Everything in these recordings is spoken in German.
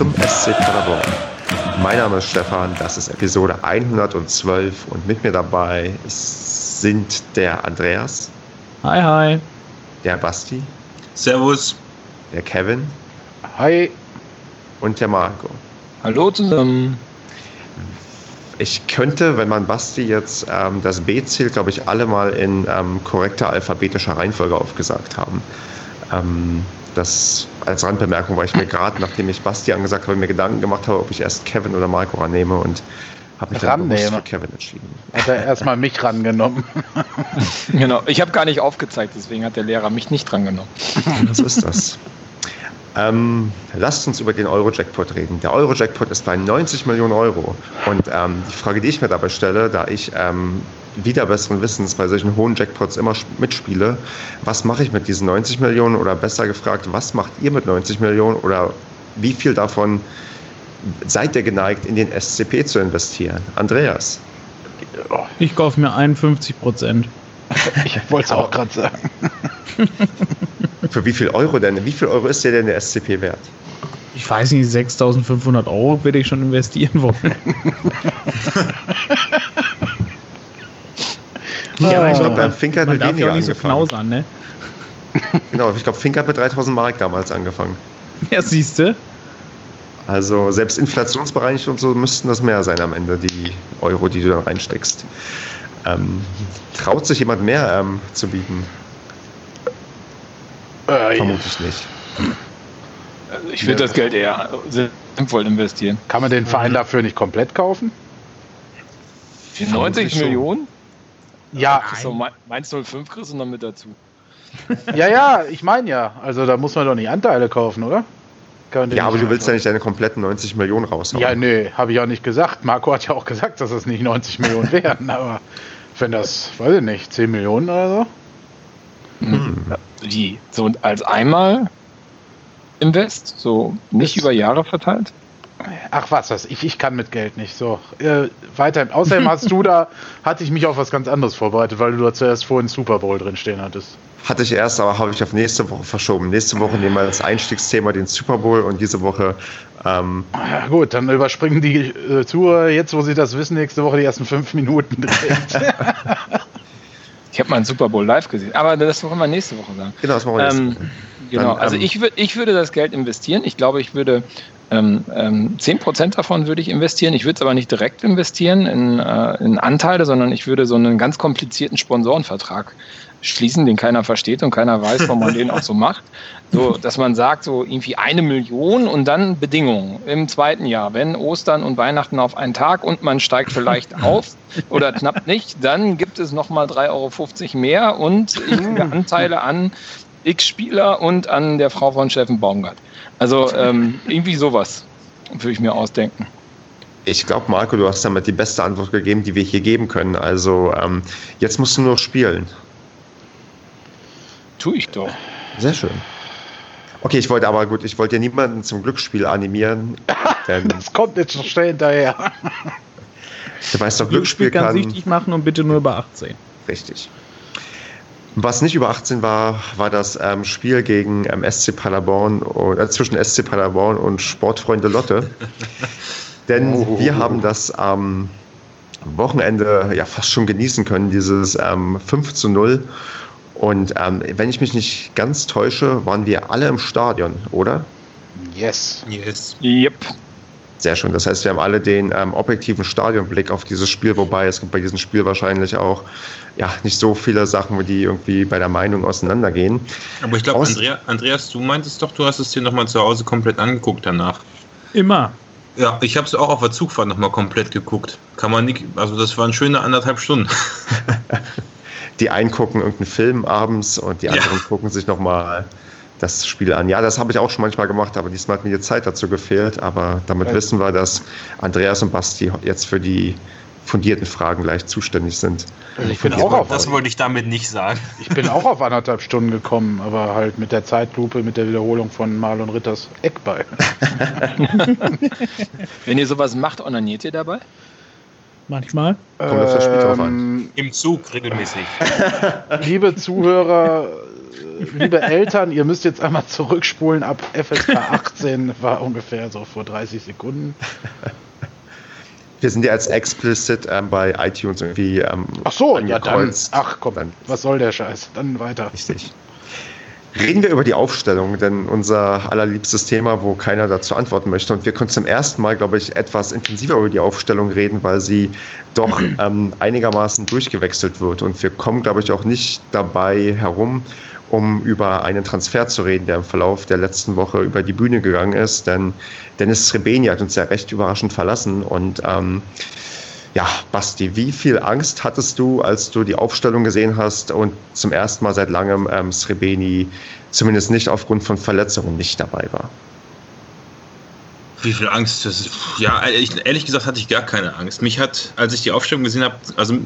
zum SC Paderborn. Mein Name ist Stefan, das ist Episode 112 und mit mir dabei sind der Andreas. Hi, hi. Der Basti. Servus. Der Kevin. Hi. Und der Marco. Hallo zusammen. Ich könnte, wenn man Basti jetzt ähm, das B zählt, glaube ich, alle mal in ähm, korrekter alphabetischer Reihenfolge aufgesagt haben. Ähm, das als Randbemerkung, weil ich mir gerade, nachdem ich Basti angesagt habe, mir Gedanken gemacht habe, ob ich erst Kevin oder Marco rannehme und habe mich dann bewusst für Kevin entschieden. Hat er erstmal mich rangenommen. genau, ich habe gar nicht aufgezeigt, deswegen hat der Lehrer mich nicht drangenommen. So ist das. Ähm, lasst uns über den Euro-Jackpot reden. Der Euro-Jackpot ist bei 90 Millionen Euro. Und ähm, die Frage, die ich mir dabei stelle, da ich ähm, wieder besseren Wissens bei solchen hohen Jackpots immer mitspiele, was mache ich mit diesen 90 Millionen? Oder besser gefragt, was macht ihr mit 90 Millionen? Oder wie viel davon seid ihr geneigt, in den SCP zu investieren? Andreas. Ich kaufe mir 51 Prozent. Ich wollte es auch gerade sagen. Für wie viel Euro denn? Wie viel Euro ist dir denn der SCP wert? Ich weiß nicht, 6500 Euro würde ich schon investieren wollen. ja, ich glaube, beim Fink hat mit weniger ja nicht so knausern, ne? genau, ich glaube, Fink hat mit 3000 Mark damals angefangen. Ja, siehst du. Also selbst inflationsbereinigt und so müssten das mehr sein am Ende, die Euro, die du da reinsteckst. Ähm, traut sich jemand mehr ähm, zu bieten? Äh, Vermutlich nicht. Also ich würde das Geld eher sinnvoll investieren. Kann man den Verein dafür nicht komplett kaufen? Für 90 Millionen? Ja. So, Mainz 05 kriegst du noch mit dazu. Ja, ja, ich meine ja. Also da muss man doch nicht Anteile kaufen, oder? Ja, aber du willst ja nicht deine kompletten 90 Millionen raushauen. Ja, nee, habe ich auch nicht gesagt. Marco hat ja auch gesagt, dass es nicht 90 Millionen wären, aber wenn das, weiß ich nicht, 10 Millionen oder so? Hm. Wie? So als einmal Invest? So nicht über Jahre verteilt? Ach was, das ich, ich kann mit Geld nicht. So, äh, weiter. Außerdem hast du da, hatte ich mich auf was ganz anderes vorbereitet, weil du da zuerst vorhin Super Bowl drin stehen hattest. Hatte ich erst, aber habe ich auf nächste Woche verschoben. Nächste Woche nehmen wir als Einstiegsthema den Super Bowl und diese Woche. Ähm ja, gut, dann überspringen die äh, Zuhörer jetzt, wo sie das wissen, nächste Woche die ersten fünf Minuten ich habe mal einen Super Bowl live gesehen, aber das wollen wir nächste Woche sagen. Genau, das machen wir nächste ähm, Woche. Genau, Dann, also ähm, ich, würd, ich würde das Geld investieren. Ich glaube, ich würde ähm, ähm, 10% davon würde ich investieren. Ich würde es aber nicht direkt investieren in, äh, in Anteile, sondern ich würde so einen ganz komplizierten Sponsorenvertrag schließen, den keiner versteht und keiner weiß, warum man den auch so macht. So, dass man sagt, so irgendwie eine Million und dann Bedingungen im zweiten Jahr. Wenn Ostern und Weihnachten auf einen Tag und man steigt vielleicht auf oder knapp nicht, dann gibt es nochmal 3,50 Euro mehr und Anteile an X Spieler und an der Frau von Steffen Baumgart. Also ähm, irgendwie sowas würde ich mir ausdenken. Ich glaube, Marco, du hast damit die beste Antwort gegeben, die wir hier geben können. Also ähm, jetzt musst du nur spielen. Tue ich doch. Sehr schön. Okay, ich wollte aber gut, ich wollte ja niemanden zum Glücksspiel animieren. Denn das kommt jetzt schon schnell hinterher. du weißt doch, Glücksspiel kann... süchtig machen und bitte nur über 18. Richtig. Was nicht über 18 war, war das ähm, Spiel gegen ähm, SC Paderborn, äh, zwischen SC Paderborn und Sportfreunde Lotte. Denn Oh. wir haben das am Wochenende ja fast schon genießen können, dieses ähm, 5 zu 0. Und ähm, wenn ich mich nicht ganz täusche, waren wir alle im Stadion, oder? Yes. Yes. Yep. Sehr schön. Das heißt, wir haben alle den ähm, objektiven Stadionblick auf dieses Spiel, wobei es gibt bei diesem Spiel wahrscheinlich auch ja, nicht so viele Sachen, die irgendwie bei der Meinung auseinandergehen. Aber ich glaube, Aus- Andrea, Andreas, du meintest doch, du hast es dir nochmal zu Hause komplett angeguckt danach. Immer. Ja, ich habe es auch auf der Zugfahrt nochmal komplett geguckt. Kann man nicht, also das waren schöne anderthalb Stunden. Die einen gucken irgendeinen Film abends und die Ja. anderen gucken sich nochmal das Spiel an. Ja, das habe ich auch schon manchmal gemacht, aber diesmal hat mir die Zeit dazu gefehlt. Aber damit Ja. wissen wir, dass Andreas und Basti jetzt für die fundierten Fragen gleich zuständig sind. Also ich bin Das auch wollte- auf, das wollte ich damit nicht sagen. ich bin auch auf anderthalb Stunden gekommen, aber halt mit der Zeitlupe, mit der Wiederholung von Marlon Ritters Eckball. Wenn ihr sowas macht, onaniert ihr dabei? Manchmal. Kommt auf das Spiel drauf Ähm, Im Zug regelmäßig. liebe Zuhörer, liebe Eltern, ihr müsst jetzt einmal zurückspulen. Ab FSK 18 war ungefähr so vor 30 Sekunden. Wir sind ja als explicit ähm, bei iTunes irgendwie ähm, Ach so, ja dann. Ach komm, Dann- was soll der Scheiß? Dann weiter. Richtig. Reden wir über die Aufstellung, denn unser allerliebstes Thema, wo keiner dazu antworten möchte. Und wir können zum ersten Mal, glaube ich, etwas intensiver über die Aufstellung reden, weil sie doch ähm, einigermaßen durchgewechselt wird. Und wir kommen, glaube ich, auch nicht dabei herum, um über einen Transfer zu reden, der im Verlauf der letzten Woche über die Bühne gegangen ist. Denn Dennis Srebeni hat uns ja recht überraschend verlassen. Und ähm, ja, Basti, wie viel Angst hattest du, als du die Aufstellung gesehen hast und zum ersten Mal seit langem ähm, Srebeni zumindest nicht aufgrund von Verletzungen nicht dabei war? Wie viel Angst? Ist, ja, ehrlich, ehrlich gesagt hatte ich gar keine Angst. Mich hat, als ich die Aufstellung gesehen habe, also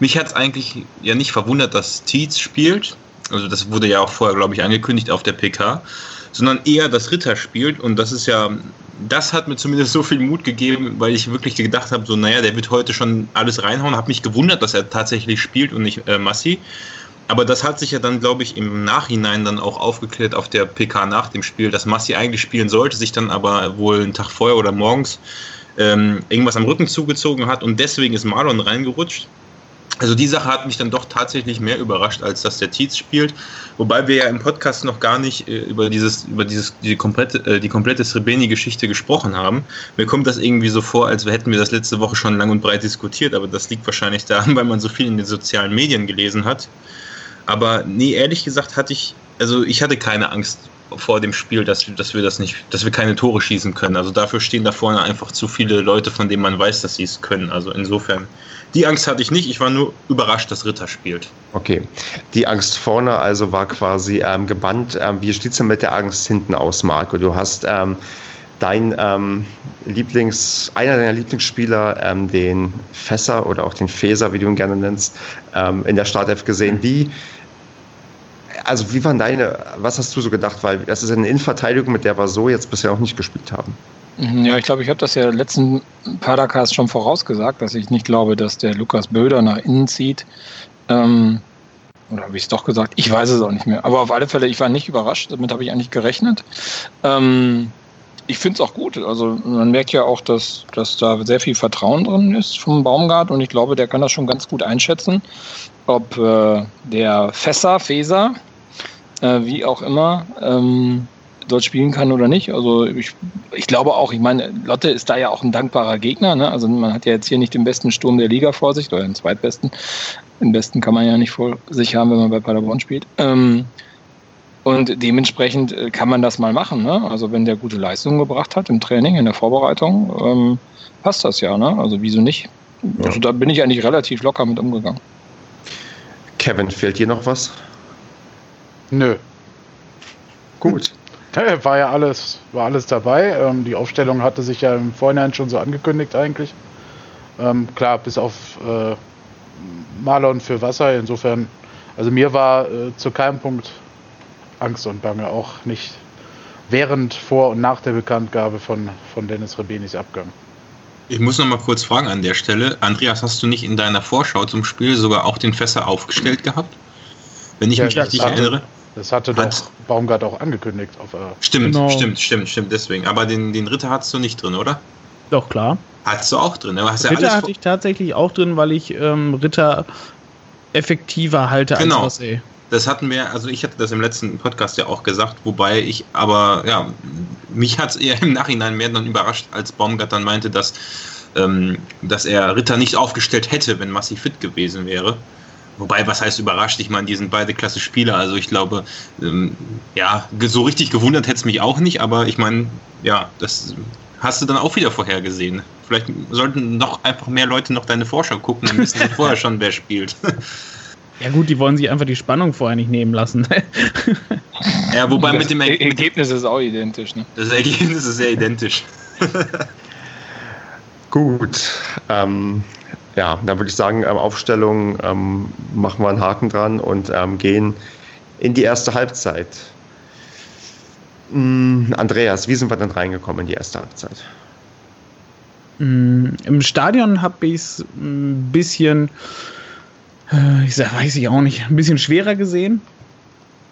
mich hat es eigentlich ja nicht verwundert, dass Tietz spielt. Also das wurde ja auch vorher, glaube ich, angekündigt auf der PK, sondern eher, dass Ritter spielt. Und das ist ja, das hat mir zumindest so viel Mut gegeben, weil ich wirklich gedacht habe, so, naja, der wird heute schon alles reinhauen. Habe mich gewundert, dass er tatsächlich spielt und nicht äh, Massi. Aber das hat sich ja dann, glaube ich, im Nachhinein dann auch aufgeklärt auf der PK nach dem Spiel, dass Massi eigentlich spielen sollte, sich dann aber wohl einen Tag vorher oder morgens ähm, irgendwas am Rücken zugezogen hat und deswegen ist Marlon reingerutscht. Also die Sache hat mich dann doch tatsächlich mehr überrascht, als dass der Tietz spielt. Wobei wir ja im Podcast noch gar nicht äh, über dieses, über dieses, die komplette, äh, die komplette Srebeni-Geschichte gesprochen haben. Mir kommt das irgendwie so vor, als hätten wir das letzte Woche schon lang und breit diskutiert, aber das liegt wahrscheinlich daran, weil man so viel in den sozialen Medien gelesen hat. Aber nee, ehrlich gesagt hatte ich, also ich hatte keine Angst vor dem Spiel, dass, dass wir das nicht, dass wir keine Tore schießen können. Also dafür stehen da vorne einfach zu viele Leute, von denen man weiß, dass sie es können. Also insofern, die Angst hatte ich nicht. Ich war nur überrascht, dass Ritter spielt. Okay. Die Angst vorne also war quasi ähm, gebannt. Ähm, wie steht es denn mit der Angst hinten aus, Marco? Du hast ähm, dein ähm, Lieblings, einer deiner Lieblingsspieler, ähm, den Fässer oder auch den Feser, wie du ihn gerne nennst, ähm, in der Startelf gesehen. Wie, also wie waren deine, was hast du so gedacht? Weil das ist eine Innenverteidigung, mit der wir so jetzt bisher noch nicht gespielt haben. Ja, ich glaube, ich habe das ja letzten Padercast schon vorausgesagt, dass ich nicht glaube, dass der Lukas Böder nach innen zieht. Ähm, oder habe ich es doch gesagt? Ich weiß es auch nicht mehr. Aber auf alle Fälle, ich war nicht überrascht. Damit habe ich eigentlich gerechnet. Ähm, ich finde es auch gut. Also man merkt ja auch, dass, dass da sehr viel Vertrauen drin ist vom Baumgart und ich glaube, der kann das schon ganz gut einschätzen, ob äh, der Fässer, Feser, äh, wie auch immer, ähm, dort spielen kann oder nicht. Also ich, ich glaube auch, ich meine, Lotte ist da ja auch ein dankbarer Gegner. Ne? Also man hat ja jetzt hier nicht den besten Sturm der Liga vor sich oder den zweitbesten. Den besten kann man ja nicht vor sich haben, wenn man bei Paderborn spielt. Ähm, und dementsprechend äh, kann man das mal machen. Ne? Also wenn der gute Leistungen gebracht hat im Training, in der Vorbereitung, ähm, passt das ja. Ne? Also wieso nicht? Ja. Also da bin ich eigentlich relativ locker mit umgegangen. Kevin, fehlt dir noch was? Nö. Gut. Ja, War ja alles, war alles dabei. Ähm, die Aufstellung hatte sich ja im Vorhinein schon so angekündigt eigentlich. Ähm, klar, bis auf äh, Marlon für Wasser. Insofern, also mir war äh, zu keinem Punkt Angst und Bange, auch nicht während, vor und nach der Bekanntgabe von, von Dennis Rebenis Abgang. Ich muss noch mal kurz fragen an der Stelle. Andreas, hast du nicht in deiner Vorschau zum Spiel sogar auch den Fässer aufgestellt gehabt? Wenn ich Ja, mich richtig hatte- erinnere. Das hatte Hat- doch Baumgart auch angekündigt. Auf, äh, Stimmt, Genau. stimmt, stimmt, stimmt, deswegen. Aber den, den Ritter hattest du nicht drin, oder? Doch, klar. Hattest du auch drin. Aber hast ja Ritter alles hatte ich tatsächlich auch drin, weil ich ähm, Ritter effektiver halte Genau. als Rosé. Das hatten wir, also ich hatte das im letzten Podcast ja auch gesagt, wobei ich aber, ja, mich hat es eher im Nachhinein mehr dann überrascht, als Baumgart dann meinte, dass, ähm, dass er Ritter nicht aufgestellt hätte, wenn Massi fit gewesen wäre. Wobei, was heißt überrascht? Ich meine, die sind beide klasse Spieler, also ich glaube, ähm, ja, so richtig gewundert hätte es mich auch nicht, aber ich meine, ja, das hast du dann auch wieder vorhergesehen. Vielleicht sollten noch einfach mehr Leute noch deine Vorschau gucken, dann wissen sie vorher schon, wer spielt. Ja gut, die wollen sich einfach die Spannung vorher nicht nehmen lassen. ja, wobei das mit dem Er- Ergebnis ist auch identisch. Ne? Das Ergebnis ist sehr identisch. Gut. Ähm, ja, dann würde ich sagen, ähm, Aufstellung ähm, machen wir einen Haken dran und ähm, gehen in die erste Halbzeit. Mm, Andreas, wie sind wir denn reingekommen in die erste Halbzeit? Mm, Im Stadion habe ich es ein bisschen, äh, ich sag, weiß ich auch nicht, ein bisschen schwerer gesehen.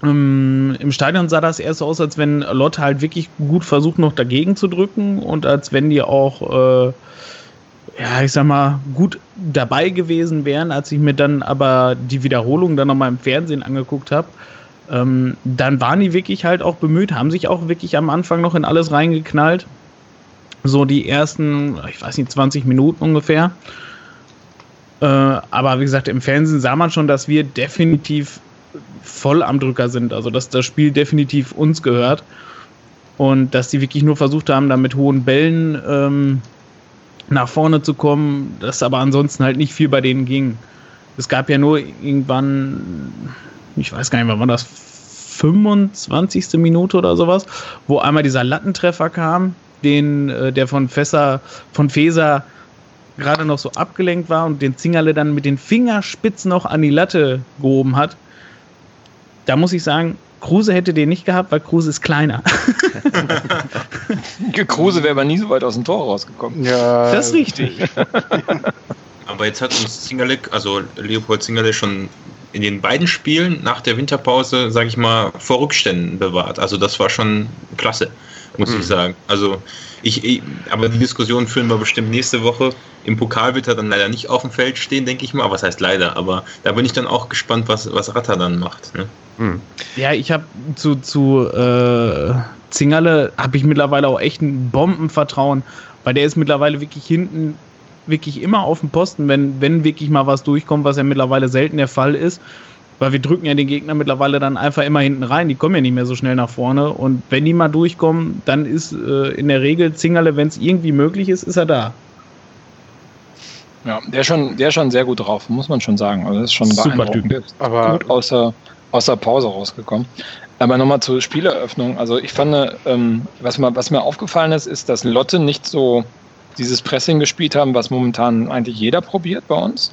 Ähm, Im Stadion sah das erst so aus, als wenn Lotte halt wirklich gut versucht, noch dagegen zu drücken und als wenn die auch, äh, ja, ich sag mal, gut dabei gewesen wären, als ich mir dann aber die Wiederholung dann nochmal im Fernsehen angeguckt habe. Ähm, dann waren die wirklich halt auch bemüht, haben sich auch wirklich am Anfang noch in alles reingeknallt. So die ersten, ich weiß nicht, 20 Minuten ungefähr. Äh, aber wie gesagt, im Fernsehen sah man schon, dass wir definitiv voll am Drücker sind. Also dass das Spiel definitiv uns gehört. Und dass die wirklich nur versucht haben, da mit hohen Bällen ähm, nach vorne zu kommen, dass aber ansonsten halt nicht viel bei denen ging. Es gab ja nur irgendwann, ich weiß gar nicht, wann war das, 25. Minute oder sowas, wo einmal dieser Lattentreffer kam, den äh, der von Fässer, von Feser gerade noch so abgelenkt war und den Zingerle dann mit den Fingerspitzen noch an die Latte gehoben hat. Da muss ich sagen, Kruse hätte den nicht gehabt, weil Kruse ist kleiner. Kruse wäre aber nie so weit aus dem Tor rausgekommen. Ja. Das ist richtig. aber jetzt hat uns Zingerle, also Leopold Zingerle schon in den beiden Spielen nach der Winterpause, sage ich mal, vor Rückständen bewahrt. Also das war schon klasse, muss mhm. ich sagen. Also ich, ich, aber die Diskussion führen wir bestimmt nächste Woche. Im Pokal wird er dann leider nicht auf dem Feld stehen, denke ich mal. Aber was heißt leider? Aber da bin ich dann auch gespannt, was, was Ratter dann macht. Ne? Mhm. Ja, ich habe zu, zu äh, Zingerle habe ich mittlerweile auch echt ein Bombenvertrauen, weil der ist mittlerweile wirklich hinten wirklich immer auf dem Posten, wenn, wenn wirklich mal was durchkommt, was ja mittlerweile selten der Fall ist. Weil wir drücken ja den Gegner mittlerweile dann einfach immer hinten rein. Die kommen ja nicht mehr so schnell nach vorne. Und wenn die mal durchkommen, dann ist äh, in der Regel Zingerle, wenn es irgendwie möglich ist, ist er da. Ja, der ist schon, der ist schon sehr gut drauf, muss man schon sagen. Also das ist schon Super Typ. Aber gut aus der, aus der Pause rausgekommen. Aber nochmal zur Spieleröffnung. Also ich fand, ähm, was, mal, was mir aufgefallen ist, ist, dass Lotte nicht so dieses Pressing gespielt haben, was momentan eigentlich jeder probiert bei uns.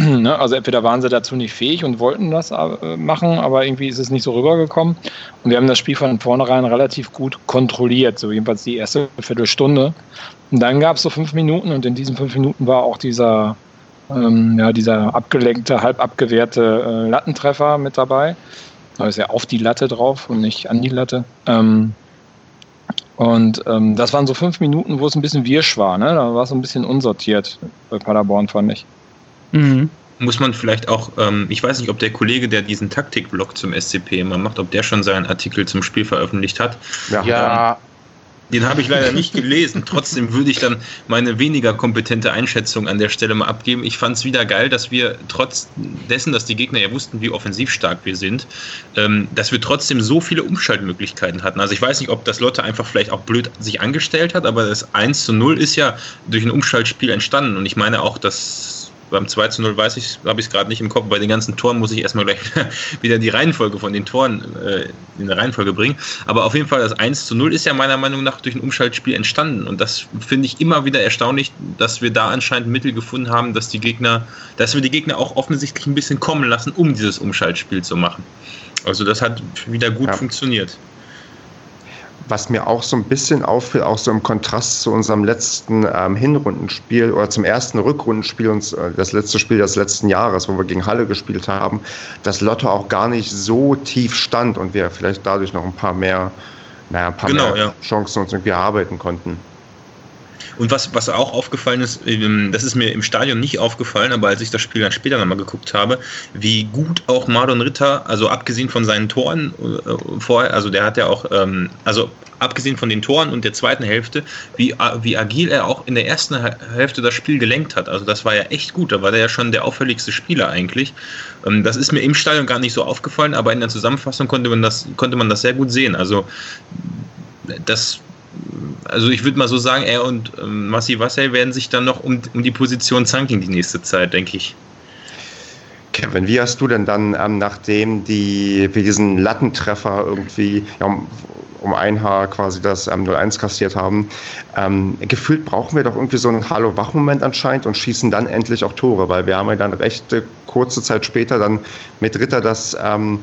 Ne? Also entweder waren sie dazu nicht fähig und wollten das äh, machen, aber irgendwie ist es nicht so rübergekommen. Und wir haben das Spiel von vornherein relativ gut kontrolliert, so jedenfalls die erste Viertelstunde. Und dann gab es so fünf Minuten und in diesen fünf Minuten war auch dieser, ähm, ja, dieser abgelenkte, halb abgewehrte äh, Lattentreffer mit dabei. Da ist ja auf die Latte drauf und nicht an die Latte. Ähm, und ähm, das waren so fünf Minuten, wo es ein bisschen wirsch war. Ne? Da war es ein bisschen unsortiert bei Paderborn, fand ich. Mhm. Muss man vielleicht auch, ähm, ich weiß nicht, ob der Kollege, der diesen Taktikblog zum SCP immer macht, ob der schon seinen Artikel zum Spiel veröffentlicht hat. Ja, ja den habe ich leider nicht gelesen. Trotzdem würde ich dann meine weniger kompetente Einschätzung an der Stelle mal abgeben. Ich fand es wieder geil, dass wir trotz dessen, dass die Gegner ja wussten, wie offensiv stark wir sind, ähm, dass wir trotzdem so viele Umschaltmöglichkeiten hatten. Also ich weiß nicht, ob das Lotte einfach vielleicht auch blöd sich angestellt hat, aber das 1 zu 0 ist ja durch ein Umschaltspiel entstanden. Und ich meine auch, dass beim 2 zu 0 weiß ich, habe ich es gerade nicht im Kopf. Bei den ganzen Toren muss ich erstmal gleich wieder die Reihenfolge von den Toren äh, in der Reihenfolge bringen. Aber auf jeden Fall, das 1 zu 0 ist ja meiner Meinung nach durch ein Umschaltspiel entstanden. Und das finde ich immer wieder erstaunlich, dass wir da anscheinend Mittel gefunden haben, dass die Gegner, dass wir die Gegner auch offensichtlich ein bisschen kommen lassen, um dieses Umschaltspiel zu machen. Also das hat wieder gut ja. funktioniert was mir auch so ein bisschen auffällt, auch so im Kontrast zu unserem letzten ähm, Hinrundenspiel oder zum ersten Rückrundenspiel, uns, äh, das letzte Spiel des letzten Jahres, wo wir gegen Halle gespielt haben, dass Lotto auch gar nicht so tief stand und wir vielleicht dadurch noch ein paar mehr, naja, ein paar genau, mehr ja. Chancen uns irgendwie erarbeiten konnten. Und was, was auch aufgefallen ist, ähm, das ist mir im Stadion nicht aufgefallen, aber als ich das Spiel dann später nochmal geguckt habe, wie gut auch Marlon Ritter, also abgesehen von seinen Toren äh, vorher, also der hat ja auch, ähm, also abgesehen von den Toren und der zweiten Hälfte, wie, wie agil er auch in der ersten Hälfte das Spiel gelenkt hat. Also das war ja echt gut, da war der ja schon der auffälligste Spieler eigentlich. Ähm, das ist mir im Stadion gar nicht so aufgefallen, aber in der Zusammenfassung konnte man das, konnte man das sehr gut sehen. Also das also ich würde mal so sagen, er und ähm, Massi Wassel werden sich dann noch um, um die Position zanken die nächste Zeit, denke ich. Kevin, wie hast du denn dann, ähm, nachdem die, wir diesen Lattentreffer irgendwie ja, um, um ein Haar quasi das ähm, 0-1 kassiert haben, ähm, gefühlt brauchen wir doch irgendwie so einen Hallo-Wach-Moment anscheinend und schießen dann endlich auch Tore, weil wir haben ja dann recht äh, kurze Zeit später dann mit Ritter das ähm,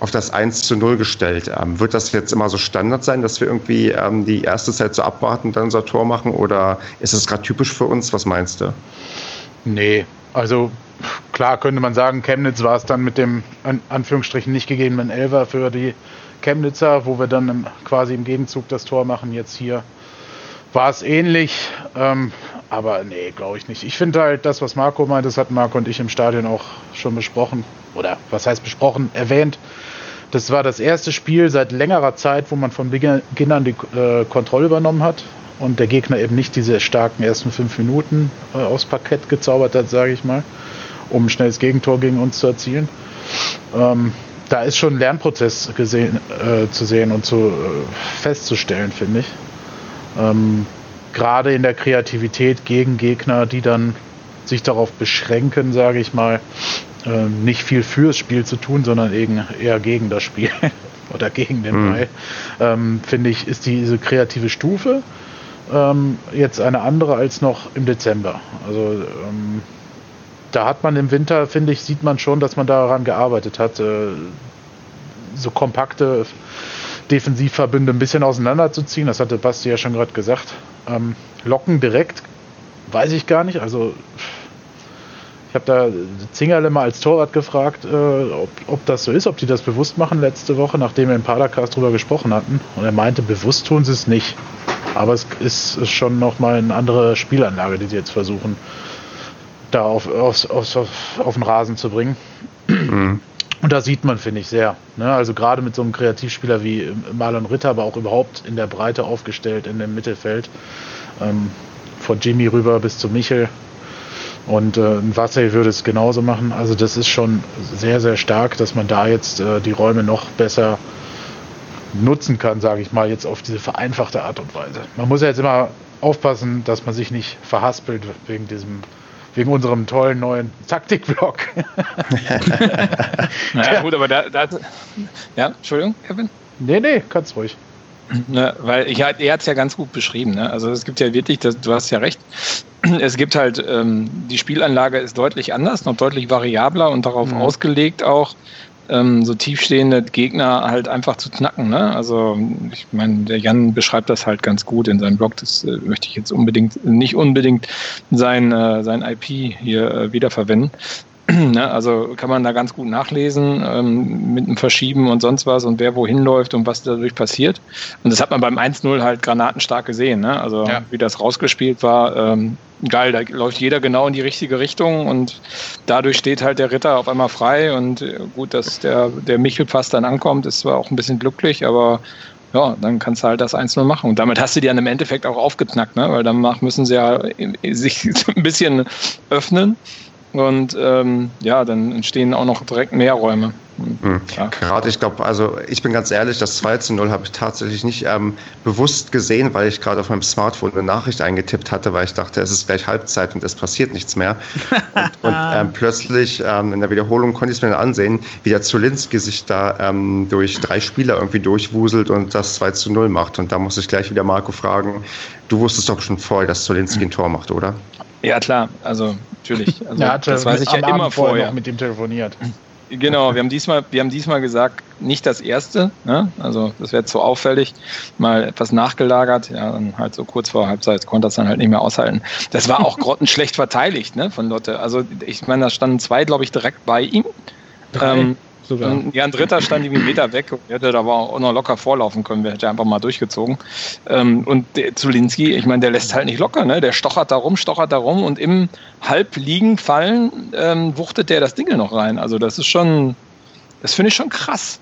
auf das 1 zu 0 gestellt. Ähm, wird das jetzt immer so Standard sein, dass wir irgendwie ähm, die erste Zeit so abwarten und dann unser Tor machen? Oder ist es gerade typisch für uns? Was meinst du? Nee, also klar könnte man sagen, Chemnitz war es dann mit dem an Anführungsstrichen nicht gegebenen Elfer für die Chemnitzer, wo wir dann im, quasi im Gegenzug das Tor machen. Jetzt hier war es ähnlich, ähm, aber nee, glaube ich nicht. Ich finde halt das, was Marco meint, das hat Marco und ich im Stadion auch schon besprochen. Oder was heißt besprochen, erwähnt. Das war das erste Spiel seit längerer Zeit, wo man von Beginn an die äh, Kontrolle übernommen hat und der Gegner eben nicht diese starken ersten fünf Minuten äh, aufs Parkett gezaubert hat, sage ich mal, um ein schnelles Gegentor gegen uns zu erzielen. Ähm, da ist schon ein Lernprozess gesehen, äh, zu sehen und zu äh, festzustellen, finde ich. Ähm, Gerade in der Kreativität gegen Gegner, die dann sich darauf beschränken, sage ich mal, äh, nicht viel fürs Spiel zu tun, sondern eher gegen das Spiel oder gegen den mhm. Ball, ähm, finde ich, ist diese kreative Stufe ähm, jetzt eine andere als noch im Dezember. Also ähm, da hat man im Winter, finde ich, sieht man schon, dass man daran gearbeitet hat, äh, so kompakte Defensivverbünde ein bisschen auseinanderzuziehen. Das hatte Basti ja schon gerade gesagt. Ähm, Locken direkt, weiß ich gar nicht. Also ich habe da Zingerle mal als Torwart gefragt, äh, ob, ob, das so ist, ob die das bewusst machen letzte Woche, nachdem wir im Padercast drüber gesprochen hatten. Und er meinte, bewusst tun sie es nicht. Aber es ist schon nochmal eine andere Spielanlage, die sie jetzt versuchen, da auf, auf, auf, auf den Rasen zu bringen. Mhm. Und da sieht man, finde ich, sehr. Ne? Also gerade mit so einem Kreativspieler wie Marlon Ritter, aber auch überhaupt in der Breite aufgestellt, in dem Mittelfeld. Ähm, von Jimmy rüber bis zu Michel. Und äh, Vassel würde es genauso machen. Also das ist schon sehr, sehr stark, dass man da jetzt äh, die Räume noch besser nutzen kann, sage ich mal, jetzt auf diese vereinfachte Art und Weise. Man muss ja jetzt immer aufpassen, dass man sich nicht verhaspelt wegen diesem wegen unserem tollen neuen Taktikblock. naja, gut, aber da, da, ja, Entschuldigung, Kevin? Nee, nee, kannst ruhig. Ne, weil ich, er hat es ja ganz gut beschrieben. Ne? Also es gibt ja wirklich, das, du hast ja recht, es gibt halt, ähm, die Spielanlage ist deutlich anders, noch deutlich variabler und darauf mhm. ausgelegt auch, ähm, so tiefstehende Gegner halt einfach zu knacken. Ne? Also ich meine, der Jan beschreibt das halt ganz gut in seinem Blog. Das äh, möchte ich jetzt unbedingt nicht unbedingt sein äh, sein IP hier äh, wiederverwenden. Ne, also kann man da ganz gut nachlesen ähm, mit dem Verschieben und sonst was und wer wohin läuft und was dadurch passiert. Und das hat man beim 1-0 halt granatenstark gesehen. Ne? Also ja. wie das rausgespielt war, ähm, geil, da läuft jeder genau in die richtige Richtung und dadurch steht halt der Ritter auf einmal frei und äh, gut, dass der, der Michelpass dann ankommt, ist zwar auch ein bisschen glücklich, aber ja, dann kannst du halt das 1-0 machen. Und damit hast du die dann im Endeffekt auch aufgeknackt, ne? weil danach müssen sie ja sich ein bisschen öffnen. Und ähm, ja, dann entstehen auch noch direkt mehr Räume. Mhm. Ja. Gerade, ich glaube, also ich bin ganz ehrlich, das 2 zu 0 habe ich tatsächlich nicht ähm, bewusst gesehen, weil ich gerade auf meinem Smartphone eine Nachricht eingetippt hatte, weil ich dachte, es ist gleich Halbzeit und es passiert nichts mehr. und, und ähm, plötzlich ähm, in der Wiederholung konnte ich es mir dann ansehen, wie der Zulinski sich da ähm, durch drei Spieler irgendwie durchwuselt und das 2 zu 0 macht. Und da muss ich gleich wieder Marco fragen, du wusstest doch schon vorher, dass Zulinski ein Tor macht, oder? Ja, klar, also natürlich. Also, ja, das weiß ich ja immer vorher. Mit ihm telefoniert. Genau, wir haben diesmal, wir haben diesmal gesagt, nicht das erste, ne? also das wäre zu auffällig, mal etwas nachgelagert, ja, dann halt so kurz vor Halbzeit konnte das dann halt nicht mehr aushalten. Das war auch grottenschlecht verteidigt, ne, von Lotte. Also ich meine, da standen zwei, glaube ich, direkt bei ihm. Ähm, sogar. Und ja, ein dritter stand irgendwie einen Meter weg. Hätte da aber auch noch locker vorlaufen können. Wir hätte einfach mal durchgezogen. Ähm, und der Zulinski, ich meine, der lässt halt nicht locker. Ne? Der stochert da rum, stochert da rum und im Halbliegen fallen ähm, wuchtet der das Ding noch rein. Also das ist schon, das finde ich schon krass.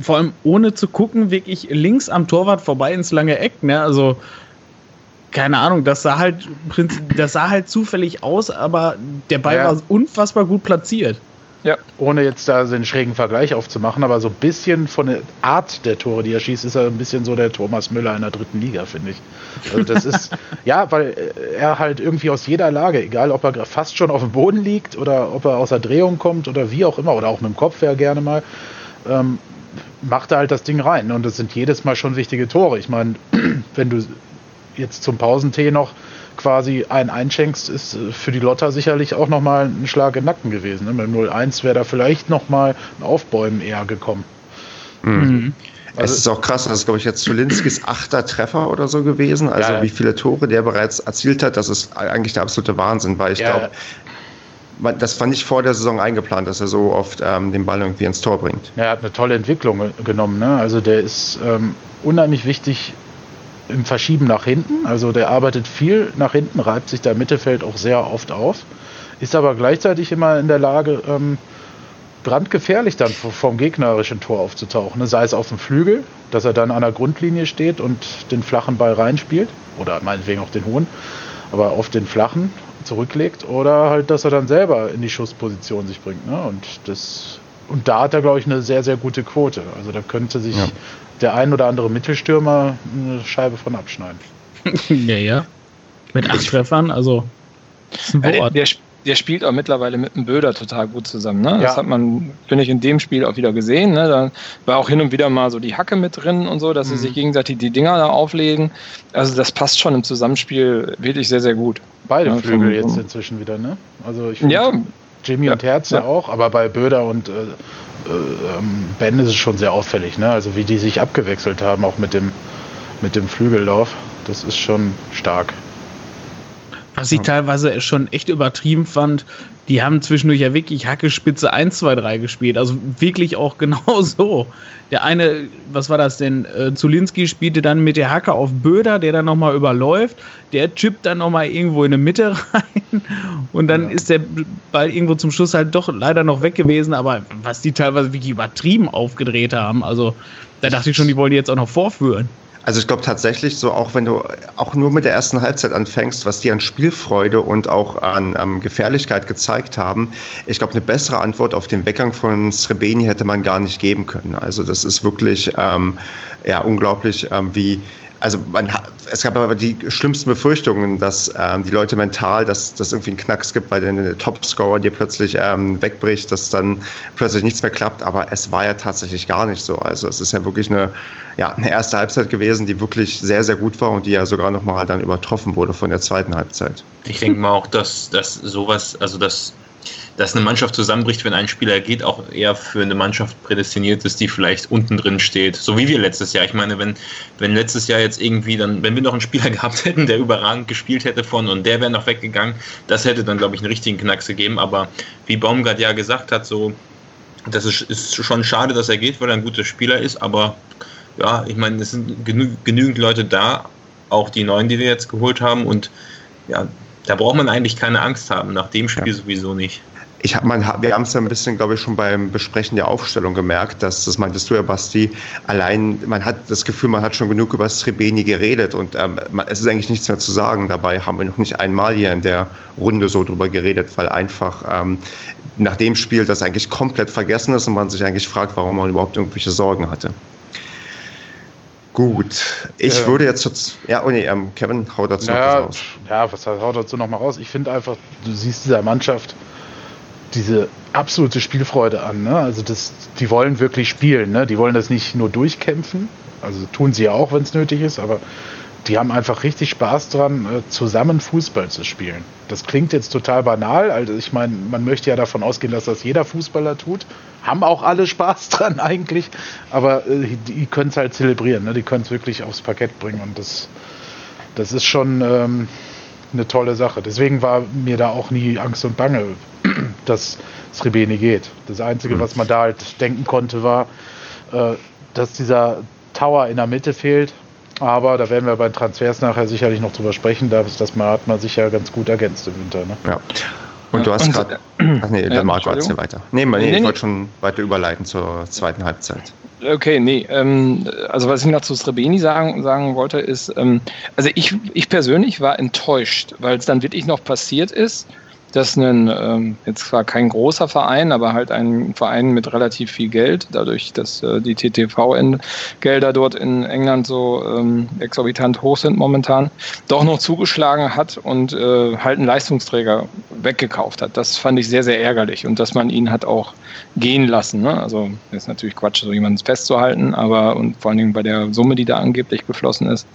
Vor allem ohne zu gucken, wirklich links am Torwart vorbei ins lange Eck. Ne? Also keine Ahnung, das sah halt, das sah halt zufällig aus, aber der Ball ja. war unfassbar gut platziert. Ja. Ohne jetzt da so einen schrägen Vergleich aufzumachen, aber so ein bisschen von der Art der Tore, die er schießt, ist er ein bisschen so der Thomas Müller in der dritten Liga, finde ich. Also das ist, ja, weil er halt irgendwie aus jeder Lage, egal ob er fast schon auf dem Boden liegt oder ob er aus der Drehung kommt oder wie auch immer, oder auch mit dem Kopf ja gerne mal, ähm, macht er halt das Ding rein. Und das sind jedes Mal schon wichtige Tore. Ich meine, wenn du jetzt zum Pausentee noch quasi einen einschenkst, ist äh, für die Lotter sicherlich auch nochmal ein Schlag in den Nacken gewesen. Ne? Mit dem 0-1 wäre da vielleicht nochmal ein Aufbäumen eher gekommen. Mhm. Also es ist auch krass, das ist, glaube ich, jetzt Zulinskis achter Treffer oder so gewesen. Also ja, ja. wie viele Tore der bereits erzielt hat, das ist eigentlich der absolute Wahnsinn, weil ich ja, glaube, das war nicht vor der Saison eingeplant, dass er so oft ähm, den Ball irgendwie ins Tor bringt. Er hat eine tolle Entwicklung genommen. Ne? Also der ist ähm, unheimlich wichtig im Verschieben nach hinten. Also der arbeitet viel nach hinten, reibt sich da im Mittelfeld auch sehr oft auf, ist aber gleichzeitig immer in der Lage, ähm, brandgefährlich dann vom gegnerischen Tor aufzutauchen. Sei es auf dem Flügel, dass er dann an der Grundlinie steht und den flachen Ball reinspielt oder meinetwegen auch den hohen, aber oft den flachen zurücklegt oder halt, dass er dann selber in die Schussposition sich bringt. Ne? Und das und da hat er, glaube ich, eine sehr, sehr gute Quote. Also da könnte sich ja. Der ein oder andere Mittelstürmer eine Scheibe von abschneiden. ja, ja. Mit acht Treffern, also. Ja, der, der, spielt auch mittlerweile mit dem Böder total gut zusammen. Ne? Das hat man, finde ich, in dem Spiel auch wieder gesehen. Ne? Da war auch hin und wieder mal so die Hacke mit drin und so, dass mhm. sie sich gegenseitig die Dinger da auflegen. Also das passt schon im Zusammenspiel wirklich sehr, sehr gut. Beide ja, Flügel jetzt inzwischen wieder, ne? Also ich ja, Jimmy ja, und Herz ja. auch, aber bei Böder und äh, äh, ähm, Ben ist es schon sehr auffällig, ne? Also wie die sich abgewechselt haben, auch mit dem, mit dem Flügellauf. Das ist schon stark. Was ich teilweise schon echt übertrieben fand, die haben zwischendurch ja wirklich Hackespitze 1, 2, 3 gespielt. Also wirklich auch genau so. Der eine, was war das denn? Äh, Zulinski spielte dann mit der Hacke auf Böder, der dann nochmal überläuft. Der chippt dann nochmal irgendwo in die Mitte rein. Und dann ja. ist der Ball irgendwo zum Schluss halt doch leider noch weg gewesen. Aber was die teilweise wirklich übertrieben aufgedreht haben, also da dachte ich schon, die wollen die jetzt auch noch vorführen. Also ich glaube tatsächlich so, auch wenn du auch nur mit der ersten Halbzeit anfängst, was die an Spielfreude und auch an ähm, Gefährlichkeit gezeigt haben, ich glaube, eine bessere Antwort auf den Weggang von Srebeni hätte man gar nicht geben können. Also das ist wirklich ähm, ja, unglaublich, ähm, wie also man, es gab aber die schlimmsten Befürchtungen, dass ähm, die Leute mental, dass das irgendwie einen Knacks gibt, weil der Topscorer dir plötzlich ähm, wegbricht, dass dann plötzlich nichts mehr klappt. Aber es war ja tatsächlich gar nicht so. Also es ist ja wirklich eine, ja, eine erste Halbzeit gewesen, die wirklich sehr, sehr gut war und die ja sogar nochmal dann übertroffen wurde von der zweiten Halbzeit. Ich denke mal auch, dass, dass sowas, also dass dass eine Mannschaft zusammenbricht, wenn ein Spieler geht, auch eher für eine Mannschaft prädestiniert ist, die vielleicht unten drin steht. So wie wir letztes Jahr. Ich meine, wenn, wenn letztes Jahr jetzt irgendwie dann, wenn wir noch einen Spieler gehabt hätten, der überragend gespielt hätte von und der wäre noch weggegangen, das hätte dann, glaube ich, einen richtigen Knacks gegeben. Aber wie Baumgart ja gesagt hat, so, das ist, ist schon schade, dass er geht, weil er ein guter Spieler ist, aber ja, ich meine, es sind genü genügend Leute da, auch die neuen, die wir jetzt geholt haben und ja, da braucht man eigentlich keine Angst haben, nach dem Spiel ja. sowieso nicht ich hab, man, wir haben es ja ein bisschen, glaube ich, schon beim Besprechen der Aufstellung gemerkt, dass, das meintest du ja, Basti, allein, man hat das Gefühl, man hat schon genug über Srebeni geredet und ähm, es ist eigentlich nichts mehr zu sagen. Dabei haben wir noch nicht einmal hier in der Runde so drüber geredet, weil einfach ähm, nach dem Spiel das eigentlich komplett vergessen ist und man sich eigentlich fragt, warum man überhaupt irgendwelche Sorgen hatte. Gut, ich ja. würde jetzt, ja, oh nee, ähm, Kevin, hau dazu naja, noch was raus. Ja, was hau dazu noch mal raus? Ich finde einfach, du siehst dieser Mannschaft, diese absolute Spielfreude an. Ne? Also das, die wollen wirklich spielen. Ne? Die wollen das nicht nur durchkämpfen. Also tun sie ja auch, wenn es nötig ist, aber die haben einfach richtig Spaß dran, äh, zusammen Fußball zu spielen. Das klingt jetzt total banal. Also ich meine, man möchte ja davon ausgehen, dass das jeder Fußballer tut. Haben auch alle Spaß dran eigentlich, aber äh, die können es halt zelebrieren. Ne? Die können es wirklich aufs Parkett bringen und das, das ist schon ähm, eine tolle Sache. Deswegen war mir da auch nie Angst und Bange, dass Srebeni geht. Das Einzige, mhm. was man da halt denken konnte, war, äh, dass dieser Tower in der Mitte fehlt. Aber da werden wir bei Transfers nachher sicherlich noch drüber sprechen. Das, das hat man sich ja ganz gut ergänzt im Winter. Ne? Ja. Und du hast gerade. Ach nee, der Marco hat weiter. Nee, nee, nee, ich wollte schon weiter überleiten zur zweiten Halbzeit. Okay, nee. Ähm, also was ich noch zu Srebeni sagen, sagen wollte, ist, ähm, also ich, ich persönlich war enttäuscht, weil es dann wirklich noch passiert ist dass ein, ähm, jetzt zwar kein großer Verein, aber halt ein Verein mit relativ viel Geld, dadurch, dass äh, die TTV-Gelder dort in England so ähm, exorbitant hoch sind momentan, doch noch zugeschlagen hat und äh, halt einen Leistungsträger weggekauft hat. Das fand ich sehr, sehr ärgerlich und dass man ihn hat auch gehen lassen. Ne? Also ist natürlich Quatsch, so jemanden festzuhalten, aber und vor allen Dingen bei der Summe, die da angeblich geflossen ist.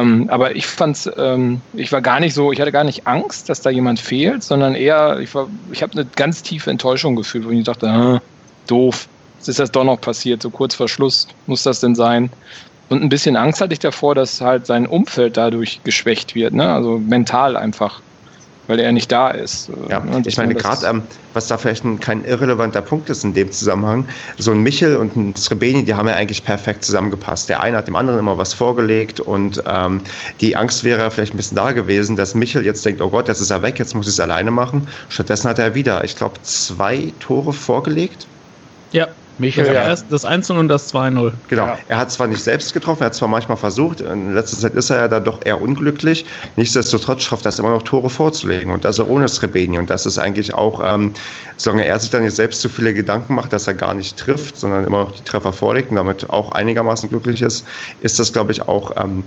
Ähm, aber ich fand's, ähm, ich war gar nicht so, ich hatte gar nicht Angst, dass da jemand fehlt, sondern eher, ich war, ich habe eine ganz tiefe Enttäuschung gefühlt, wo ich dachte, ah, doof, jetzt ist das doch noch passiert, so kurz vor Schluss muss das denn sein? Und ein bisschen Angst hatte ich davor, dass halt sein Umfeld dadurch geschwächt wird, ne? Also mental einfach. Weil er nicht da ist. Ja, und ich meine, gerade, ähm, was da vielleicht ein, kein irrelevanter Punkt ist in dem Zusammenhang, so ein Michel und ein Srebeni, die haben ja eigentlich perfekt zusammengepasst. Der eine hat dem anderen immer was vorgelegt und ähm, die Angst wäre vielleicht ein bisschen da gewesen, dass Michel jetzt denkt, oh Gott, jetzt ist er weg, jetzt muss ich es alleine machen. Stattdessen hat er wieder, ich glaube, zwei Tore vorgelegt. Ja, Michael, ja. erst das 1 und das 2-0. Genau. Ja. Er hat zwar nicht selbst getroffen, er hat zwar manchmal versucht, in letzter Zeit ist er ja da doch eher unglücklich. Nichtsdestotrotz schafft er es immer noch Tore vorzulegen und das ohne Srebeni. Und das ist eigentlich auch, ähm, solange er sich dann nicht selbst zu viele Gedanken macht, dass er gar nicht trifft, sondern immer noch die Treffer vorlegt und damit auch einigermaßen glücklich ist, ist das, glaube ich, auch ähm,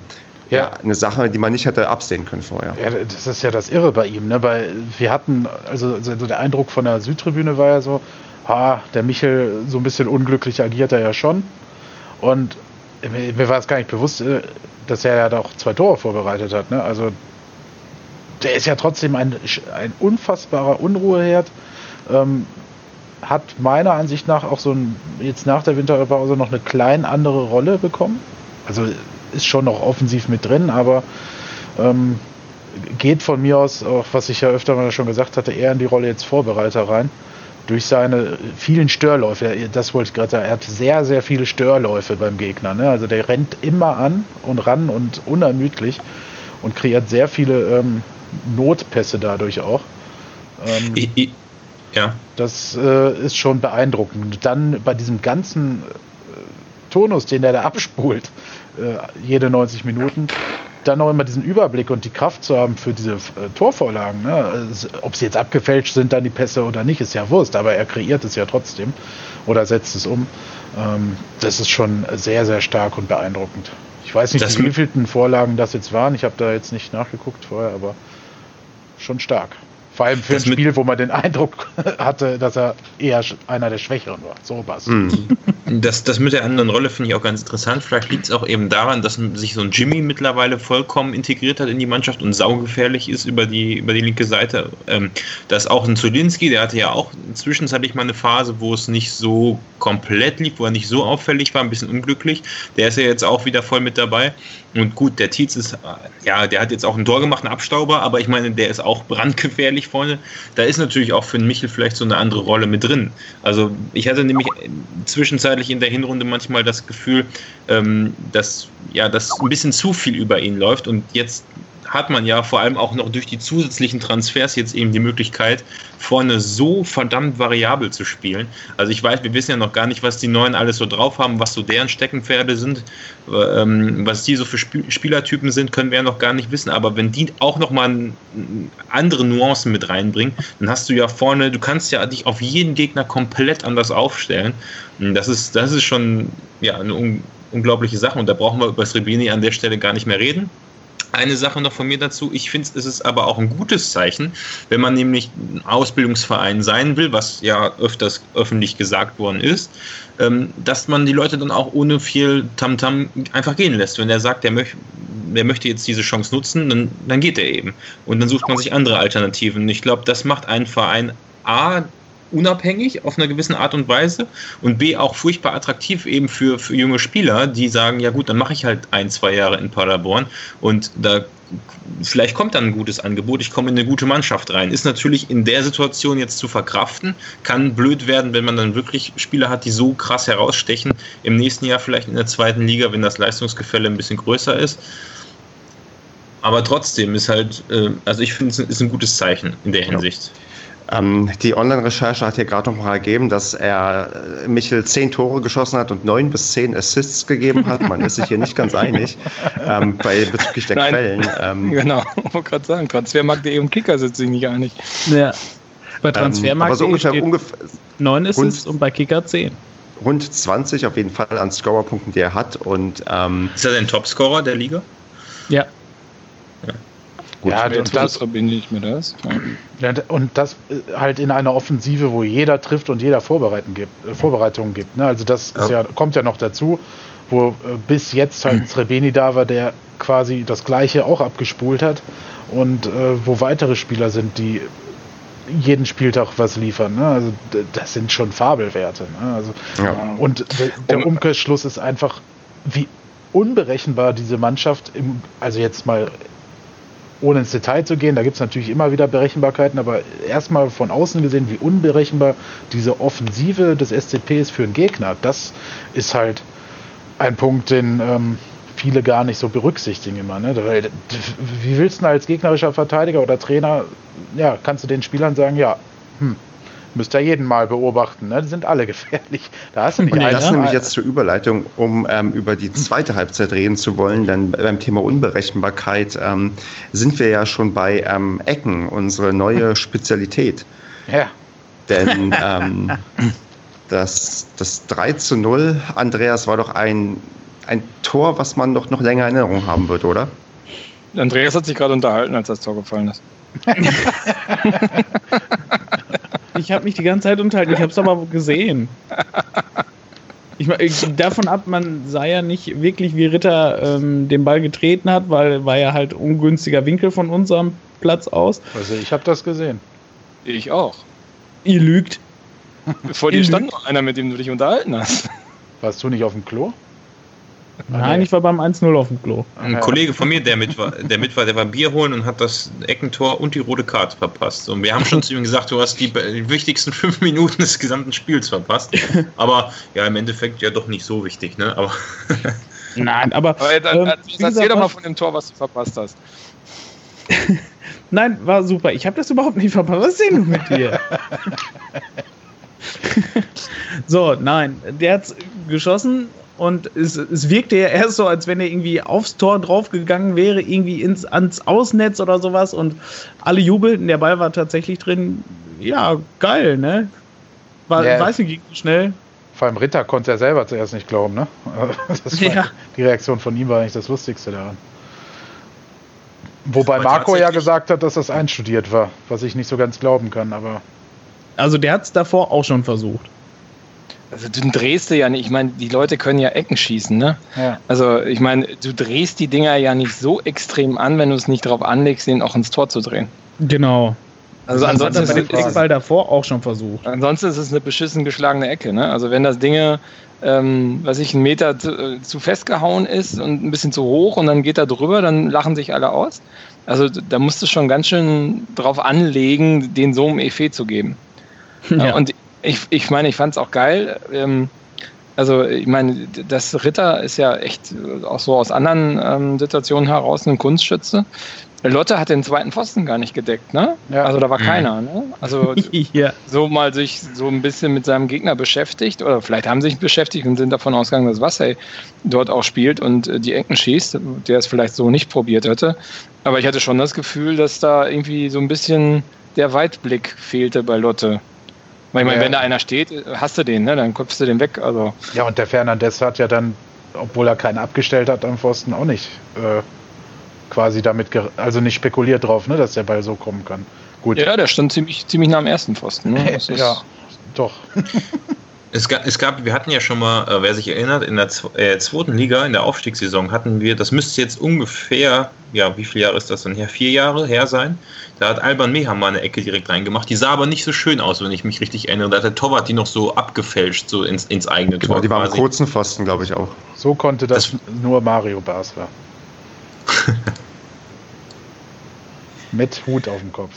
ja. eine Sache, die man nicht hätte absehen können vorher. Ja, das ist ja das Irre bei ihm, ne? weil wir hatten, also, also der Eindruck von der Südtribüne war ja so, ha, der Michel so ein bisschen unglücklich agiert er ja schon. Und mir war es gar nicht bewusst, äh, dass er ja doch zwei Tore vorbereitet hat. Ne? Also der ist ja trotzdem ein, ein unfassbarer Unruheherd. Ähm, hat meiner Ansicht nach auch so ein, jetzt nach der Winterpause noch eine klein andere Rolle bekommen. Also ist schon noch offensiv mit drin, aber ähm, geht von mir aus, auch was ich ja öfter mal schon gesagt hatte, eher in die Rolle jetzt Vorbereiter rein durch seine vielen Störläufe, das wollte ich gerade sagen, er hat sehr, sehr viele Störläufe beim Gegner. Ne? Also der rennt immer an und ran und unermüdlich und kreiert sehr viele ähm, Notpässe dadurch auch. Ähm, ich, ich, ja. Das äh, ist schon beeindruckend. Dann bei diesem ganzen äh, Tonus, den der da abspult, äh, jede 90 Minuten, dann noch immer diesen Überblick und die Kraft zu haben für diese äh, Torvorlagen. Ne? Also, ob sie jetzt abgefälscht sind, dann die Pässe oder nicht, ist ja Wurst, aber er kreiert es ja trotzdem oder setzt es um. Ähm, das ist schon sehr, sehr stark und beeindruckend. Ich weiß nicht, das wie vielten Vorlagen das jetzt waren. Ich habe da jetzt nicht nachgeguckt vorher, aber schon stark. Vor allem für das ein Spiel, wo man den Eindruck hatte, dass er eher einer der Schwächeren war. So was. Mhm. Das, das mit der anderen Rolle finde ich auch ganz interessant. Vielleicht liegt es auch eben daran, dass sich so ein Jimmy mittlerweile vollkommen integriert hat in die Mannschaft und saugefährlich ist über die, über die linke Seite. Ähm, da ist auch ein Zulinski, der hatte ja auch zwischenzeitlich mal eine Phase, wo es nicht so komplett lief, wo er nicht so auffällig war, ein bisschen unglücklich. Der ist ja jetzt auch wieder voll mit dabei. Und gut, der Tietz ist, ja, der hat jetzt auch ein Tor gemacht, einen Abstauber, aber ich meine, der ist auch brandgefährlich vorne. Da ist natürlich auch für den Michel vielleicht so eine andere Rolle mit drin. Also ich hatte nämlich zwischenzeitlich in der Hinrunde manchmal das Gefühl, ähm, dass ja, dass ein bisschen zu viel über ihn läuft und jetzt hat man ja vor allem auch noch durch die zusätzlichen Transfers jetzt eben die Möglichkeit, vorne so verdammt variabel zu spielen. Also ich weiß, wir wissen ja noch gar nicht, was die Neuen alles so drauf haben, was so deren Steckenpferde sind, ähm, was die so für Sp Spielertypen sind, können wir ja noch gar nicht wissen. Aber wenn die auch noch mal andere Nuancen mit reinbringen, dann hast du ja vorne, du kannst ja dich auf jeden Gegner komplett anders aufstellen. Das ist, das ist schon ja, eine un unglaubliche Sache und da brauchen wir über Srebini an der Stelle gar nicht mehr reden. Eine Sache noch von mir dazu. Ich finde, es ist aber auch ein gutes Zeichen, wenn man nämlich ein Ausbildungsverein sein will, was ja öfters öffentlich gesagt worden ist, ähm, dass man die Leute dann auch ohne viel Tamtam -Tam einfach gehen lässt. Wenn er sagt, der, möch der möchte jetzt diese Chance nutzen, dann, dann geht er eben. Und dann sucht man sich andere Alternativen. Ich glaube, das macht einen Verein A unabhängig auf einer gewissen Art und Weise und B auch furchtbar attraktiv eben für, für junge Spieler, die sagen, ja gut, dann mache ich halt ein, zwei Jahre in Paderborn und da vielleicht kommt dann ein gutes Angebot, ich komme in eine gute Mannschaft rein. Ist natürlich in der Situation jetzt zu verkraften, kann blöd werden, wenn man dann wirklich Spieler hat, die so krass herausstechen, im nächsten Jahr vielleicht in der zweiten Liga, wenn das Leistungsgefälle ein bisschen größer ist. Aber trotzdem ist halt, äh, also ich finde, es ist ein gutes Zeichen in der Hinsicht. Ja. Ähm, die Online-Recherche hat hier gerade noch mal ergeben, dass er äh, Michel zehn Tore geschossen hat und neun bis zehn Assists gegeben hat. Man ist sich hier nicht ganz einig ähm, bei bezüglich der Nein. Quellen. Ähm, genau, ich wollte gerade sagen, Transfermarkt.de und Kicker sind sich nicht einig. Ja. Bei ähm, Transfermarkt.de ähm, so ungefähr, neun Assists und bei Kicker zehn. Rund 20 auf jeden Fall an Scorerpunkten, die er hat. Und, ähm, ist er der Topscorer der Liga? Ja. Gut, ja, und das verbinde ich mir das. Ja. Und das äh, halt in einer Offensive, wo jeder trifft und jeder Vorbereitungen gibt. Äh, Vorbereitungen gibt ne? Also das ja. ja. kommt ja noch dazu, wo äh, bis jetzt halt mhm. Srebeni da war, der quasi das Gleiche auch abgespult hat und äh, wo weitere Spieler sind, die jeden Spieltag was liefern. Ne? Also das sind schon Fabelwerte. Ne? Also, ja. Und der Umkehrschluss ist einfach, wie unberechenbar diese Mannschaft, im, also jetzt mal ohne ins Detail zu gehen, da gibt es natürlich immer wieder Berechenbarkeiten, aber erstmal von außen gesehen, wie unberechenbar diese Offensive des SCP ist für einen Gegner, das ist halt ein Punkt, den ähm, viele gar nicht so berücksichtigen immer. Ne? Wie willst du als gegnerischer Verteidiger oder Trainer, ja, kannst du den Spielern sagen, ja, hm, müsst ihr jeden Mal beobachten, ne? die sind alle gefährlich. Da hast du nicht Und das nämlich jetzt zur Überleitung, um ähm, über die zweite Halbzeit reden zu wollen, denn beim Thema Unberechenbarkeit ähm, sind wir ja schon bei ähm, Ecken, unsere neue Spezialität. Ja, Denn ähm, das, das 3 zu 0, Andreas, war doch ein, ein Tor, was man doch noch länger in Erinnerung haben wird, oder? Andreas hat sich gerade unterhalten, als das Tor gefallen ist. Ich habe mich die ganze Zeit unterhalten, ich habe es aber gesehen. Ich, ich- davon ab, man sah ja nicht wirklich, wie Ritter ähm, den Ball getreten hat, weil war ja halt ungünstiger Winkel von unserem Platz aus. also ich habe das gesehen. Ich auch. Ihr lügt. Vor dir stand noch einer, mit dem du dich unterhalten hast. Warst du nicht auf dem Klo? Nein, ich war beim 1-0 auf dem Klo. Ein Ja. Kollege von mir, der mit war, der mit war, der war Bier holen und hat das Eckentor und die rote Karte verpasst. Und wir haben schon zu ihm gesagt, du hast die, die wichtigsten fünf Minuten des gesamten Spiels verpasst. Aber ja, im Endeffekt ja doch nicht so wichtig, ne? Aber Nein, aber. Aber jetzt, ähm, erzähl doch mal von dem Tor, was du verpasst hast. Nein, war super. Ich habe das überhaupt nicht verpasst. Was ist denn nun mit dir? so, nein, der hat's geschossen und es, es wirkte ja erst so, als wenn er irgendwie aufs Tor draufgegangen wäre, irgendwie ins, ans Ausnetz oder sowas und alle jubelten. Der Ball war tatsächlich drin. Ja, geil, ne? War, Ja. Weiß nicht, ging so schnell. Vor allem Ritter konnte er selber zuerst nicht glauben, ne? Ja. Die Reaktion von ihm war eigentlich das Lustigste daran. Wobei Marco ja gesagt hat, dass das einstudiert war, was ich nicht so ganz glauben kann, aber Also der hat's davor auch schon versucht. Also du drehst du ja nicht, ich meine, die Leute können ja Ecken schießen, ne? ja. Also ich meine, du drehst die Dinger ja nicht so extrem an, wenn du es nicht drauf anlegst, den auch ins Tor zu drehen. Genau. Also das hat ansonsten bei es, dem Eckball davor auch schon versucht. ansonsten ist es eine beschissen geschlagene Ecke, ne? Also wenn das Ding, ähm, was ich, einen Meter zu, äh, zu festgehauen ist und ein bisschen zu hoch und dann geht er drüber, dann lachen sich alle aus. Also da musst du schon ganz schön drauf anlegen, den so einem Effet zu geben. Ja. Und ich, ich meine, ich fand es auch geil. Ähm, also ich meine, das Ritter ist ja echt auch so aus anderen ähm, Situationen heraus ein Kunstschütze. Lotte hat den zweiten Pfosten gar nicht gedeckt, ne? Ja. Also da war Mhm. keiner, ne? Also ja. so mal sich so ein bisschen mit seinem Gegner beschäftigt oder vielleicht haben sie sich beschäftigt und sind davon ausgegangen, dass Wassey dort auch spielt und äh, die Ecken schießt, der es vielleicht so nicht probiert hätte. Aber ich hatte schon das Gefühl, dass da irgendwie so ein bisschen der Weitblick fehlte bei Lotte. Weil ich meine, Ja. wenn da einer steht, hast du den, ne? Dann kopfst du den weg. Also Ja, und der Fernandes hat ja dann, obwohl er keinen abgestellt hat am Pfosten, auch nicht äh, quasi damit, also nicht spekuliert drauf, ne, dass der Ball so kommen kann. Gut. ja, der stand ziemlich, ziemlich nah am ersten Pfosten. Ne? Ja, doch. es gab, es gab, wir hatten ja schon mal, äh, wer sich erinnert, in der äh, zweiten Liga, in der Aufstiegssaison hatten wir, das müsste jetzt ungefähr, ja, wie viele Jahre ist das denn her? Vier Jahre her sein. Da hat Alban Meham mal eine Ecke direkt reingemacht. Die sah aber nicht so schön aus, wenn ich mich richtig erinnere. Da hat der Torwart die noch so abgefälscht, so ins, ins eigene Genau, Tor. die war am quasi. kurzen Pfosten, glaube ich auch. So konnte das, Das- nur Mario Basler. Mit Hut auf dem Kopf.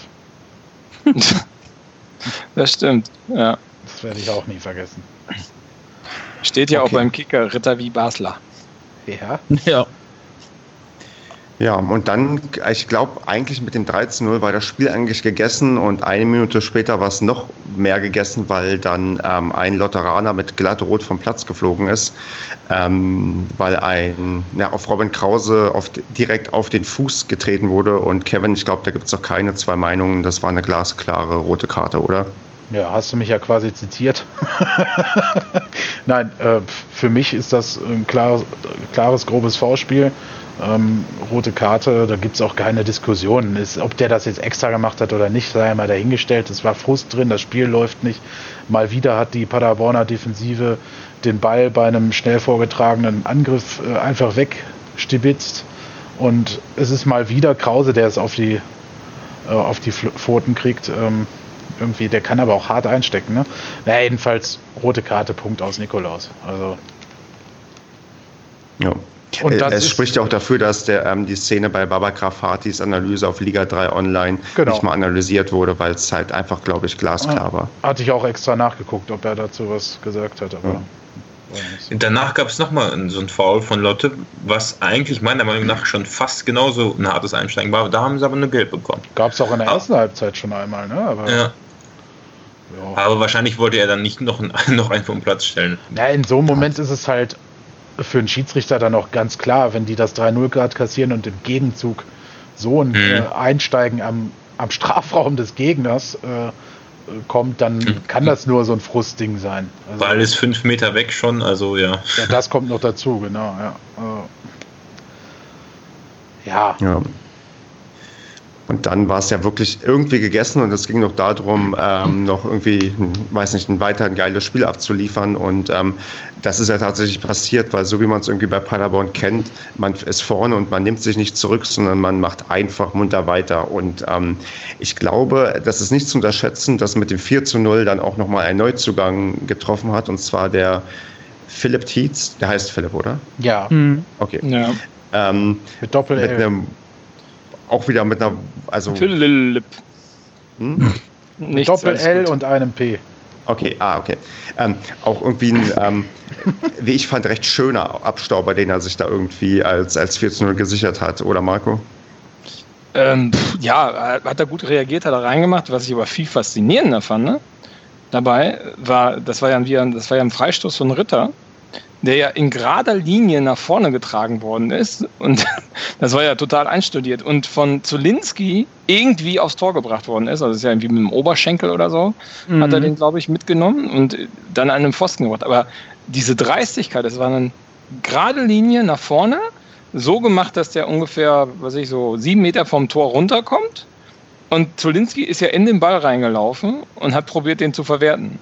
das stimmt. Ja. Das werde ich auch nie vergessen. Steht ja Okay. auch beim Kicker Ritter wie Basler. Ja, Ja. Ja, und dann, ich glaube, eigentlich mit dem 13-0 war das Spiel eigentlich gegessen und eine Minute später war es noch mehr gegessen, weil dann ähm, ein Lotteraner mit glatt rot vom Platz geflogen ist, ähm, weil ein, ja, auf Robin Krause auf, direkt auf den Fuß getreten wurde und Kevin, ich glaube, da gibt es doch keine zwei Meinungen, das war eine glasklare rote Karte, oder? Ja, hast du mich ja quasi zitiert. Nein, äh, für mich ist das ein klar, klares, grobes V-Spiel. Ähm, rote Karte, da gibt es auch keine Diskussion. Ist, ob der das jetzt extra gemacht hat oder nicht, sei mal dahingestellt. Es war Frust drin, das Spiel läuft nicht. Mal wieder hat die Paderborner Defensive den Ball bei einem schnell vorgetragenen Angriff äh, einfach wegstibitzt. Und es ist mal wieder Krause, der es auf die, äh, auf die Pfoten kriegt. Ähm, irgendwie, der kann aber auch hart einstecken. Ne? Na, jedenfalls rote Karte, Punkt aus Nikolaus. Also Ja. Und das es spricht ja auch dafür, dass der, ähm, die Szene bei Baba Grafatis Analyse auf Liga 3 Online genau. nicht mal analysiert wurde, weil es halt einfach, glaube ich, glasklar war. Hatte ich auch extra nachgeguckt, ob er dazu was gesagt hat. Aber ja. Danach gab es nochmal so ein Foul von Lotte, was eigentlich meiner Meinung nach schon fast genauso ein hartes Einsteigen war. Da haben sie aber eine Gelb bekommen. Gab es auch in der ersten Halbzeit schon einmal, ne? Aber, ja. Ja. Aber wahrscheinlich wollte er dann nicht noch, noch einen vom Platz stellen. Na, in so einem Moment ist es halt für einen Schiedsrichter dann auch ganz klar, wenn die das 3-0 Grad kassieren und im Gegenzug so ein mhm. äh, Einsteigen am, am Strafraum des Gegners äh, kommt, dann mhm. kann das nur so ein Frustding sein. Also, Ball ist fünf Meter weg schon, also ja. Ja, das kommt noch dazu, genau, ja. Äh, ja. ja. Und dann war es ja wirklich irgendwie gegessen und es ging noch darum, ähm, noch irgendwie, weiß nicht, ein weiter ein geiles Spiel abzuliefern. Und ähm, das ist ja tatsächlich passiert, weil so wie man es irgendwie bei Paderborn kennt, man ist vorne und man nimmt sich nicht zurück, sondern man macht einfach munter weiter. Und ähm, ich glaube, das ist nicht zu unterschätzen, dass mit dem 4 zu 0 dann auch nochmal ein Neuzugang getroffen hat, und zwar der Philipp Tietz, der heißt Philipp, oder? Ja. Mhm. Okay. Ja. Ähm, mit Doppel-L. Mit einem auch wieder mit einer. Also, Philipp. Hm? Doppel-L und einem P. Okay, ah, okay. Ähm, auch irgendwie ein, ähm, wie ich fand, recht schöner Abstauber, den er sich da irgendwie als, als 14-0 gesichert hat, oder Marco? Ähm, ja, hat er gut reagiert, hat er reingemacht, was ich aber viel faszinierender fand. Ne? Dabei war, das war ja ein, das war ja ein Freistoß von Ritter der ja in gerader Linie nach vorne getragen worden ist. Und das war ja total einstudiert. Und von Zulinski irgendwie aufs Tor gebracht worden ist. Also das ist ja irgendwie mit dem Oberschenkel oder so. Mhm. Hat er den, glaube ich, mitgenommen und dann an den Pfosten gebracht. Aber diese Dreistigkeit, das war eine gerade Linie nach vorne. So gemacht, dass der ungefähr, was ich so, sieben Meter vom Tor runterkommt. Und Zulinski ist ja in den Ball reingelaufen und hat probiert, den zu verwerten.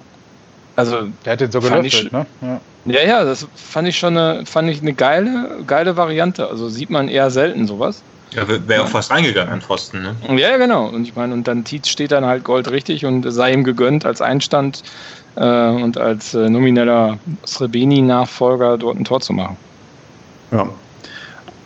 Also, der hat den so gelöffelt, ne? Ja. Ja, ja, das fand ich schon eine, fand ich eine geile, geile Variante. Also sieht man eher selten sowas. Ja, wäre auch fast reingegangen an Pfosten, ne? Ja, genau. Und ich meine, und dann Tietz steht dann halt Gold richtig und sei ihm gegönnt als Einstand äh, und als äh, nomineller Srebeni-Nachfolger dort ein Tor zu machen. Ja.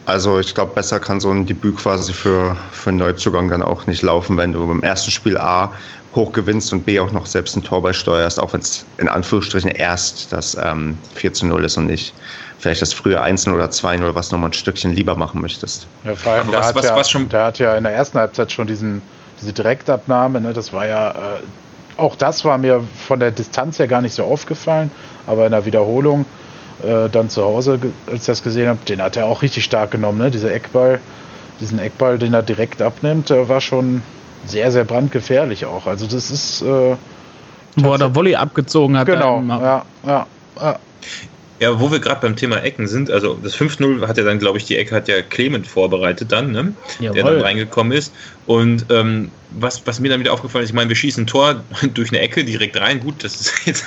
Also ich glaube, besser kann so ein Debüt quasi für, für einen Neuzugang dann auch nicht laufen, wenn du im ersten Spiel A hoch gewinnst und B auch noch selbst ein Tor beisteuerst, auch wenn es in Anführungsstrichen erst das ähm, 4 zu 0 ist und nicht vielleicht das frühe 1 oder 2 0, was nochmal ein Stückchen lieber machen möchtest. Ja, vor allem, der, was, hat was, ja, was schon der hat ja in der ersten Halbzeit schon diesen, diese Direktabnahme, ne, das war ja, äh, auch das war mir von der Distanz her gar nicht so aufgefallen, aber in der Wiederholung äh, dann zu Hause, als ich das gesehen habe, den hat er auch richtig stark genommen, ne? Dieser Eckball, diesen Eckball, den er direkt abnimmt, äh, war schon sehr, sehr brandgefährlich auch. Also das ist. Äh, Wo er der Volley abgezogen hat. Genau, ja, ja, ja. Ja, wo wir gerade beim Thema Ecken sind, also das 5-0 hat ja dann, glaube ich, die Ecke hat ja Clement vorbereitet dann, ne? der dann reingekommen ist. Und ähm, was, was mir wieder aufgefallen ist, ich meine, wir schießen ein Tor durch eine Ecke direkt rein. Gut, das ist jetzt,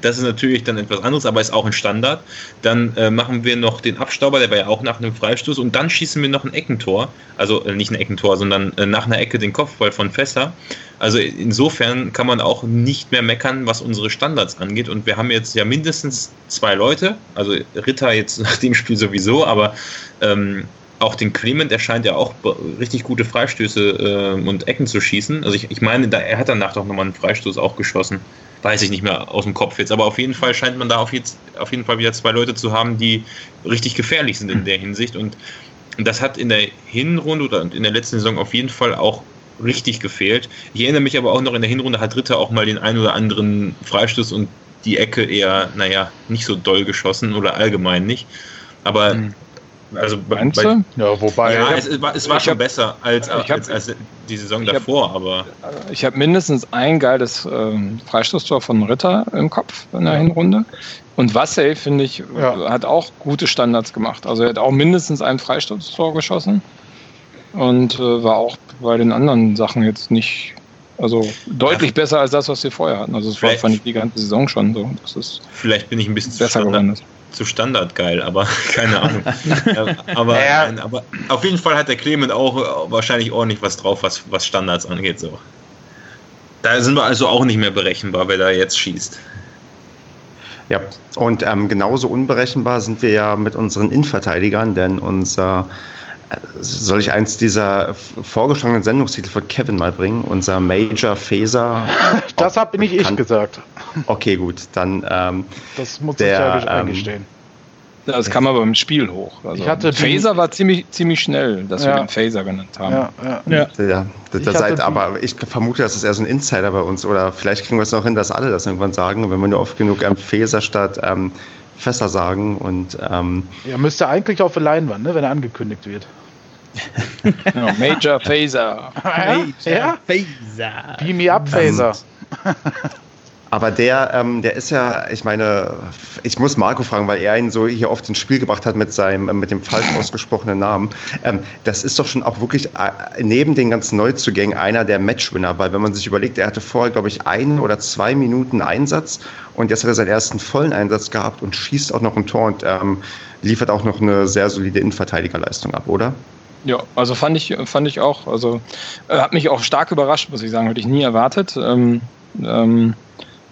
das ist natürlich dann etwas anderes, aber ist auch ein Standard. Dann äh, machen wir noch den Abstauber, der war ja auch nach einem Freistoß und dann schießen wir noch ein Eckentor. Also äh, nicht ein Eckentor, sondern äh, nach einer Ecke den Kopfball von Fässer. Also insofern kann man auch nicht mehr meckern, was unsere Standards angeht. Und wir haben jetzt ja mindestens zwei Leute, also Ritter jetzt nach dem Spiel sowieso, aber ähm, auch den Clement, der scheint ja auch richtig gute Freistöße äh, und Ecken zu schießen. Also ich, ich meine, da, er hat danach doch nochmal einen Freistoß auch geschossen. Weiß ich nicht mehr aus dem Kopf jetzt, aber auf jeden Fall scheint man da auf, jetzt, auf jeden Fall wieder zwei Leute zu haben, die richtig gefährlich sind in der Hinsicht. Und das hat in der Hinrunde oder in der letzten Saison auf jeden Fall auch richtig gefehlt. Ich erinnere mich aber auch noch, in der Hinrunde hat Ritter auch mal den einen oder anderen Freistoß und die Ecke eher, naja, nicht so doll geschossen oder allgemein nicht. Aber mhm. Also bei, bei, ja, wobei. Ja, es, es war, es war schon hab, besser als, hab, als, als, die Saison davor, hab, aber. Ich habe mindestens ein geiles ähm, Freistoßtor von Ritter im Kopf in der Hinrunde. Und Wassey, finde ich, ja. hat auch gute Standards gemacht. Also er hat auch mindestens ein Freistoßtor geschossen. Und äh, war auch bei den anderen Sachen jetzt nicht also deutlich ja. besser als das, was wir vorher hatten. Also es war, fand ich die ganze Saison schon so. Das ist vielleicht bin ich ein bisschen besser geworden zu Standard geil, aber keine Ahnung. aber, ja. nein, aber auf jeden Fall hat der Clement auch wahrscheinlich ordentlich was drauf, was, was Standards angeht. So. Da sind wir also auch nicht mehr berechenbar, wer da jetzt schießt. Ja, und ähm, genauso unberechenbar sind wir ja mit unseren Innenverteidigern, denn unser, äh, soll ich eins dieser vorgeschlagenen Sendungstitel von Kevin mal bringen? Unser Major Phaser. Das habe nicht ich gesagt. Okay, gut, dann. Ähm, das muss der, ich ja ähm, eingestehen. Das kam aber im Spiel hoch. Also Ich hatte Phaser war ziemlich, ziemlich schnell, dass wir Ja. den Phaser genannt haben. Ja, ja. Ja. Ja, das, seid, aber ich vermute, das ist eher so ein Insider bei uns. Oder vielleicht kriegen wir es noch hin, dass alle das irgendwann sagen, wenn wir nur oft genug ähm, Fäser statt ähm, Fässer sagen. Und ähm, Er müsste eigentlich auf der Leinwand, ne, wenn er angekündigt wird. Genau, Major Phaser. Ja? Phaser. Beam me up, Phaser. aber der, ähm, der ist ja, ich meine, ich muss Marco fragen, weil er ihn so hier oft ins Spiel gebracht hat mit seinem, äh, mit dem falsch ausgesprochenen Namen. Ähm, das ist doch schon auch wirklich äh, neben den ganzen Neuzugängen einer der Matchwinner, weil wenn man sich überlegt, er hatte vorher, glaube ich, ein oder zwei Minuten Einsatz und jetzt hat er seinen ersten vollen Einsatz gehabt und schießt auch noch ein Tor und ähm, liefert auch noch eine sehr solide Innenverteidigerleistung ab, oder? Ja, also fand ich, fand ich auch. Also äh, hat mich auch stark überrascht, muss ich sagen. Hätte ich nie erwartet. Ähm, ähm,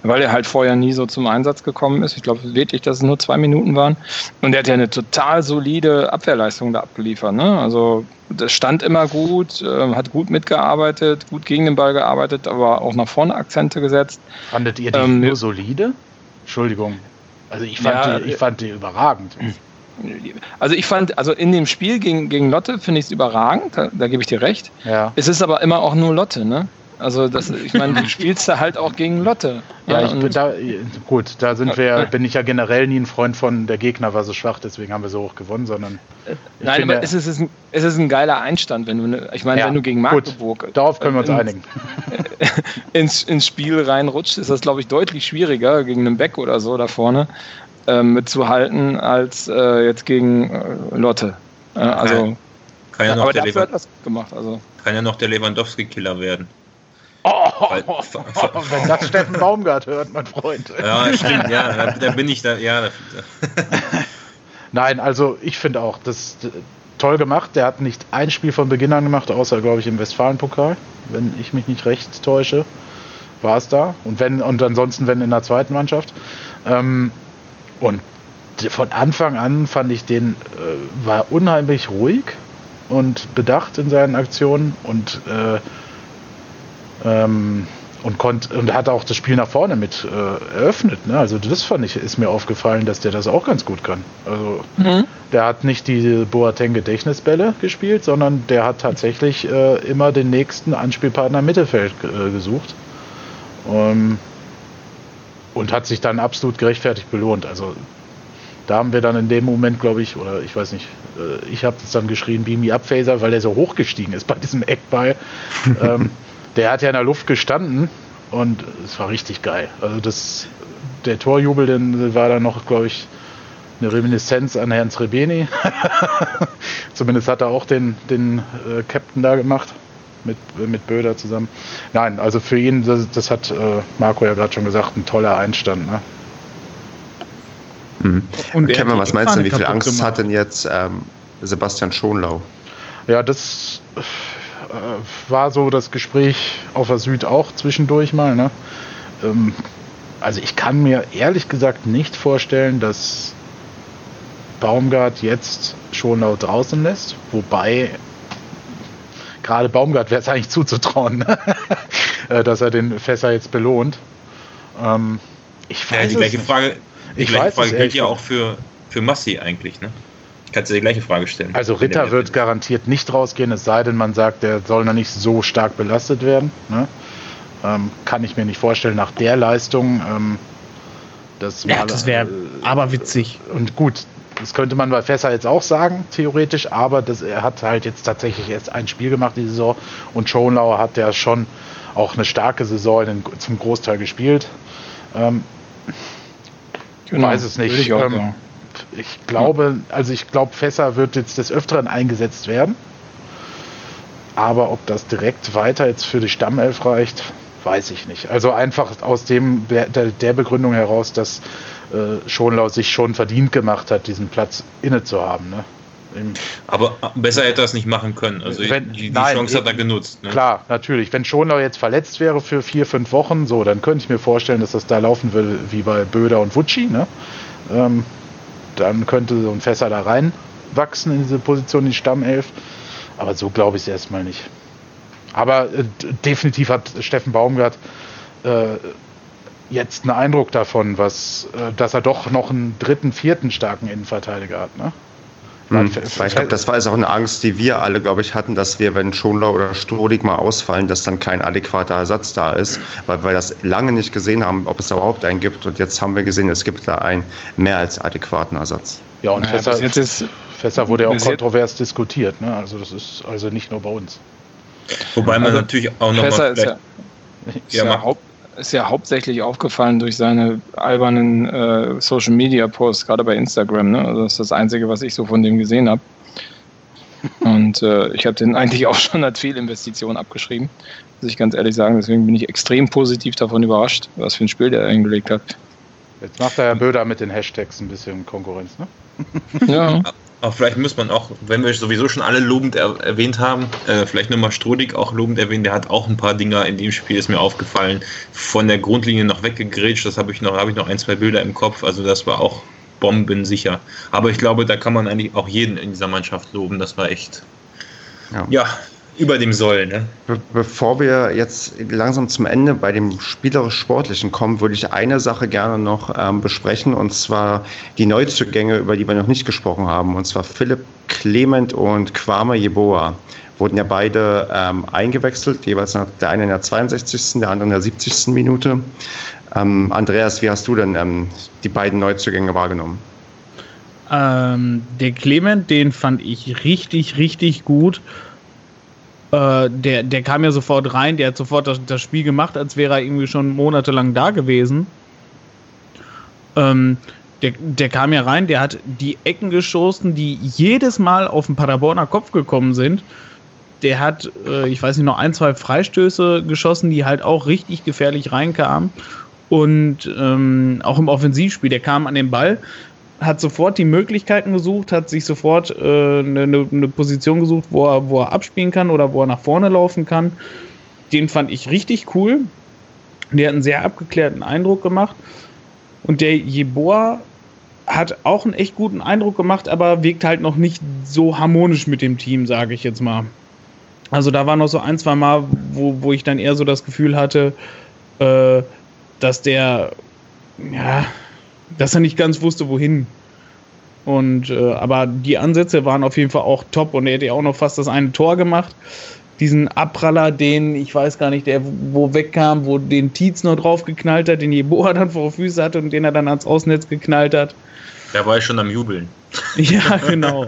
weil er halt vorher nie so zum Einsatz gekommen ist. Ich glaube wirklich, dass es nur zwei Minuten waren. Und er hat ja eine total solide Abwehrleistung da abgeliefert. Ne? Also das stand immer gut, äh, hat gut mitgearbeitet, gut gegen den Ball gearbeitet, aber auch nach vorne Akzente gesetzt. Fandet ihr die Ähm, nur solide? Entschuldigung. Also ich fand, Ja, die, ich fand die überragend. Also ich fand, also in dem Spiel gegen, gegen Lotte finde ich es überragend, da, da gebe ich dir recht. Ja. Es ist aber immer auch nur Lotte, ne? Also das, ich meine, du spielst da halt auch gegen Lotte. Ja, ich und- bin da, gut, da sind wir, Ja. bin ich ja generell nie ein Freund von, der Gegner war so schwach, deswegen haben wir so hoch gewonnen, sondern ich Nein, finde- aber es ist, es, ist ein, es ist ein geiler Einstand, wenn du, ne, ich meine, Ja, wenn du gegen gut, Magdeburg darauf können wir uns in- einigen. ins, ins Spiel reinrutscht, ist das, glaube ich, deutlich schwieriger, gegen einen Beck oder so da vorne ähm, mitzuhalten, als äh, jetzt gegen äh, Lotte. Äh, also, Kann ja noch, aber der, dafür hat das gemacht. Also. kann ja noch der Lewandowski-Killer werden. Weil- wenn das Steffen Baumgart hört, mein Freund. Ja, stimmt, ja, da, da bin ich da, ja. Da, Nein, also ich finde auch, das ist toll gemacht. Der hat nicht ein Spiel von Beginn an gemacht, außer, glaube ich, im Westfalen-Pokal. Wenn ich mich nicht recht täusche, war es da. Und wenn, und ansonsten, wenn in der zweiten Mannschaft. Ähm, und von Anfang an fand ich den, äh, war unheimlich ruhig und bedacht in seinen Aktionen und äh, ähm, und konnte und hat auch das Spiel nach vorne mit äh, eröffnet. Ne? Also das fand ich, ist mir aufgefallen, dass der das auch ganz gut kann. Also Mhm. der hat nicht die Boateng Gedächtnisbälle gespielt, sondern der hat tatsächlich äh, immer den nächsten Anspielpartner im Mittelfeld äh, gesucht. Ähm, und hat sich dann absolut gerechtfertigt belohnt. Also da haben wir dann in dem Moment, glaube ich, oder ich weiß nicht, äh, ich habe das dann geschrien, Beam me up Phaser, weil der so hochgestiegen ist bei diesem Eckball. ähm, der hat ja in der Luft gestanden und es war richtig geil. Also das, der Torjubel, den war dann noch, glaube ich, eine Reminiszenz an Herrn Srebeni. Zumindest hat er auch den, den äh, Captain da gemacht mit, mit Böder zusammen. Nein, also für ihn, das, das hat äh, Marco ja gerade schon gesagt, ein toller Einstand. Ne? Und der Kevin, was meinst du, wie viel Angst gemacht. hat denn jetzt ähm, Sebastian Schonlau? Ja, das äh, war so das Gespräch auf der Süd auch zwischendurch mal. Ne? Ähm, also ich kann mir ehrlich gesagt nicht vorstellen, dass Baumgart jetzt schon laut draußen lässt. Wobei gerade Baumgart wäre es eigentlich zuzutrauen, ne? Äh, dass er den Fässer jetzt belohnt. Ähm, ich weiß ja, die gleiche. Frage, die Ich gleiche Frage gilt ja auch für, für Massi eigentlich, ne? Ich kann dir die gleiche Frage stellen. Also Ritter wird fit garantiert nicht rausgehen, es sei denn, man sagt, der soll noch nicht so stark belastet werden. Ne? Ähm, kann ich mir nicht vorstellen, nach der Leistung. Ähm, das Ja, das wäre aber witzig. Und gut, das könnte man bei Fässer jetzt auch sagen, theoretisch, aber das, er hat halt jetzt tatsächlich erst ein Spiel gemacht die Saison und Schonlau hat ja schon auch eine starke Saison in, zum Großteil gespielt. Ähm, Genau, weiß es nicht. würde Ich, auch Ähm, sagen. Ich glaube, also ich glaube, Fässer wird jetzt des Öfteren eingesetzt werden. Aber ob das direkt weiter jetzt für die Stammelf reicht, weiß ich nicht. Also einfach aus dem der, der, Begründung heraus, dass äh, Schonlau sich schon verdient gemacht hat, diesen Platz inne zu haben. Ne? Aber besser hätte er es nicht machen können. Also Wenn- die, die nein, Chance hat er genutzt. Ne? Klar, natürlich. Wenn Schonlau jetzt verletzt wäre für vier, fünf Wochen, so, dann könnte ich mir vorstellen, dass das da laufen würde wie bei Böder und Wutschi. Ne? Ähm, dann könnte so ein Fässer da reinwachsen in diese Position, die Stammelf. Aber so glaube ich es erstmal nicht. Aber äh, definitiv hat Steffen Baumgart äh, jetzt einen Eindruck davon, was, äh, dass er doch noch einen dritten, vierten starken Innenverteidiger hat. Ne? Hm. Fe- Weil ich glaube, das war jetzt auch eine Angst, die wir alle, glaube ich, hatten, dass wir, wenn Schonlau oder Strodig mal ausfallen, dass dann kein adäquater Ersatz da ist, weil wir das lange nicht gesehen haben, ob es da überhaupt einen gibt. Und jetzt haben wir gesehen, es gibt da einen mehr als adäquaten Ersatz. Ja, und Naja, Fässer, jetzt ist, Fässer wurde ja auch kontrovers diskutiert. Ne? Also das ist also nicht nur bei uns. Wobei man Also, natürlich auch noch Fässer mal ist ja, ist, Ja, ja haupt, ist ja hauptsächlich aufgefallen durch seine albernen äh, Social Media Posts, gerade bei Instagram. Ne? Also das ist das Einzige, was ich so von dem gesehen habe. Und äh, ich habe den eigentlich auch schon als Fehlinvestition abgeschrieben, muss ich ganz ehrlich sagen. Deswegen bin ich extrem positiv davon überrascht, was für ein Spiel der hingelegt hat. Jetzt macht der Herr Böder mit den Hashtags ein bisschen Konkurrenz. Ne? Ja, aber vielleicht muss man auch, wenn wir sowieso schon alle lobend er, erwähnt haben, äh, vielleicht nochmal Strodig auch lobend erwähnen. Der hat auch ein paar Dinger in dem Spiel, ist mir aufgefallen, von der Grundlinie noch weggegrätscht. Das habe ich noch, habe ich noch ein, zwei Bilder im Kopf. Also das war auch bombensicher. Aber ich glaube, da kann man eigentlich auch jeden in dieser Mannschaft loben. Das war echt, Ja. ja, über dem Soll. Ne? Be bevor wir jetzt langsam zum Ende bei dem spielerisch-sportlichen kommen, würde ich eine Sache gerne noch ähm, besprechen, und zwar die Neuzugänge, über die wir noch nicht gesprochen haben, und zwar Philipp Clement und Kwame Jeboa. Wurden ja beide ähm, eingewechselt, jeweils nach, der eine in der 62., der andere in der 70. Minute. Ähm, Andreas, wie hast du denn ähm, die beiden Neuzugänge wahrgenommen? Ähm, der Clement, den fand ich richtig, richtig gut. Äh, der, der kam ja sofort rein, der hat sofort das, das Spiel gemacht, als wäre er irgendwie schon monatelang da gewesen. Ähm, der, der kam ja rein, der hat die Ecken geschossen, die jedes Mal auf den Paderborner Kopf gekommen sind. Der hat, äh, ich weiß nicht, noch ein, zwei Freistöße geschossen, die halt auch richtig gefährlich reinkamen. Und ähm, auch im Offensivspiel, der kam an den Ball, hat sofort die Möglichkeiten gesucht, hat sich sofort äh, eine, eine- eine Position gesucht, wo er, wo er abspielen kann oder wo er nach vorne laufen kann. Den fand ich richtig cool. Der hat einen sehr abgeklärten Eindruck gemacht. Und der Jeboa hat auch einen echt guten Eindruck gemacht, aber wirkt halt noch nicht so harmonisch mit dem Team, sage ich jetzt mal. Also da war noch so ein, zwei Mal, wo, wo ich dann eher so das Gefühl hatte, äh, dass der, ja, dass er nicht ganz wusste, wohin. Und äh, aber die Ansätze waren auf jeden Fall auch top und er hätte ja auch noch fast das eine Tor gemacht. Diesen Abpraller, den, ich weiß gar nicht, der wo wegkam, wo den Tietz noch drauf geknallt hat, den Jeboa dann vor Füße hatte und den er dann ans Außennetz geknallt hat. Da war ich schon am Jubeln. Ja, genau.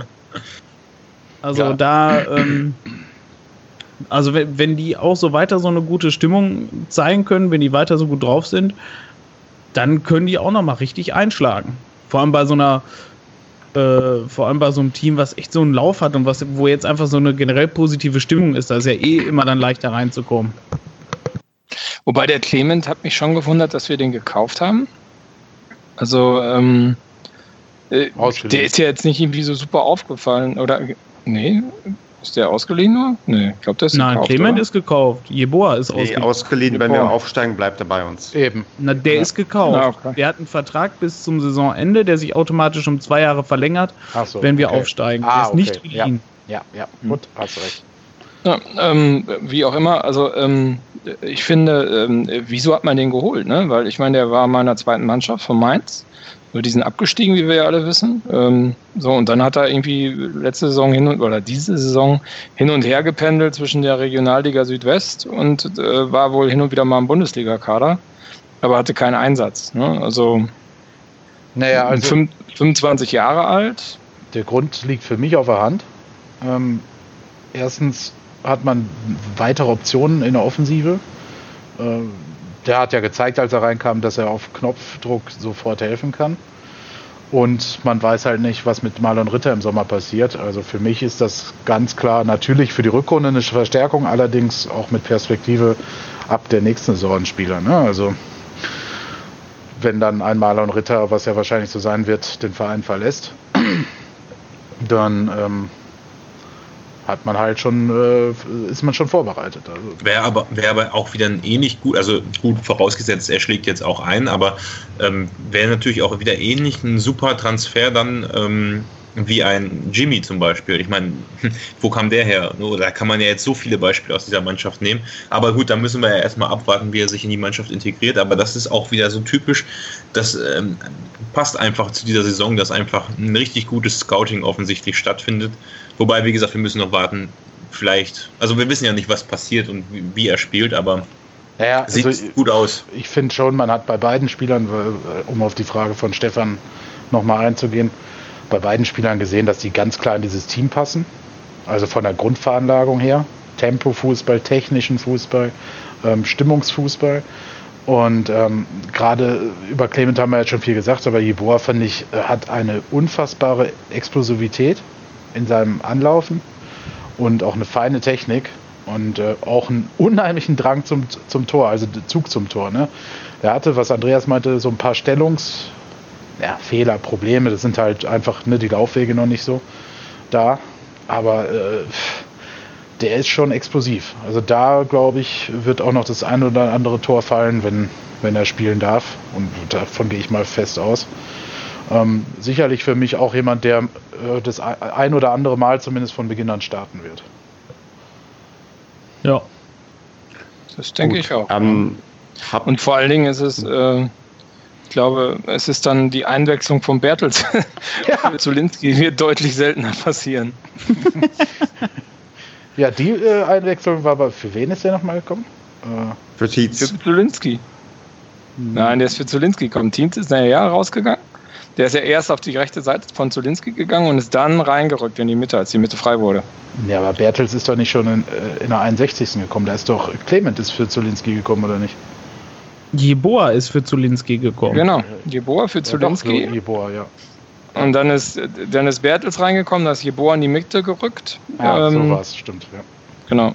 Also Ja. da, ähm, also wenn, wenn die auch so weiter so eine gute Stimmung zeigen können, wenn die weiter so gut drauf sind, dann können die auch noch mal richtig einschlagen. Vor allem bei so einer, äh, vor allem bei so einem Team, was echt so einen Lauf hat und was, wo jetzt einfach so eine generell positive Stimmung ist, da ist ja eh immer dann leichter reinzukommen. Wobei der Clement hat mich schon gewundert, dass wir den gekauft haben. Also, ähm, äh, der ist ja jetzt nicht irgendwie so super aufgefallen. Oder, nee, ist der ausgeliehen nur? Nee, ich glaube, der ist Nein, gekauft, Clement oder? ist gekauft, Jeboa ist Nee, ausgeliehen. ausgeliehen, wenn wir aufsteigen, bleibt er bei uns. Eben. Na, der Ja. ist gekauft. Ah, okay. Der hat einen Vertrag bis zum Saisonende, der sich automatisch um zwei Jahre verlängert, so, wenn wir okay. aufsteigen. Ah, der ist okay. nicht geliehen. Ja, ja, Hm. gut, hast recht. Ja, ähm, wie auch immer, also ähm, ich finde, ähm, wieso hat man den geholt? Ne? Weil ich meine, der war mal in der zweiten Mannschaft von Mainz. Nur die sind abgestiegen, wie wir ja alle wissen. Ähm, so, und dann hat er irgendwie letzte Saison hin und oder diese Saison hin und her gependelt zwischen der Regionalliga Südwest und äh, war wohl hin und wieder mal im Bundesliga-Kader, aber hatte keinen Einsatz. Ne? Also, Naja, also fünf- 25 Jahre alt. der Grund liegt für mich auf der Hand. Ähm, erstens hat man weitere Optionen in der Offensive. Ähm, der hat ja gezeigt, als er reinkam, dass er auf Knopfdruck sofort helfen kann. Und man weiß halt nicht, was mit Marlon Ritter im Sommer passiert. Also für mich ist das ganz klar natürlich für die Rückrunde eine Verstärkung, allerdings auch mit Perspektive ab der nächsten Saison Spieler. Ne? Also wenn dann ein Marlon Ritter, was ja wahrscheinlich so sein wird, den Verein verlässt, dann ähm, hat man halt schon, äh, ist man schon vorbereitet. Also. Wäre aber, wär aber auch wieder ein ähnlich gut, also gut vorausgesetzt, er schlägt jetzt auch ein, aber ähm, wäre natürlich auch wieder ähnlich ein super Transfer dann ähm, wie ein Jimmy zum Beispiel. Ich meine, wo kam der her? Da kann man ja jetzt so viele Beispiele aus dieser Mannschaft nehmen. Aber gut, da müssen wir ja erstmal abwarten, wie er sich in die Mannschaft integriert. Aber das ist auch wieder so typisch, das ähm, passt einfach zu dieser Saison, dass einfach ein richtig gutes Scouting offensichtlich stattfindet. Wobei, wie gesagt, wir müssen noch warten. Vielleicht, also wir wissen ja nicht, was passiert und wie, wie er spielt, aber ja, sieht also, gut aus. Ich finde schon, man hat bei beiden Spielern, äh, um auf die Frage von Stefan nochmal einzugehen, bei beiden Spielern gesehen, dass die ganz klar in dieses Team passen. Also von der Grundveranlagung her. Tempo-Fußball, technischen Fußball, ähm, Stimmungsfußball. Und ähm, gerade über Clement haben wir jetzt schon viel gesagt, aber Jeboa, finde ich, äh, hat eine unfassbare Explosivität in seinem Anlaufen und auch eine feine Technik und äh, auch einen unheimlichen Drang zum, zum Tor, also Zug zum Tor. Ne? Er hatte, was Andreas meinte, so ein paar Stellungs- ja, Probleme. Das sind halt einfach ne, die Laufwege noch nicht so da. Aber äh, der ist schon explosiv. Also da, glaube ich, wird auch noch das eine oder andere Tor fallen, wenn, wenn er spielen darf. Und davon gehe ich mal fest aus. Ähm, sicherlich für mich auch jemand, der äh, das ein oder andere Mal zumindest von Beginn an starten wird. Ja. Das denke ich auch. Ähm, und vor allen Dingen ist es, äh, glaube, es ist dann die Einwechslung von Bertels ja. Zulinski wird deutlich seltener passieren. ja, die äh, Einwechslung war aber für wen ist der nochmal gekommen? Äh, für Tietz. Für Zulinski. Hm. Nein, der ist für Zulinski gekommen. Tietz ist ja rausgegangen. Der ist ja erst auf die rechte Seite von Zulinski gegangen und ist dann reingerückt in die Mitte, als die Mitte frei wurde. Ja, aber Bertels ist doch nicht schon in, äh, in der 61. gekommen. Da ist doch Clement ist für Zulinski gekommen, oder nicht? Jeboa ist für Zulinski gekommen. Genau, Jeboa für Zulinski. Ja, Jeboa, ja. Und dann ist, dann ist Bertels reingekommen, da ist Jeboa in die Mitte gerückt. Ja, ähm, so war es, stimmt, ja. Genau.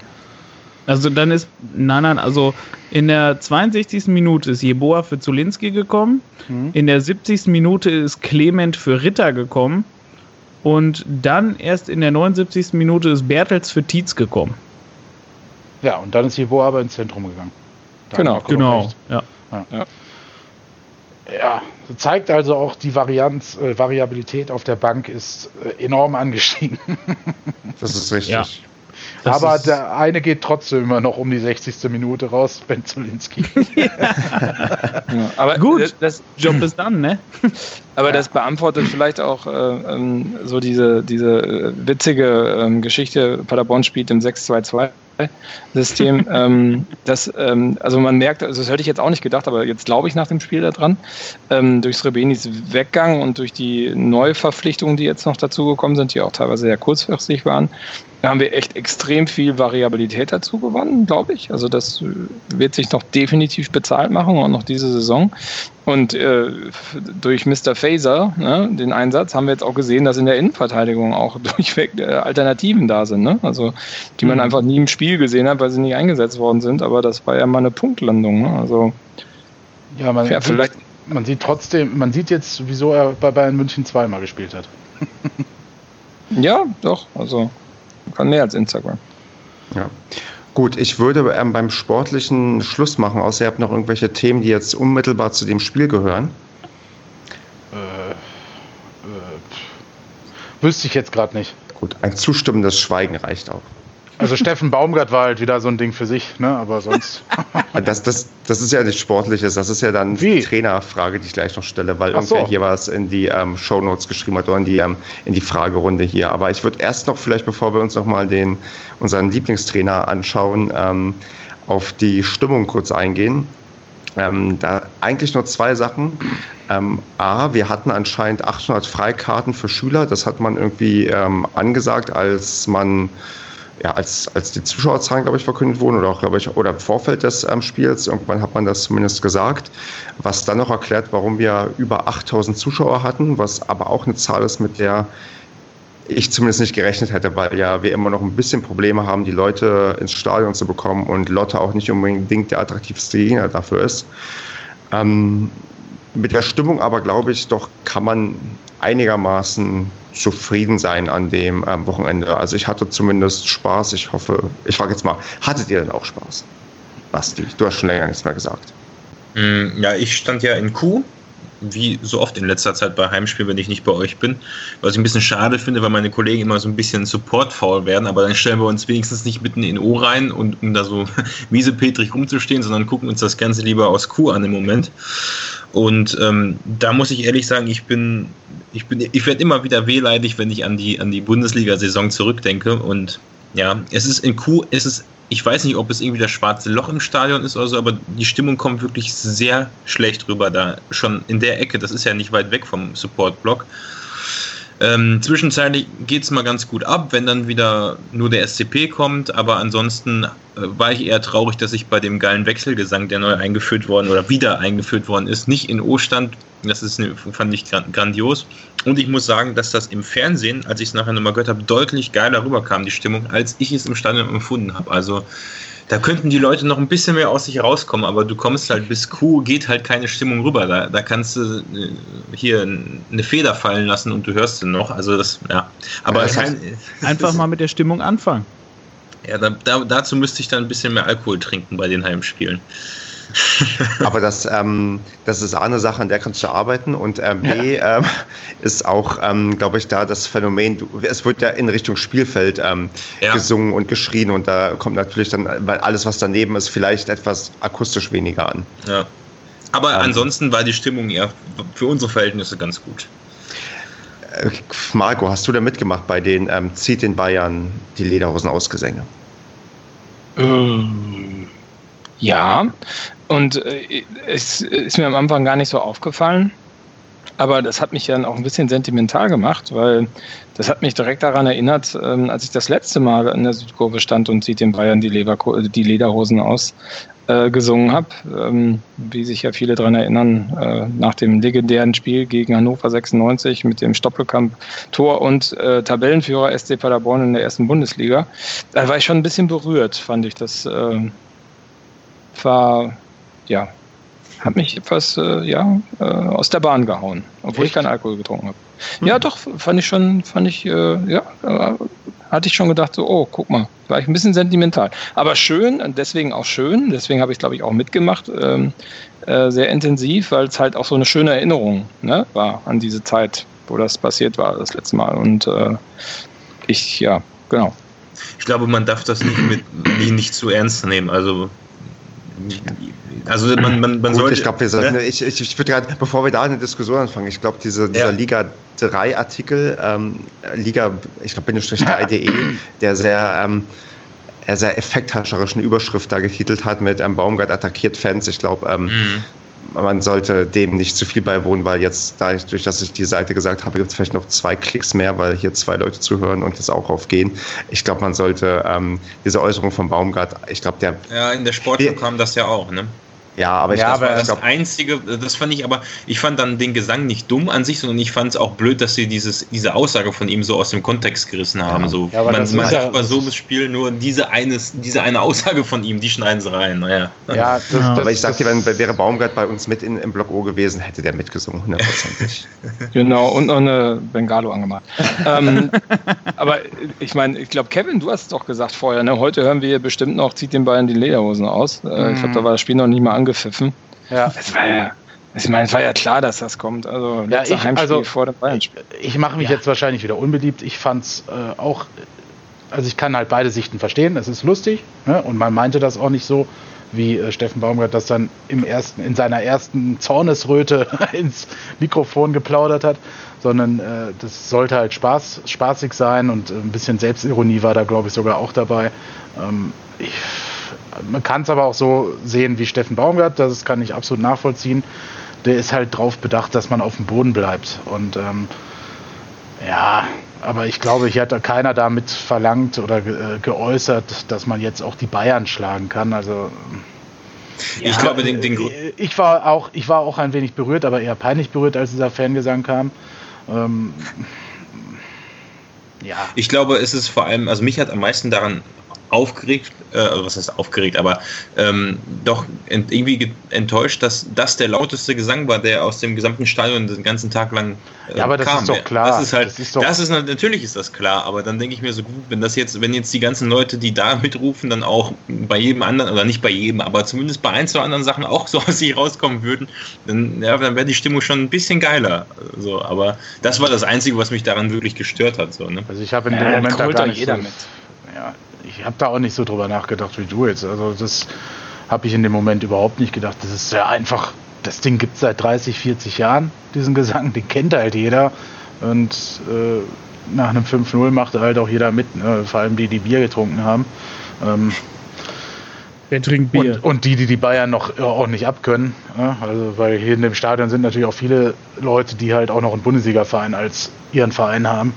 Also dann ist, nein, nein, also in der 62. Minute ist Jeboa für Zulinski gekommen. Mhm. In der 70. Minute ist Clement für Ritter gekommen. Und dann erst in der 79. Minute ist Bertels für Tietz gekommen. Ja, und dann ist Jeboa aber ins Zentrum gegangen. Genau, genau. Ja. Ja. ja. zeigt also auch die Varianz, äh, Variabilität auf der Bank ist äh, enorm angestiegen. das ist richtig. Ja. Das aber der eine geht trotzdem immer noch um die 60. Minute raus, Ben Zulinski. ja. aber gut, das Job ist dann, ne? Aber das beantwortet vielleicht auch äh, ähm, so diese, diese äh, witzige ähm, Geschichte. Paderborn spielt im 6-2-2 System. ähm, das, ähm, also man merkt, also das hätte ich jetzt auch nicht gedacht, aber jetzt glaube ich nach dem Spiel daran, ähm, durch Srebenis Weggang und durch die Neuverpflichtungen, die jetzt noch dazugekommen sind, die auch teilweise sehr kurzfristig waren, da haben wir echt extrem viel Variabilität dazu gewonnen, glaube ich. Also das wird sich noch definitiv bezahlt machen und noch diese Saison. Und äh, durch Mr. Phaser, ne, den Einsatz, haben wir jetzt auch gesehen, dass in der Innenverteidigung auch durchweg äh, Alternativen da sind. Ne? Also die man mhm. einfach nie im Spiel gesehen hat, weil sie nicht eingesetzt worden sind. Aber das war ja mal eine Punktlandung. Ne? Also ja, man, ja, vielleicht man sieht trotzdem, man sieht jetzt, wieso er bei Bayern München zweimal gespielt hat. ja, doch. Also kann mehr als Instagram. Ja. Gut, ich würde ähm, beim sportlichen Schluss machen, außer ihr habt noch irgendwelche Themen, die jetzt unmittelbar zu dem Spiel gehören. Äh, äh, wüsste ich jetzt gerade nicht. Gut, ein zustimmendes Schweigen reicht auch. Also Steffen Baumgart war halt wieder so ein Ding für sich, ne? aber sonst. das, das, das ist ja nichts Sportliches, das ist ja dann Wie? die Trainerfrage, die ich gleich noch stelle, weil Ach irgendwer so. hier was in die ähm, Shownotes geschrieben hat oder in die, ähm, in die Fragerunde hier. Aber ich würde erst noch, vielleicht bevor wir uns nochmal den, unseren Lieblingstrainer anschauen, ähm, auf die Stimmung kurz eingehen. Ähm, da eigentlich nur zwei Sachen. Ähm, A, wir hatten anscheinend 800 Freikarten für Schüler. Das hat man irgendwie ähm, angesagt, als man ja, als, als die Zuschauerzahlen, glaube ich, verkündet wurden oder auch, glaube ich, oder im Vorfeld des ähm, Spiels, irgendwann hat man das zumindest gesagt, was dann noch erklärt, warum wir über 8000 Zuschauer hatten, was aber auch eine Zahl ist, mit der ich zumindest nicht gerechnet hätte, weil ja wir immer noch ein bisschen Probleme haben, die Leute ins Stadion zu bekommen und Lotte auch nicht unbedingt der attraktivste Gegner dafür ist. Ähm, mit der Stimmung aber, glaube ich, doch kann man einigermaßen zufrieden sein an dem ähm, Wochenende. Also ich hatte zumindest Spaß. Ich hoffe, ich frage jetzt mal, hattet ihr denn auch Spaß? Basti, du hast schon länger nichts mehr gesagt. Mm, ja, ich stand ja in Kuh wie so oft in letzter Zeit bei Heimspielen, wenn ich nicht bei euch bin. Was ich ein bisschen schade finde, weil meine Kollegen immer so ein bisschen supportfaul werden, aber dann stellen wir uns wenigstens nicht mitten in O rein und um da so miesepetrig rumzustehen, sondern gucken uns das Ganze lieber aus Kuh an im Moment. Und ähm, da muss ich ehrlich sagen, ich bin, ich bin, ich werde immer wieder wehleidig, wenn ich an die, an die Bundesliga-Saison zurückdenke. Und ja, es ist in Kuh, es ist ich weiß nicht, ob es irgendwie das schwarze Loch im Stadion ist oder so, aber die Stimmung kommt wirklich sehr schlecht rüber da. Schon in der Ecke, das ist ja nicht weit weg vom Support-Block. Ähm, zwischenzeitlich geht es mal ganz gut ab, wenn dann wieder nur der SCP kommt, aber ansonsten äh, war ich eher traurig, dass ich bei dem geilen Wechselgesang, der neu eingeführt worden oder wieder eingeführt worden ist, nicht in O stand. Das ist, fand ich grandios. Und ich muss sagen, dass das im Fernsehen, als ich es nachher nochmal gehört habe, deutlich geiler rüberkam, die Stimmung, als ich es im Stadion empfunden habe. Also da könnten die Leute noch ein bisschen mehr aus sich rauskommen, aber du kommst halt bis Q, geht halt keine Stimmung rüber. Da, da kannst du äh, hier eine Feder fallen lassen und du hörst sie noch. Also das, ja. Aber ja, kein, einfach mal mit der Stimmung anfangen. Ja, da, da, dazu müsste ich dann ein bisschen mehr Alkohol trinken bei den Heimspielen. Aber das, ähm, das ist eine Sache, an der kannst du arbeiten. Und ähm, B ja. ähm, ist auch, ähm, glaube ich, da das Phänomen, du, es wird ja in Richtung Spielfeld ähm, ja. gesungen und geschrien und da kommt natürlich dann, weil alles, was daneben ist, vielleicht etwas akustisch weniger an. Ja. Aber ähm. ansonsten war die Stimmung ja für unsere Verhältnisse ganz gut. Äh, Marco, hast du da mitgemacht bei den ähm, Zieht den Bayern die Lederhosen ausgesänge? Ähm, ja, und äh, es ist mir am Anfang gar nicht so aufgefallen. Aber das hat mich dann auch ein bisschen sentimental gemacht, weil das hat mich direkt daran erinnert, ähm, als ich das letzte Mal in der Südkurve stand und sieht den Bayern die, Leberko die Lederhosen aus äh, gesungen habe. Ähm, wie sich ja viele daran erinnern, äh, nach dem legendären Spiel gegen Hannover 96 mit dem Stoppelkamp-Tor und äh, Tabellenführer SC Paderborn in der ersten Bundesliga. Da war ich schon ein bisschen berührt, fand ich. Das äh, war ja, hat mich etwas äh, ja, äh, aus der Bahn gehauen, obwohl Echt? ich keinen Alkohol getrunken habe. Hm. Ja, doch, fand ich schon, fand ich, äh, ja, äh, hatte ich schon gedacht, so, oh, guck mal, war ich ein bisschen sentimental. Aber schön, und deswegen auch schön, deswegen habe ich, glaube ich, auch mitgemacht, ähm, äh, sehr intensiv, weil es halt auch so eine schöne Erinnerung ne, war an diese Zeit, wo das passiert war, das letzte Mal. Und äh, ich, ja, genau. Ich glaube, man darf das nicht, mit, nicht zu ernst nehmen. Also also man, man, man sollte. Ich glaube, wir sollten, ne? ich, ich, ich würde gerade, bevor wir da eine Diskussion anfangen, ich glaube, diese, dieser ja. Liga 3 Artikel, ähm, Liga, ich glaube, Bindestrich 3.de, der sehr, ähm, sehr effekthascherischen Überschrift da getitelt hat mit ähm, Baumgart attackiert Fans. Ich glaube, ähm, mhm man sollte dem nicht zu viel beiwohnen, weil jetzt, dadurch, dass ich die Seite gesagt habe, gibt es vielleicht noch zwei Klicks mehr, weil hier zwei Leute zuhören und das auch aufgehen. Ich glaube, man sollte ähm, diese Äußerung von Baumgart, ich glaube, der. Ja, in der Sportschau kam das ja auch, ne? Ja, aber ich ja, aber das glaub, einzige, das fand ich aber, ich fand dann den Gesang nicht dumm an sich, sondern ich fand es auch blöd, dass sie dieses, diese Aussage von ihm so aus dem Kontext gerissen haben. Ja. So, ja, man man hat ja, so das Spiel nur diese eine, diese eine Aussage von ihm, die schneiden sie rein. Naja. Ja, das, das, aber ich sag dir, wenn wäre Baumgart bei uns mit in, im Block O gewesen, hätte der mitgesungen, hundertprozentig. genau, und noch eine Bengalo angemacht. ähm, aber ich meine, ich glaube, Kevin, du hast es doch gesagt vorher, ne? heute hören wir bestimmt noch, zieht den Bayern die Lederhosen aus. Äh, Ich glaube, da war das Spiel noch nicht mal angefangen angepfiffen. Ja. Es war ja, ich meine, es war ja klar, dass das kommt. Also, ja, ich, Heimspiel also, vor dem Bayern-Spiel. Ich, ich mache mich ja. jetzt wahrscheinlich wieder unbeliebt. Ich fand es äh, auch, also ich kann halt beide Sichten verstehen. Es ist lustig ne? und man meinte das auch nicht so, wie äh, Steffen Baumgart das dann im ersten, in seiner ersten Zornesröte ins Mikrofon geplaudert hat, sondern äh, das sollte halt Spaß, spaßig sein und ein bisschen Selbstironie war da, glaube ich, sogar auch dabei. Ähm, ich man kann es aber auch so sehen wie Steffen Baumgart, das kann ich absolut nachvollziehen. Der ist halt drauf bedacht, dass man auf dem Boden bleibt. Und ähm, ja, aber ich glaube, hier hat da keiner damit verlangt oder ge äh, geäußert, dass man jetzt auch die Bayern schlagen kann. Also ich ja, glaube, den, den ich war auch, ich war auch ein wenig berührt, aber eher peinlich berührt, als dieser Fangesang kam. Ähm, ja. Ich glaube, es ist vor allem, also mich hat am meisten daran aufgeregt, äh, also was heißt aufgeregt, aber ähm, doch ent, irgendwie enttäuscht, dass das der lauteste Gesang war, der aus dem gesamten Stadion den ganzen Tag lang äh, ja, aber das kam. ist doch klar. Das ist halt, das ist, doch das ist natürlich ist das klar, aber dann denke ich mir so gut, wenn das jetzt, wenn jetzt die ganzen Leute, die da mitrufen, dann auch bei jedem anderen oder nicht bei jedem, aber zumindest bei ein, zwei anderen Sachen auch so aus sich rauskommen würden, dann, ja, dann wäre die Stimmung schon ein bisschen geiler. So, aber das war das Einzige, was mich daran wirklich gestört hat. So, ne? Also ich habe in dem ja, Moment da gar nicht jeder so, mit. Ja, ich habe da auch nicht so drüber nachgedacht wie du jetzt. Also das habe ich in dem Moment überhaupt nicht gedacht. Das ist ja einfach, das Ding gibt es seit 30, 40 Jahren, diesen Gesang, den kennt halt jeder. Und äh, nach einem 5-0 macht halt auch jeder mit, ne? vor allem die, die Bier getrunken haben. Ähm, Wer trinkt Bier? Und, und, die, die die Bayern noch auch nicht abkönnen. Ja? Also, weil hier in dem Stadion sind natürlich auch viele Leute, die halt auch noch einen Bundesliga-Verein als ihren Verein haben.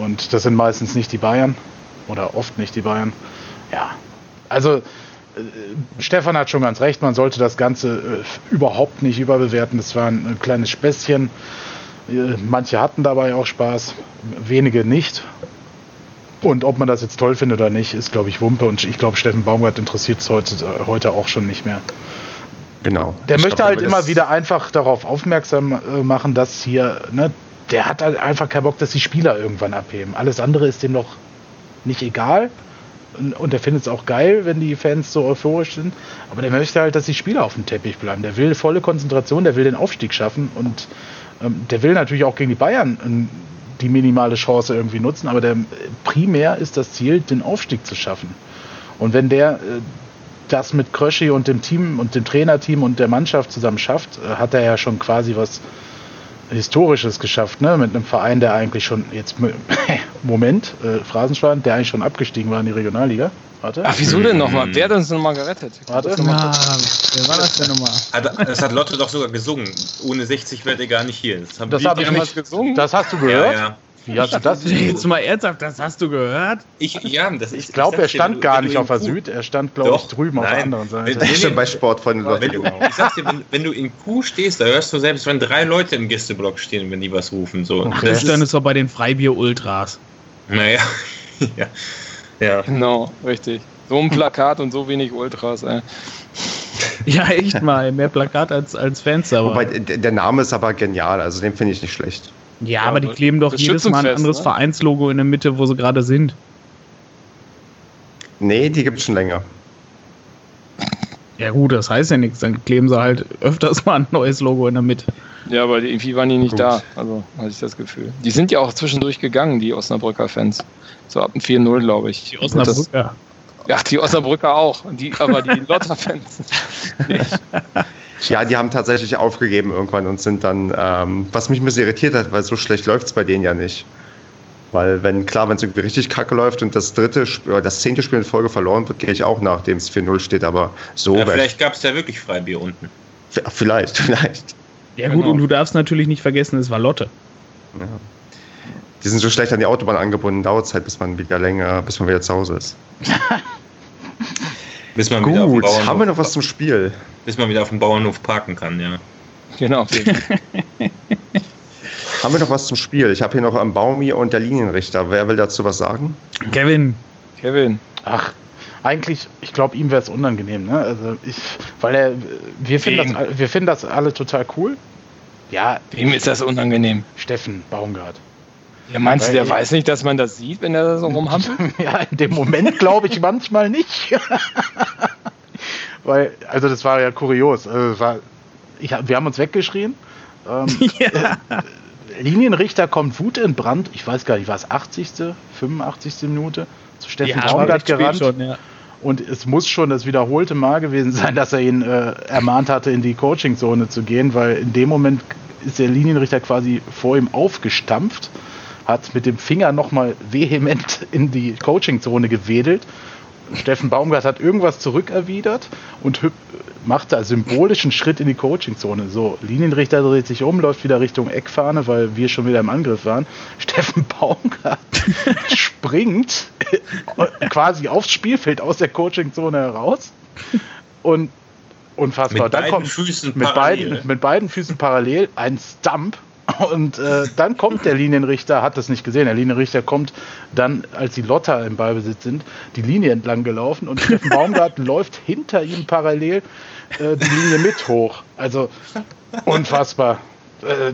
Und das sind meistens nicht die Bayern oder oft nicht die Bayern. Ja, also äh, Stefan hat schon ganz recht, man sollte das Ganze äh, überhaupt nicht überbewerten. Das war ein, ein kleines Späßchen. Äh, manche hatten dabei auch Spaß, wenige nicht. Und ob man das jetzt toll findet oder nicht, ist, glaube ich, Wumpe. Und ich glaube, Steffen Baumgart interessiert es heute, äh, heute auch schon nicht mehr. Genau. Der ich möchte glaub, halt immer wieder einfach darauf aufmerksam machen, dass hier, ne, der hat halt einfach keinen Bock, dass die Spieler irgendwann abheben. Alles andere ist dem noch nicht egal. Und der findet es auch geil, wenn die Fans so euphorisch sind. Aber der möchte halt, dass die Spieler auf dem Teppich bleiben. Der will volle Konzentration, der will den Aufstieg schaffen. Und ähm, der will natürlich auch gegen die Bayern ähm, die minimale Chance irgendwie nutzen. Aber der, primär ist das Ziel, den Aufstieg zu schaffen. Und wenn der äh, das mit Kröschi und dem Team und dem Trainerteam und der Mannschaft zusammen schafft, äh, hat er ja schon quasi was Historisches geschafft, ne? Mit einem Verein, der eigentlich schon jetzt Moment, äh, Phrasenschwein, der eigentlich schon abgestiegen war in die Regionalliga. Warte. Ach, wieso denn nochmal? Wer hat uns nochmal gerettet? Warte. Mal wer war das denn nochmal? Das hat Lotte doch sogar gesungen. Ohne 60 wäre er gar nicht hier. Das, das habe ich nicht gesungen. Das hast du gehört? Ja, ja. Wie hast du das? Jetzt mal ernsthaft, das hast du gehört? Ich, ja, das ist, ich glaube, er stand dir, gar nicht auf der Süd, er stand, glaube ich, drüben nein. auf der anderen Seite. Wenn, schon bei Sport von wenn du, Ich sag's dir, wenn, wenn, du in Kuh stehst, da hörst du selbst, wenn drei Leute im Gästeblock stehen, wenn die was rufen. So. Okay. Das ist doch bei den Freibier-Ultras. Naja, ja. ja. Genau, richtig. So ein Plakat und so wenig Ultras, ey. Ja, echt mal. Mehr Plakat als, als Fans. Aber. Wobei, der Name ist aber genial, also den finde ich nicht schlecht. Ja, ja aber die kleben doch jedes Mal ein anderes ne? Vereinslogo in der Mitte, wo sie gerade sind. Nee, die gibt es schon länger. Ja gut, das heißt ja nichts. Dann kleben sie halt öfters mal ein neues Logo in der Mitte. Ja, aber irgendwie waren die nicht gut. da. Also hatte ich das Gefühl. Die sind ja auch zwischendurch gegangen, die Osnabrücker Fans. So ab dem 4-0, glaube ich. Die Osnabrücker. Ja, die Osnabrücker auch. Die, aber die Lotter-Fans. Ja, die haben tatsächlich aufgegeben irgendwann und sind dann, ähm, was mich ein bisschen irritiert hat, weil so schlecht läuft es bei denen ja nicht. Weil wenn, klar, wenn es irgendwie richtig kacke läuft und das dritte oder das zehnte Spiel in Folge verloren wird, gehe ich auch nach, dem es 4-0 steht, aber so. Ja, vielleicht gab es ja wirklich Freibier unten. Vielleicht, vielleicht. Ja gut, genau. und du darfst natürlich nicht vergessen, es war Lotte. Ja. Die sind so schlecht an die Autobahn angebunden, dauert es halt, bis man wieder länger, bis man wieder zu Hause ist. bis man Gut, wieder haben wir noch was zum Spiel? Bis man wieder auf dem Bauernhof parken kann, ja. Genau. haben wir noch was zum Spiel? Ich habe hier noch am Baumi und der Linienrichter. Wer will dazu was sagen? Kevin. Kevin. Ach, eigentlich, ich glaube, ihm wäre es unangenehm, ne? Also ich, weil er, wir finden, das, wir finden das alle total cool. Ja. Wem ist das unangenehm? Steffen Baumgart. Ja, meinst du, der weiß nicht, dass man das sieht, wenn er da so rumhampelt? ja, in dem Moment glaube ich manchmal nicht. Weil, also das war ja kurios. Also war, ich, wir haben uns weggeschrien. Ähm, ja. äh, Linienrichter kommt Wut in Brand. Ich weiß gar nicht, war es 80., 85. Minute? Zu Steffen ja, Baumgart gerannt. Schon, ja. Und es muss schon das wiederholte Mal gewesen sein, dass er ihn äh, ermahnt hatte, in die Coachingzone zu gehen, weil in dem Moment ist der Linienrichter quasi vor ihm aufgestampft hat mit dem Finger nochmal vehement in die Coachingzone gewedelt. Steffen Baumgart hat irgendwas zurückerwidert und macht da symbolischen Schritt in die Coachingzone. So, Linienrichter dreht sich um, läuft wieder Richtung Eckfahne, weil wir schon wieder im Angriff waren. Steffen Baumgart springt quasi aufs Spielfeld aus der Coachingzone heraus und unfassbar. Mit Dann kommt Füßen mit, beiden, mit beiden Füßen parallel ein Stump Und äh, dann kommt der Linienrichter, hat das nicht gesehen, der Linienrichter kommt dann, als die Lotter im Ballbesitz sind, die Linie entlang gelaufen und Steffen Baumgart läuft hinter ihm parallel äh, die Linie mit hoch. Also unfassbar. Äh,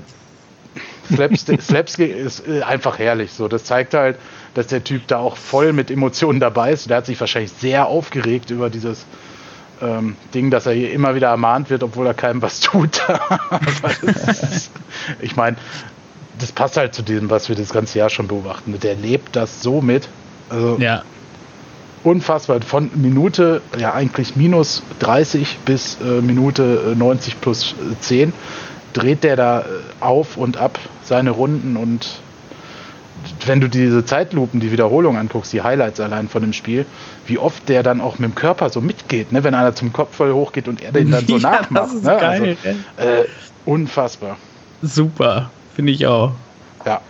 Slapstick, Slapstick ist äh, einfach herrlich. So, das zeigt halt, dass der Typ da auch voll mit Emotionen dabei ist. Der hat sich wahrscheinlich sehr aufgeregt über dieses ähm, Ding, dass er hier immer wieder ermahnt wird, obwohl er keinem was tut. ist, ich meine, das passt halt zu dem, was wir das ganze Jahr schon beobachten. Der lebt das so mit. Also ja. unfassbar. Von Minute, ja eigentlich minus 30 bis äh, Minute 90 plus 10 dreht der da auf und ab seine Runden und wenn du diese Zeitlupen, die Wiederholung anguckst, die Highlights allein von dem Spiel, wie oft der dann auch mit dem Körper so mitgeht, ne? wenn einer zum Kopf voll hochgeht und er den dann so ja, nachmacht. Ne? Geil, also, äh, unfassbar. Super, finde ich auch. Ja.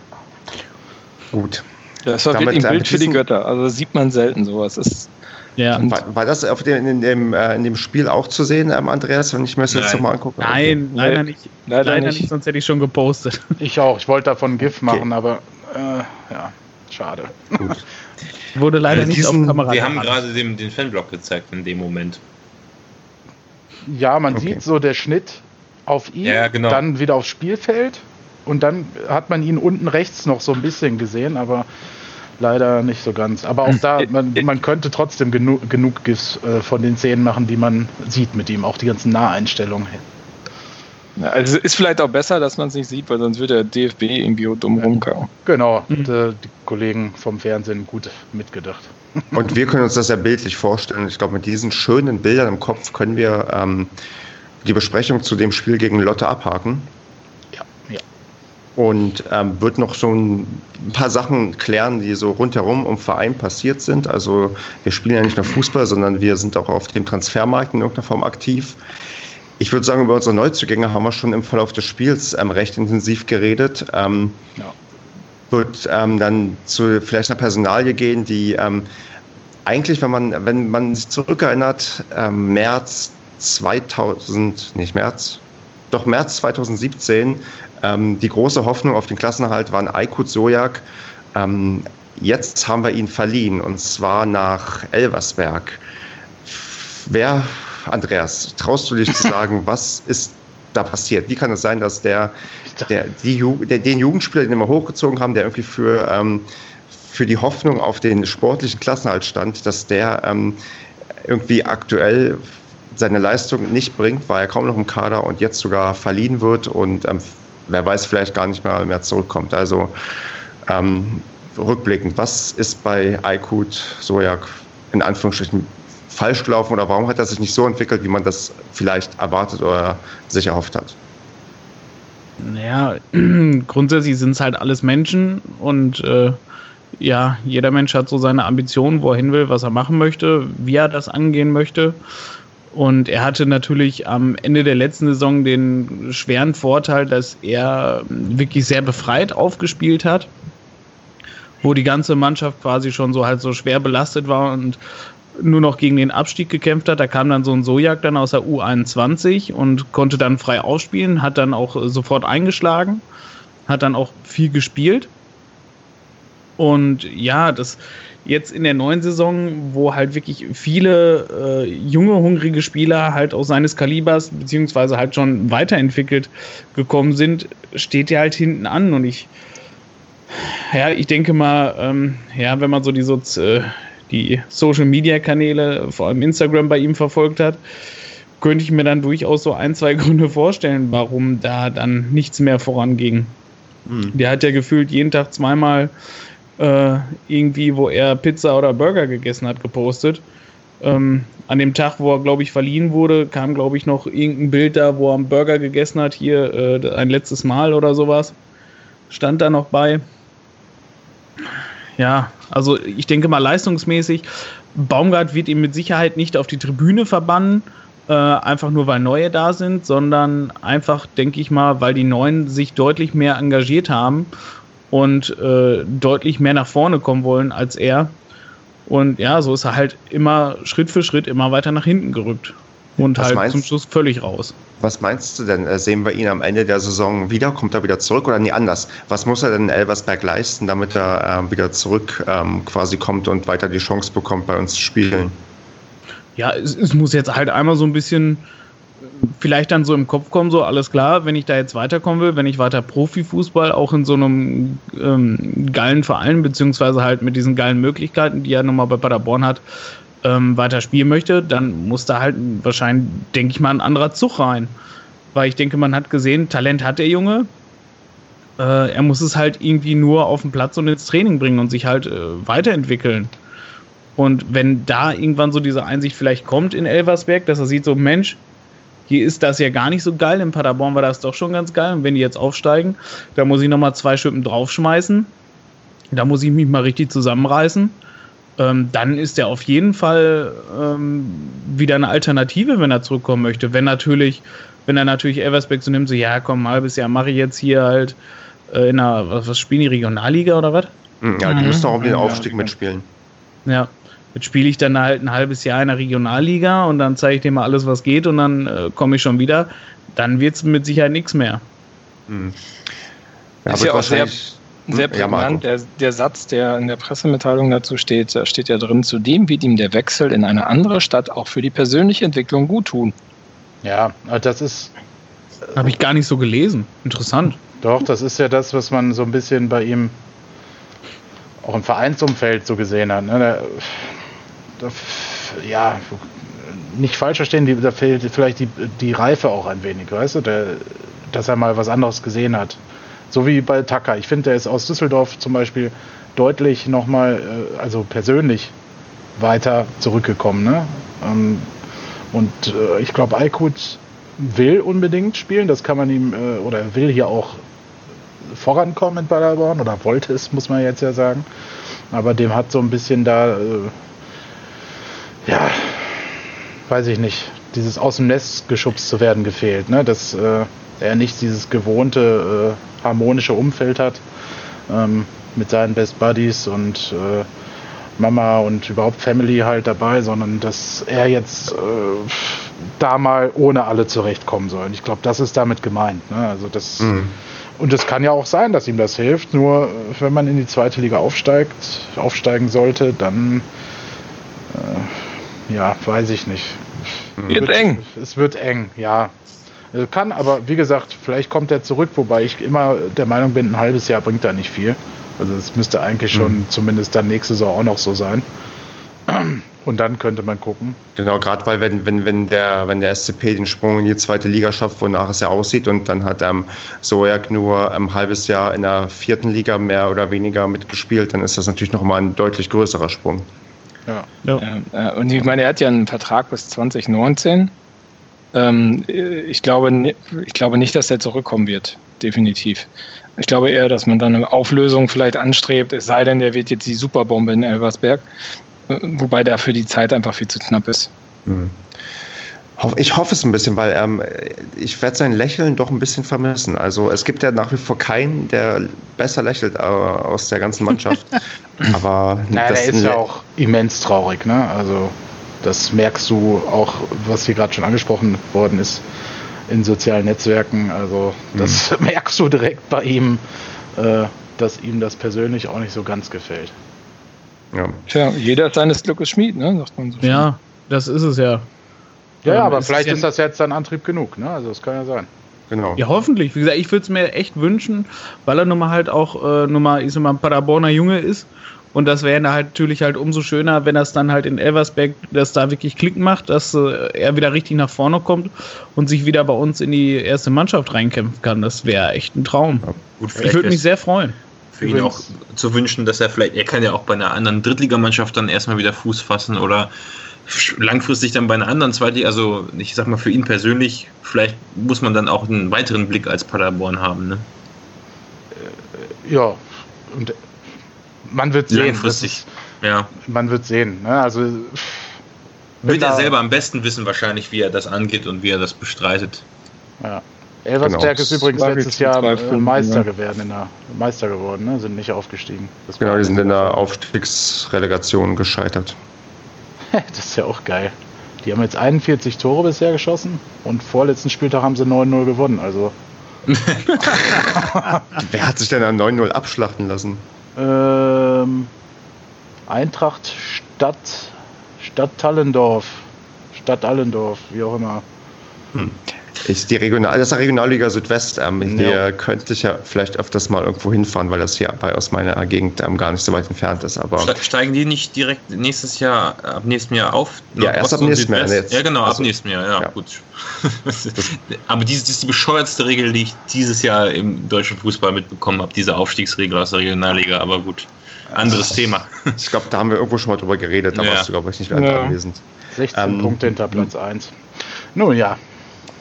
Gut. Das war wirklich ein Bild für die Götter. Also sieht man selten sowas. Das ja. War, war, das auf dem, in, dem, äh, in dem Spiel auch zu sehen, ähm, Andreas, wenn ich mir das Nein. jetzt nochmal angucke? Nein, okay. leider nicht. Leider, leider nicht. nicht. sonst hätte ich schon gepostet. Ich auch. Ich wollte davon GIF machen, okay. aber äh, ja, schade. Gut. Wurde leider also nicht auf Kamera. Wir haben gerade den, den Fanblock gezeigt in dem Moment. Ja, man okay. sieht so der Schnitt auf ihn, ja, genau. dann wieder aufs Spielfeld und dann hat man ihn unten rechts noch so ein bisschen gesehen, aber leider nicht so ganz. Aber auch da, man, man könnte trotzdem genu genug GIFs äh, von den Szenen machen, die man sieht mit ihm, auch die ganzen Naheinstellungen. Ja, also ist vielleicht auch besser, dass man es nicht sieht, weil sonst wird der DFB irgendwie dumm rumkauen. Genau, mhm. die, die Kollegen vom Fernsehen gut mitgedacht. Und wir können uns das ja bildlich vorstellen. Ich glaube, mit diesen schönen Bildern im Kopf können wir ähm, die Besprechung zu dem Spiel gegen Lotte abhaken. Ja, ja. Und ähm, wird noch so ein paar Sachen klären, die so rundherum im Verein passiert sind. Also wir spielen ja nicht nur Fußball, sondern wir sind auch auf dem Transfermarkt in irgendeiner Form aktiv. Ich würde sagen, über unsere Neuzugänge haben wir schon im Verlauf des Spiels ähm, recht intensiv geredet. Ähm, ja. Wird ähm, dann zu vielleicht einer Personalie gehen, die ähm, eigentlich, wenn man, wenn man sich zurückerinnert, ähm, März 2000, nicht März, doch März 2017, ähm, die große Hoffnung auf den Klassenerhalt war ein Aykut Sojak. jetzt haben wir ihn verliehen und zwar nach Elversberg. Wer Andreas, traust du dich zu sagen, was ist da passiert? Wie kann es sein, dass der, der, die, der den Jugendspieler, den wir hochgezogen haben, der irgendwie für, ähm, für die Hoffnung auf den sportlichen Klassenhalt stand, dass der ähm, irgendwie aktuell seine Leistung nicht bringt, war er kaum noch im Kader und jetzt sogar verliehen wird und ähm, wer weiß, vielleicht gar nicht mehr, mehr zurückkommt. Also ähm, rückblickend, was ist bei Aykut Sojak in Anführungsstrichen falsch gelaufen oder warum hat er sich nicht so entwickelt, wie man das vielleicht erwartet oder sich erhofft hat? Naja, grundsätzlich sind es halt alles Menschen und äh, ja, jeder Mensch hat so seine Ambitionen, wo er hin will, was er machen möchte, wie er das angehen möchte. Und er hatte natürlich am Ende der letzten Saison den schweren Vorteil, dass er wirklich sehr befreit aufgespielt hat, wo die ganze Mannschaft quasi schon so halt so schwer belastet war und nur noch gegen den Abstieg gekämpft hat. Da kam dann so ein Sojak dann aus der U21 und konnte dann frei ausspielen, hat dann auch sofort eingeschlagen, hat dann auch viel gespielt. Und ja, das jetzt in der neuen Saison, wo halt wirklich viele äh, junge, hungrige Spieler halt aus seines Kalibers, beziehungsweise halt schon weiterentwickelt gekommen sind, steht er halt hinten an. Und ich, ja, ich denke mal, ähm, ja, wenn man so die, so, äh, die Social-Media-Kanäle, vor allem Instagram bei ihm verfolgt hat, könnte ich mir dann durchaus so ein, zwei Gründe vorstellen, warum da dann nichts mehr voranging. Mhm. Der hat ja gefühlt jeden Tag zweimal äh, irgendwie, wo er Pizza oder Burger gegessen hat, gepostet. Ähm, an dem Tag, wo er, glaube ich, verliehen wurde, kam, glaube ich, noch irgendein Bild da, wo er einen Burger gegessen hat, hier äh, ein letztes Mal oder sowas. Stand da noch bei. Ja, also ich denke mal leistungsmäßig, Baumgart wird ihn mit Sicherheit nicht auf die Tribüne verbannen, äh, einfach nur weil Neue da sind, sondern einfach, denke ich mal, weil die Neuen sich deutlich mehr engagiert haben und äh, deutlich mehr nach vorne kommen wollen als er. Und ja, so ist er halt immer Schritt für Schritt immer weiter nach hinten gerückt. Und Was halt meinst- zum Schluss völlig raus. Was meinst du denn? Äh, Sehen wir ihn am Ende der Saison wieder? Kommt er wieder zurück oder nee, anders? Was muss er denn in Elversberg leisten, damit er ähm, wieder zurück ähm, quasi kommt und weiter die Chance bekommt, bei uns zu spielen? Ja, es, es muss jetzt halt einmal so ein bisschen äh, vielleicht dann so im Kopf kommen, so alles klar, wenn ich da jetzt weiterkommen will, wenn ich weiter Profifußball auch in so einem ähm, geilen Verein, beziehungsweise halt mit diesen geilen Möglichkeiten, die er nochmal bei Paderborn hat, ähm, weiter spielen möchte, dann muss da halt wahrscheinlich, denke ich mal, ein anderer Zug rein. Weil ich denke, man hat gesehen, Talent hat der Junge. Äh, er muss es halt irgendwie nur auf den Platz und ins Training bringen und sich halt äh, weiterentwickeln. Und wenn da irgendwann so diese Einsicht vielleicht kommt in Elversberg, dass er sieht, so Mensch, hier ist das ja gar nicht so geil, in Paderborn war das doch schon ganz geil. Und wenn die jetzt aufsteigen, da muss ich nochmal zwei Schippen draufschmeißen. Da muss ich mich mal richtig zusammenreißen. Ähm, dann ist er auf jeden Fall ähm, wieder eine Alternative, wenn er zurückkommen möchte. Wenn natürlich, wenn er natürlich Elversberg so nimmt, so ja, komm, ein halbes Jahr mache ich jetzt hier halt äh, in einer, was, was spielen die Regionalliga oder was? Hm, Ja, die Mhm. müssen auch um den Ja, Aufstieg ja. mitspielen. Ja. Jetzt spiele ich dann halt ein halbes Jahr in der Regionalliga und dann zeige ich dir mal alles, was geht und dann äh, komme ich schon wieder. Dann wird es mit Sicherheit nichts mehr. Hm. Ist wird ja auch sehr- Sehr Hm, ja, prägnant, der, der Satz, der in der Pressemitteilung dazu steht, da steht ja drin, zudem wird ihm der Wechsel in eine andere Stadt auch für die persönliche Entwicklung gut tun. Ja, das ist Habe ich gar nicht so gelesen. Interessant. doch, das ist ja das, was man so ein bisschen bei ihm auch im Vereinsumfeld so gesehen hat. Ne? Da, da, ja, nicht falsch verstehen, die, da fehlt vielleicht die, die Reife auch ein wenig, weißt du, der, dass er mal was anderes gesehen hat. So wie bei Tucker. Ich finde, der ist aus Düsseldorf zum Beispiel deutlich nochmal, äh, also persönlich weiter zurückgekommen. Ne? Ähm, und äh, ich glaube, Aykut will unbedingt spielen. Das kann man ihm, äh, oder er will hier auch vorankommen in Paderborn, oder wollte es, muss man jetzt ja sagen. Aber dem hat so ein bisschen da, äh, ja, weiß ich nicht, dieses aus dem Nest geschubst zu werden gefehlt. Ne? Dass äh, er nicht dieses gewohnte, äh, harmonische Umfeld hat ähm, mit seinen Best Buddies und äh, Mama und überhaupt Family halt dabei, sondern dass er jetzt äh, da mal ohne alle zurechtkommen soll. Und ich glaube, das ist damit gemeint. Ne? Also das, Hm. und es kann ja auch sein, dass ihm das hilft. Nur wenn man in die zweite Liga aufsteigt, aufsteigen sollte, dann äh, ja, weiß ich nicht. Wird eng. Es wird eng, ja. Äh, Kann, aber wie gesagt, vielleicht kommt er zurück, wobei ich immer der Meinung bin, ein halbes Jahr bringt da nicht viel. Also es müsste eigentlich schon zumindest dann nächste Saison auch noch so sein. Und dann könnte man gucken. Genau, gerade weil wenn, wenn, wenn, der, wenn der SCP den Sprung in die zweite Liga schafft, wonach es ja aussieht, und dann hat ähm, Soerk nur ein halbes Jahr in der vierten Liga mehr oder weniger mitgespielt, dann ist das natürlich nochmal ein deutlich größerer Sprung. Ja. Ja. Ja, äh, und ich meine, er hat ja einen Vertrag bis 2019. Ähm, äh, ich, glaube, ich glaube nicht, dass er zurückkommen wird, definitiv. Ich glaube eher, dass man dann eine Auflösung vielleicht anstrebt, es sei denn, der wird jetzt die Superbombe in Elversberg, äh, wobei dafür die Zeit einfach viel zu knapp ist. Hm. Ich hoffe es ein bisschen, weil ähm, ich werde sein Lächeln doch ein bisschen vermissen. Also es gibt ja nach wie vor keinen, der besser lächelt äh, aus der ganzen Mannschaft. Aber Naja, das der ist ja auch immens traurig, ne? Also das merkst du auch, was hier gerade schon angesprochen worden ist in sozialen Netzwerken. Also das merkst du direkt bei ihm, äh, dass ihm das persönlich auch nicht so ganz gefällt. ja. Tja, jeder ist seines Glückes Schmied, ne? sagt man so. schön. Ja, das ist es ja. Ja, Ähm, aber es vielleicht ja- ist das jetzt dann Antrieb genug, ne? Also das kann ja sein. genau. Ja, hoffentlich. Wie gesagt, ich würde es mir echt wünschen, weil er nun mal halt auch äh, nun mal, ich sag mal, ein Paderborner Junge ist. Und das wäre halt natürlich halt umso schöner, wenn das dann halt in Elversberg, das da wirklich Klick macht, dass äh, er wieder richtig nach vorne kommt und sich wieder bei uns in die erste Mannschaft reinkämpfen kann. Das wäre echt ein Traum. Gut, Ich würde mich sehr freuen. für ihn auch zu wünschen, dass er vielleicht, er kann ja auch bei einer anderen Drittligamannschaft dann erstmal wieder Fuß fassen oder langfristig dann bei einer anderen Zweitliga, also ich sag mal für ihn persönlich, vielleicht muss man dann auch einen weiteren Blick als Paderborn haben, ne? Ja, und man wird sehen. Langfristig. Das Ja. ist, man wird sehen. Ne? Also Wird er selber am besten wissen wahrscheinlich, wie er das angeht und wie er das bestreitet. Ja. Elversberg Genau. ist übrigens Wage letztes Jahr äh, zweifeln, Meister ja. geworden, in der, Meister geworden, ne? sind nicht aufgestiegen. Das, Genau, die sind in der Aufstiegsrelegation gescheitert. das ist ja auch geil. Die haben jetzt 41 Tore bisher geschossen und vorletzten Spieltag haben sie 9-0 gewonnen. Also Wer hat sich denn an 9-0 abschlachten lassen? Ähm, Eintracht Stadt Stadt Tallendorf. Stadt Allendorf, wie auch immer. Ist die Regional, das ist die Regionalliga Südwest. Ähm, Ja. Hier könnte ich ja vielleicht öfters mal irgendwo hinfahren, weil das hier bei aus meiner Gegend ähm, gar nicht so weit entfernt ist. Aber Ste- Steigen die nicht direkt nächstes Jahr, ab nächstem Jahr auf? Ja, erst ab nächstem Jahr, jetzt. Ja, genau, ab Also- nächstem Jahr, ja, ja. gut. Aber diese, das ist die bescheuertste Regel, die ich dieses Jahr im deutschen Fußball mitbekommen habe, diese Aufstiegsregel aus der Regionalliga, aber gut. Anderes Thema. ich glaube, da haben wir irgendwo schon mal drüber geredet, da Ja. warst du, glaube ich, nicht mehr Ja. anwesend. 16 Ähm, Punkte hinter Platz 1. Nun ja,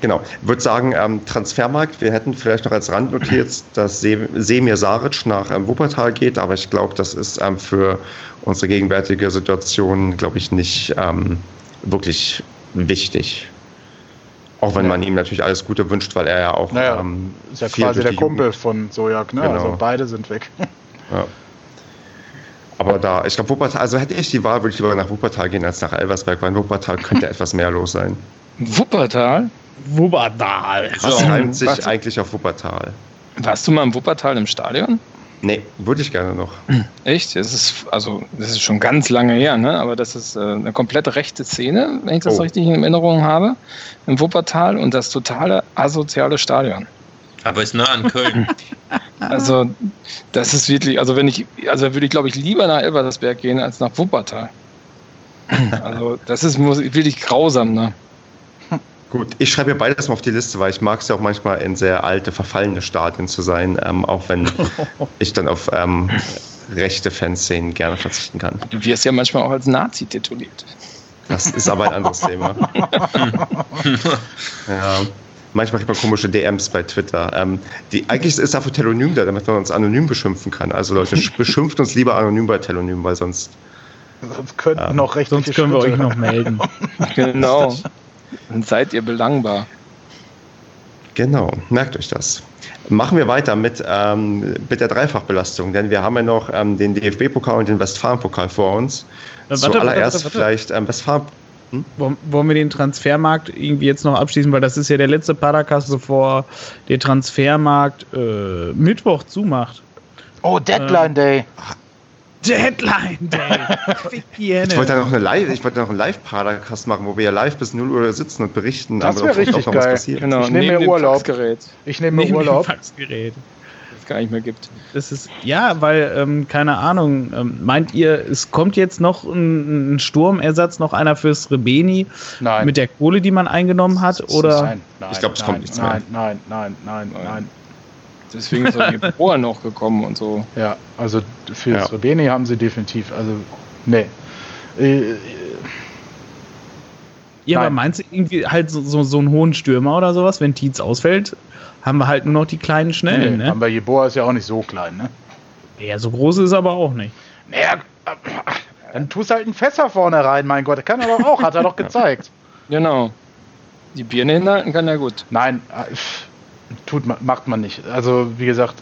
Genau. Ich würde sagen, ähm, Transfermarkt, wir hätten vielleicht noch als Rand notiert, dass Se- Semir Saric nach ähm, Wuppertal geht, aber ich glaube, das ist ähm, für unsere gegenwärtige Situation, glaube ich, nicht ähm, wirklich wichtig. Auch wenn Ja. man ihm natürlich alles Gute wünscht, weil er ja auch Naja, ähm, ist ja viel quasi der Kumpel Jugend- von Sojak, ne? Genau. Also beide sind weg. Ja. Aber da, ich glaube, Wuppertal, also hätte ich die Wahl, würde ich lieber nach Wuppertal gehen als nach Elversberg, weil in Wuppertal könnte etwas mehr los sein. Wuppertal? Wuppertal. Was So, reimt sich was- eigentlich auf Wuppertal? Warst du mal im Wuppertal im Stadion? Nee, würde ich gerne noch. Echt? Das ist, also, das ist schon ganz lange her, ne? aber das ist äh, eine komplett rechte Szene, wenn ich das Oh. richtig in Erinnerung habe, im Wuppertal und das totale asoziale Stadion. Aber ist nah an Köln. Also, das ist wirklich, also wenn ich, also würde ich glaube ich lieber nach Elversberg gehen als nach Wuppertal. Also, das ist muss- wirklich grausam, ne? Gut, ich schreibe mir beides mal auf die Liste, weil ich mag es ja auch manchmal in sehr alte, verfallene Stadien zu sein, ähm, auch wenn ich dann auf ähm, rechte Fanszenen gerne verzichten kann. Du wirst ja manchmal auch als Nazi tituliert. Das ist aber ein anderes Thema. ja. Manchmal kriegt man komische DMs bei Twitter. Ähm, die, eigentlich ist dafür Telonym da, damit man uns anonym beschimpfen kann. Also Leute, sch- beschimpft uns lieber anonym bei Telonym, weil sonst Sonst könnten Ja. noch rechtliche Sonst können wir euch noch melden. Genau. Dann seid ihr belangbar. Genau, merkt euch das. Machen wir weiter mit, ähm, mit der Dreifachbelastung, denn wir haben ja noch ähm, den DFB-Pokal und den Westfalen-Pokal vor uns. Äh, warte, Zuallererst warte, warte, warte. vielleicht ähm, Westfalen. Wollen wollen wir den Transfermarkt irgendwie jetzt noch abschließen, weil das ist ja der letzte Podcast, bevor der Transfermarkt äh, Mittwoch zumacht. Oh, Deadline Day. Deadline Day. Ich wollte ja noch eine Live, ich wollte noch einen Live-Podcast machen, wo wir ja live bis 0 Uhr sitzen und berichten, Das aber ob richtig noch was geil. passiert. Genau, Ich nehme mir Urlaub. Faxgerät, Ich nehme mir Urlaub. Faxgerät. das es gar nicht mehr gibt. Das ist, ja, weil, ähm, keine Ahnung, ähm, meint ihr, es kommt jetzt noch ein, ein Sturmersatz, noch einer fürs Rebeni Nein. mit der Kohle, die man eingenommen hat? Oder? Nein, nein, Ich glaub, es nein, kommt nichts mehr. nein, Nein, nein, nein, nein, Nein. Deswegen ist auch die Bohr noch gekommen und so. Ja, also für Ja. das Rebeni haben sie definitiv, also, nee. Äh, Ja, aber Nein. meinst du irgendwie halt so, so, so einen hohen Stürmer oder sowas, wenn Tietz ausfällt, haben wir halt nur noch die kleinen Schnellen, nee, ne? Aber Jeboa ist ja auch nicht so klein, ne? Ja, so groß ist er aber auch nicht. Naja, äh, dann tust halt einen Fässer vorne rein, mein Gott. Kann er doch auch, hat er doch gezeigt. Genau. Die Birne hinhalten kann er gut. Nein, äh, tut man, macht man nicht. Also, wie gesagt,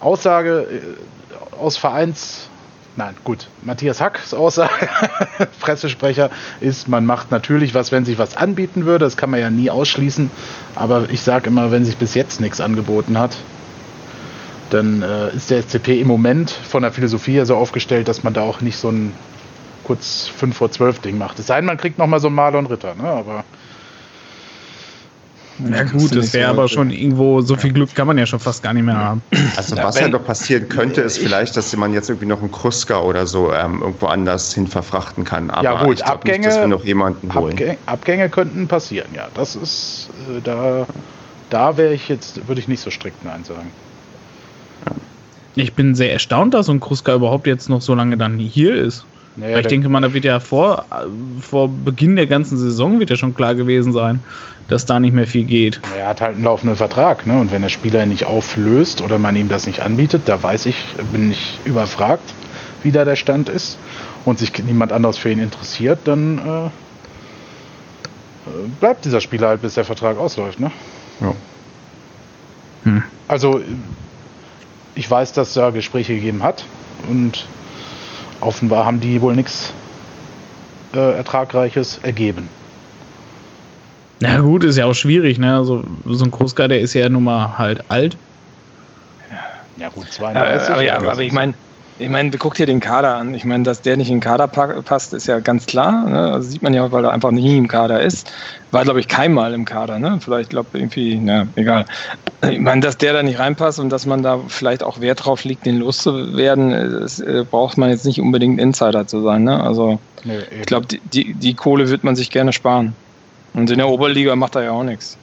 Aussage äh, aus Vereins. Nein, gut. Matthias Hacks Aussage, Pressesprecher, ist, man macht natürlich was, wenn sich was anbieten würde. Das kann man ja nie ausschließen. Aber ich sage immer, wenn sich bis jetzt nichts angeboten hat, dann äh, ist der SCP im Moment von der Philosophie her so aufgestellt, dass man da auch nicht so ein kurz 5 vor 12 Ding macht. Es sei denn, man kriegt nochmal so einen Marlon Ritter, ne? Aber Ja gut, das wäre aber schon irgendwo, so viel Glück kann man ja schon fast gar nicht mehr haben. Also Ja, was halt noch passieren könnte, ist vielleicht, dass man jetzt irgendwie noch einen Kruska oder so ähm, irgendwo anders hin verfrachten kann. Aber Ja, gut, Abgänge- nicht, dass wir noch jemanden holen. Abgänge, Abgänge könnten passieren, ja. Das ist, äh, da, da wäre ich jetzt, würde ich nicht so strikt Nein sagen. Ich bin sehr erstaunt, dass so ein Kruska überhaupt jetzt noch so lange dann hier ist. Naja, Weil ich denke mal, da wird ja vor, vor Beginn der ganzen Saison wird ja schon klar gewesen sein, dass da nicht mehr viel geht. er hat halt einen laufenden Vertrag, ne? Und wenn der Spieler ihn nicht auflöst oder man ihm das nicht anbietet, da weiß ich, bin ich überfragt, wie da der Stand ist und sich niemand anderes für ihn interessiert, dann äh, äh, bleibt dieser Spieler halt, bis der Vertrag ausläuft, ne? Ja. Hm. Also, ich weiß, dass es da Gespräche gegeben hat und offenbar haben die wohl nichts äh, Ertragreiches ergeben. Na gut, ist ja auch schwierig, ne? Also, so ein Kruska, der ist ja nun mal halt alt. Ja gut, Ja, 32. aber, ja, aber ich meine, ich meine, guck dir den Kader an. Ich meine, dass der nicht in den Kader pa- passt, ist ja ganz klar. Ne? Also sieht man ja, weil er einfach nie im Kader ist. War, glaube ich, keinmal im Kader. Ne? Vielleicht, glaube irgendwie, na, egal. Ich meine, dass der da nicht reinpasst und dass man da vielleicht auch Wert drauf liegt, den loszuwerden, ist, äh, braucht man jetzt nicht unbedingt Insider zu sein. Ne? Also Nee, ich glaube, die, die, die Kohle wird man sich gerne sparen. Und in der Oberliga macht er ja auch nichts.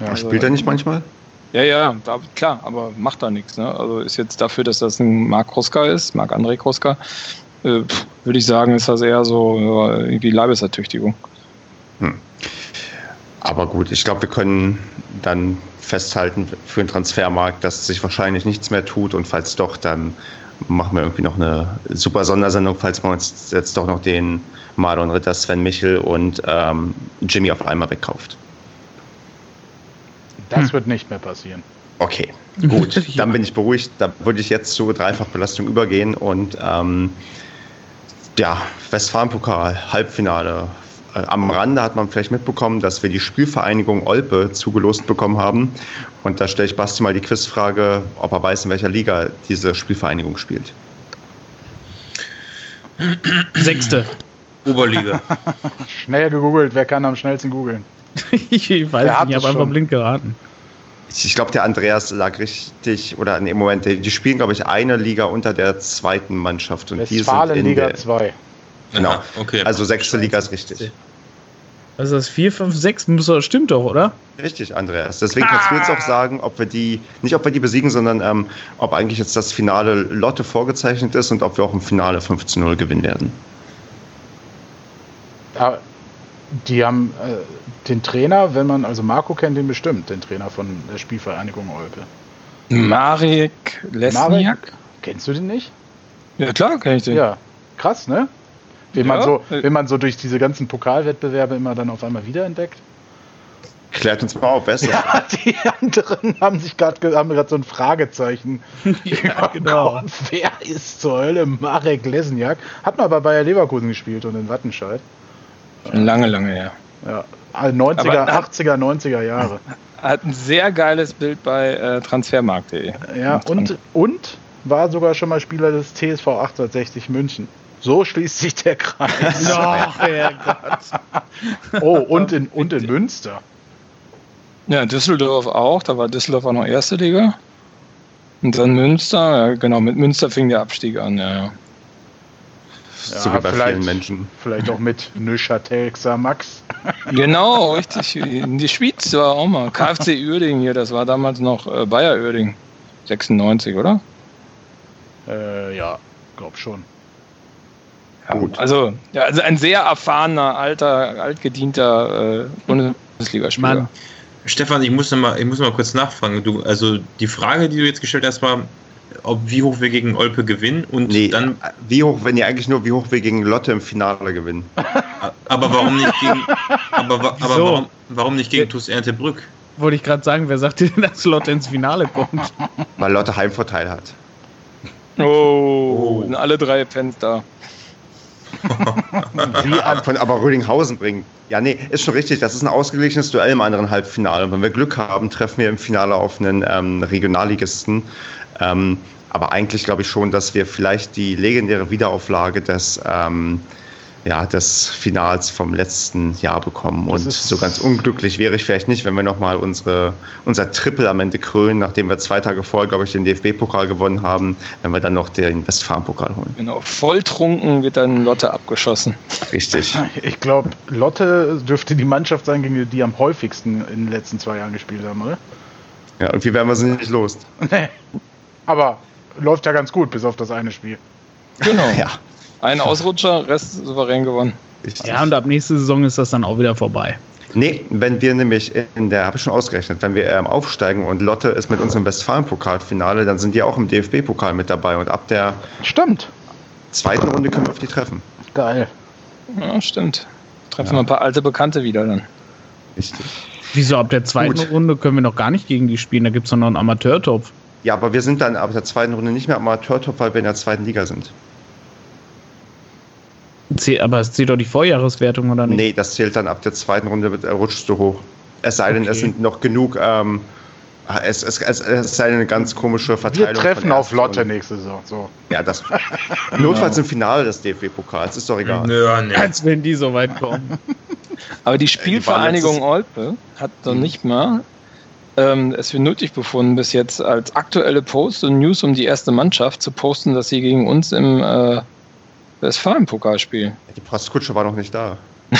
ja, Spielt er nicht manchmal? Ja, ja, da, klar, aber macht da nichts. Ne? Also ist jetzt dafür, dass das ein Marc Kruska ist, Marc-André Kruska, äh, würde ich sagen, ist das eher so ja, irgendwie Leibesertüchtigung. Aber gut, ich glaube, wir können dann festhalten für den Transfermarkt, dass sich wahrscheinlich nichts mehr tut und falls doch, dann machen wir irgendwie noch eine super Sondersendung, falls man uns jetzt doch noch den Marlon Ritter, Sven Michel und ähm, Jimmy auf einmal wegkauft. das wird nicht mehr passieren. Okay, gut, dann bin ich beruhigt. Da würde ich jetzt zur Dreifachbelastung übergehen und ähm, ja, Westfalen-Pokal, Halbfinale. Äh, Am Rande hat man vielleicht mitbekommen, dass wir die Spielvereinigung Olpe zugelost bekommen haben. Und da stelle ich Basti mal die Quizfrage, ob er weiß, in welcher Liga diese Spielvereinigung spielt. Sechste. Oberliga. Schnell gegoogelt, wer kann am schnellsten googeln? ich weiß nicht, ich habe einfach blind geraten. Ich, ich glaube, der Andreas lag richtig, oder im Moment, die die spielen, glaube ich, eine Liga unter der zweiten Mannschaft. Und die sind in der, 2. Genau. Aha, okay. Also sechste Liga ist richtig. Also das 4, 5, 6 muss doch, stimmt doch, oder? Richtig, Andreas. Deswegen kannst du jetzt auch sagen, ob wir die, nicht ob wir die besiegen, sondern ähm, ob eigentlich jetzt das Finale Lotte vorgezeichnet ist und ob wir auch im Finale 5 zu 0 gewinnen werden. Ja, die haben äh, den Trainer, wenn man, also Marco kennt den bestimmt, den Trainer von der Spielvereinigung Olpe. Marek Lesniak? Kennst du den nicht? Ja, klar, kann ich den. Ja, krass, ne? Wenn, man Ja. so, wenn man so durch diese ganzen Pokalwettbewerbe immer dann auf einmal wiederentdeckt. Klärt uns mal auf, das? Ja, die anderen haben sich gerade haben gerade so ein Fragezeichen. Ja, genau. Kopf. Wer ist zur Hölle Marek Lesniak? Hat mal bei Bayer Leverkusen gespielt und in Wattenscheid. Lange, lange her. Ja, also 90er, Aber- 80er, 90er Jahre. Hat ein sehr geiles Bild bei äh, transfermarkt.de. Ja, und, und war sogar schon mal Spieler des TSV 1860 München. So schließt sich der Kreis. Doch, Herrgott. Oh, und in, und in Münster. Ja, Düsseldorf auch, da war Düsseldorf auch noch erste Liga. Und dann Münster, ja, genau, mit Münster fing der Abstieg an, ja, ja. so wie bei vielleicht- vielen Menschen. Vielleicht auch mit Neuchâtel Xamax. Genau, richtig. In die Schweiz war auch mal. KfC Uerdingen hier, das war damals noch äh, Bayer Uerdingen. 96, oder? Äh, ja, glaub schon. Ja, Gut. Also, ja, also ein sehr erfahrener, alter, altgedienter äh, Bundesligaspieler. Mann. Stefan, ich muss noch mal, ich muss noch mal kurz nachfragen. Du, also die Frage, die du jetzt gestellt hast, war, ob wie hoch wir gegen Olpe gewinnen und Nee, dann, wie hoch, wenn ihr eigentlich nur, wie hoch wir gegen Lotte im Finale gewinnen? aber warum nicht gegen, aber, aber Wieso? warum, warum nicht gegen TuS Erntebrück? Wollte ich gerade sagen, wer sagt dir denn, dass Lotte ins Finale kommt? Weil Lotte Heimvorteil hat. Oh, sind alle drei Fans da. Die von aber Rödinghausen bringen. Ja, nee, ist schon richtig. Das ist ein ausgeglichenes Duell im anderen Halbfinale. Und wenn wir Glück haben, treffen wir im Finale auf einen ähm, Regionalligisten. Ähm, aber eigentlich glaube ich schon, dass wir vielleicht die legendäre Wiederauflage des, ähm, ja, des Finals vom letzten Jahr bekommen. Das Und so ganz unglücklich wäre ich vielleicht nicht, wenn wir nochmal unsere, unser Triple am Ende krönen, nachdem wir zwei Tage vorher, glaube ich, den DFB-Pokal gewonnen haben, wenn wir dann noch den Westfalen-Pokal holen. Genau, volltrunken wird dann Lotte abgeschossen. Richtig. Ich glaube, Lotte dürfte die Mannschaft sein, gegen die die am häufigsten in den letzten zwei Jahren gespielt haben, oder? Ja, irgendwie werden wir sie nicht los. Nee. Aber läuft ja ganz gut, bis auf das eine Spiel. Genau. Ja. Ein Ausrutscher, Rest souverän gewonnen. Ja, und ab nächste Saison ist das dann auch wieder vorbei. Nee, wenn wir nämlich in der, habe ich schon ausgerechnet, wenn wir ähm, aufsteigen und Lotte ist mit uns im Westfalen-Pokalfinale, dann sind die auch im DFB-Pokal mit dabei und ab der Stimmt. zweiten Runde können wir auf die treffen. Geil. Ja, stimmt. Treffen wir ein paar alte Bekannte wieder dann. Richtig. Wieso ab der zweiten Gut. Runde können wir noch gar nicht gegen die spielen? Da gibt es noch einen Amateurtopf. Ja, aber wir sind dann ab der zweiten Runde nicht mehr Amateurtop, weil wir in der zweiten Liga sind. Aber es zählt doch die Vorjahreswertung, oder nicht? Nee, das zählt dann ab der zweiten Runde, äh, rutschst du hoch. Es sei denn, es Okay. sind noch genug, ähm, es, es, es, es sei denn eine ganz komische Verteilung. Wir treffen auf Lotte und- nächste Saison. So. Ja, das. Notfalls im Finale des DFB-Pokals, ist doch egal. Nö, nee. Als wenn die so weit kommen. Aber die die Spielvereinigung waren Olpe hat noch nicht mal ähm, es für nötig befunden, bis jetzt als aktuelle Post und News um die erste Mannschaft zu posten, dass sie gegen uns im äh, Westfalen-Pokal spielen. Die Postkutsche war noch nicht da.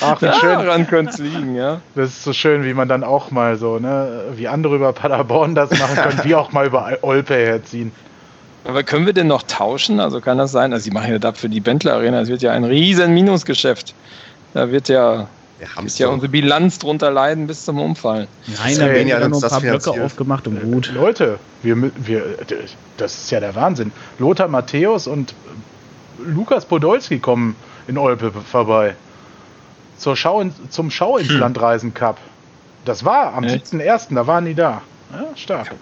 Ach, wie schön. Daran könnte es liegen, ja. Das ist so schön, wie man dann auch mal so, ne, wie andere über Paderborn das machen können, wir auch mal über Olpe herziehen. Aber können wir denn noch tauschen? Also kann das sein? Also sie machen ja da für die Bentler Arena, es wird ja ein riesen Minusgeschäft. Da wird ja, Wir haben ist ja unsere Bilanz drunter leiden bis zum Umfallen. Nein, da werden Ja, nur ein paar Blöcke aufgemacht und gut. Leute, wir, wir, das ist ja der Wahnsinn. Lothar Matthäus und Lukas Podolski kommen in Olpe vorbei. Zur Schau in, zum Schau ins Land Reisen Cup. Das war am Echt? 7.1., da waren die da. Ja, stark.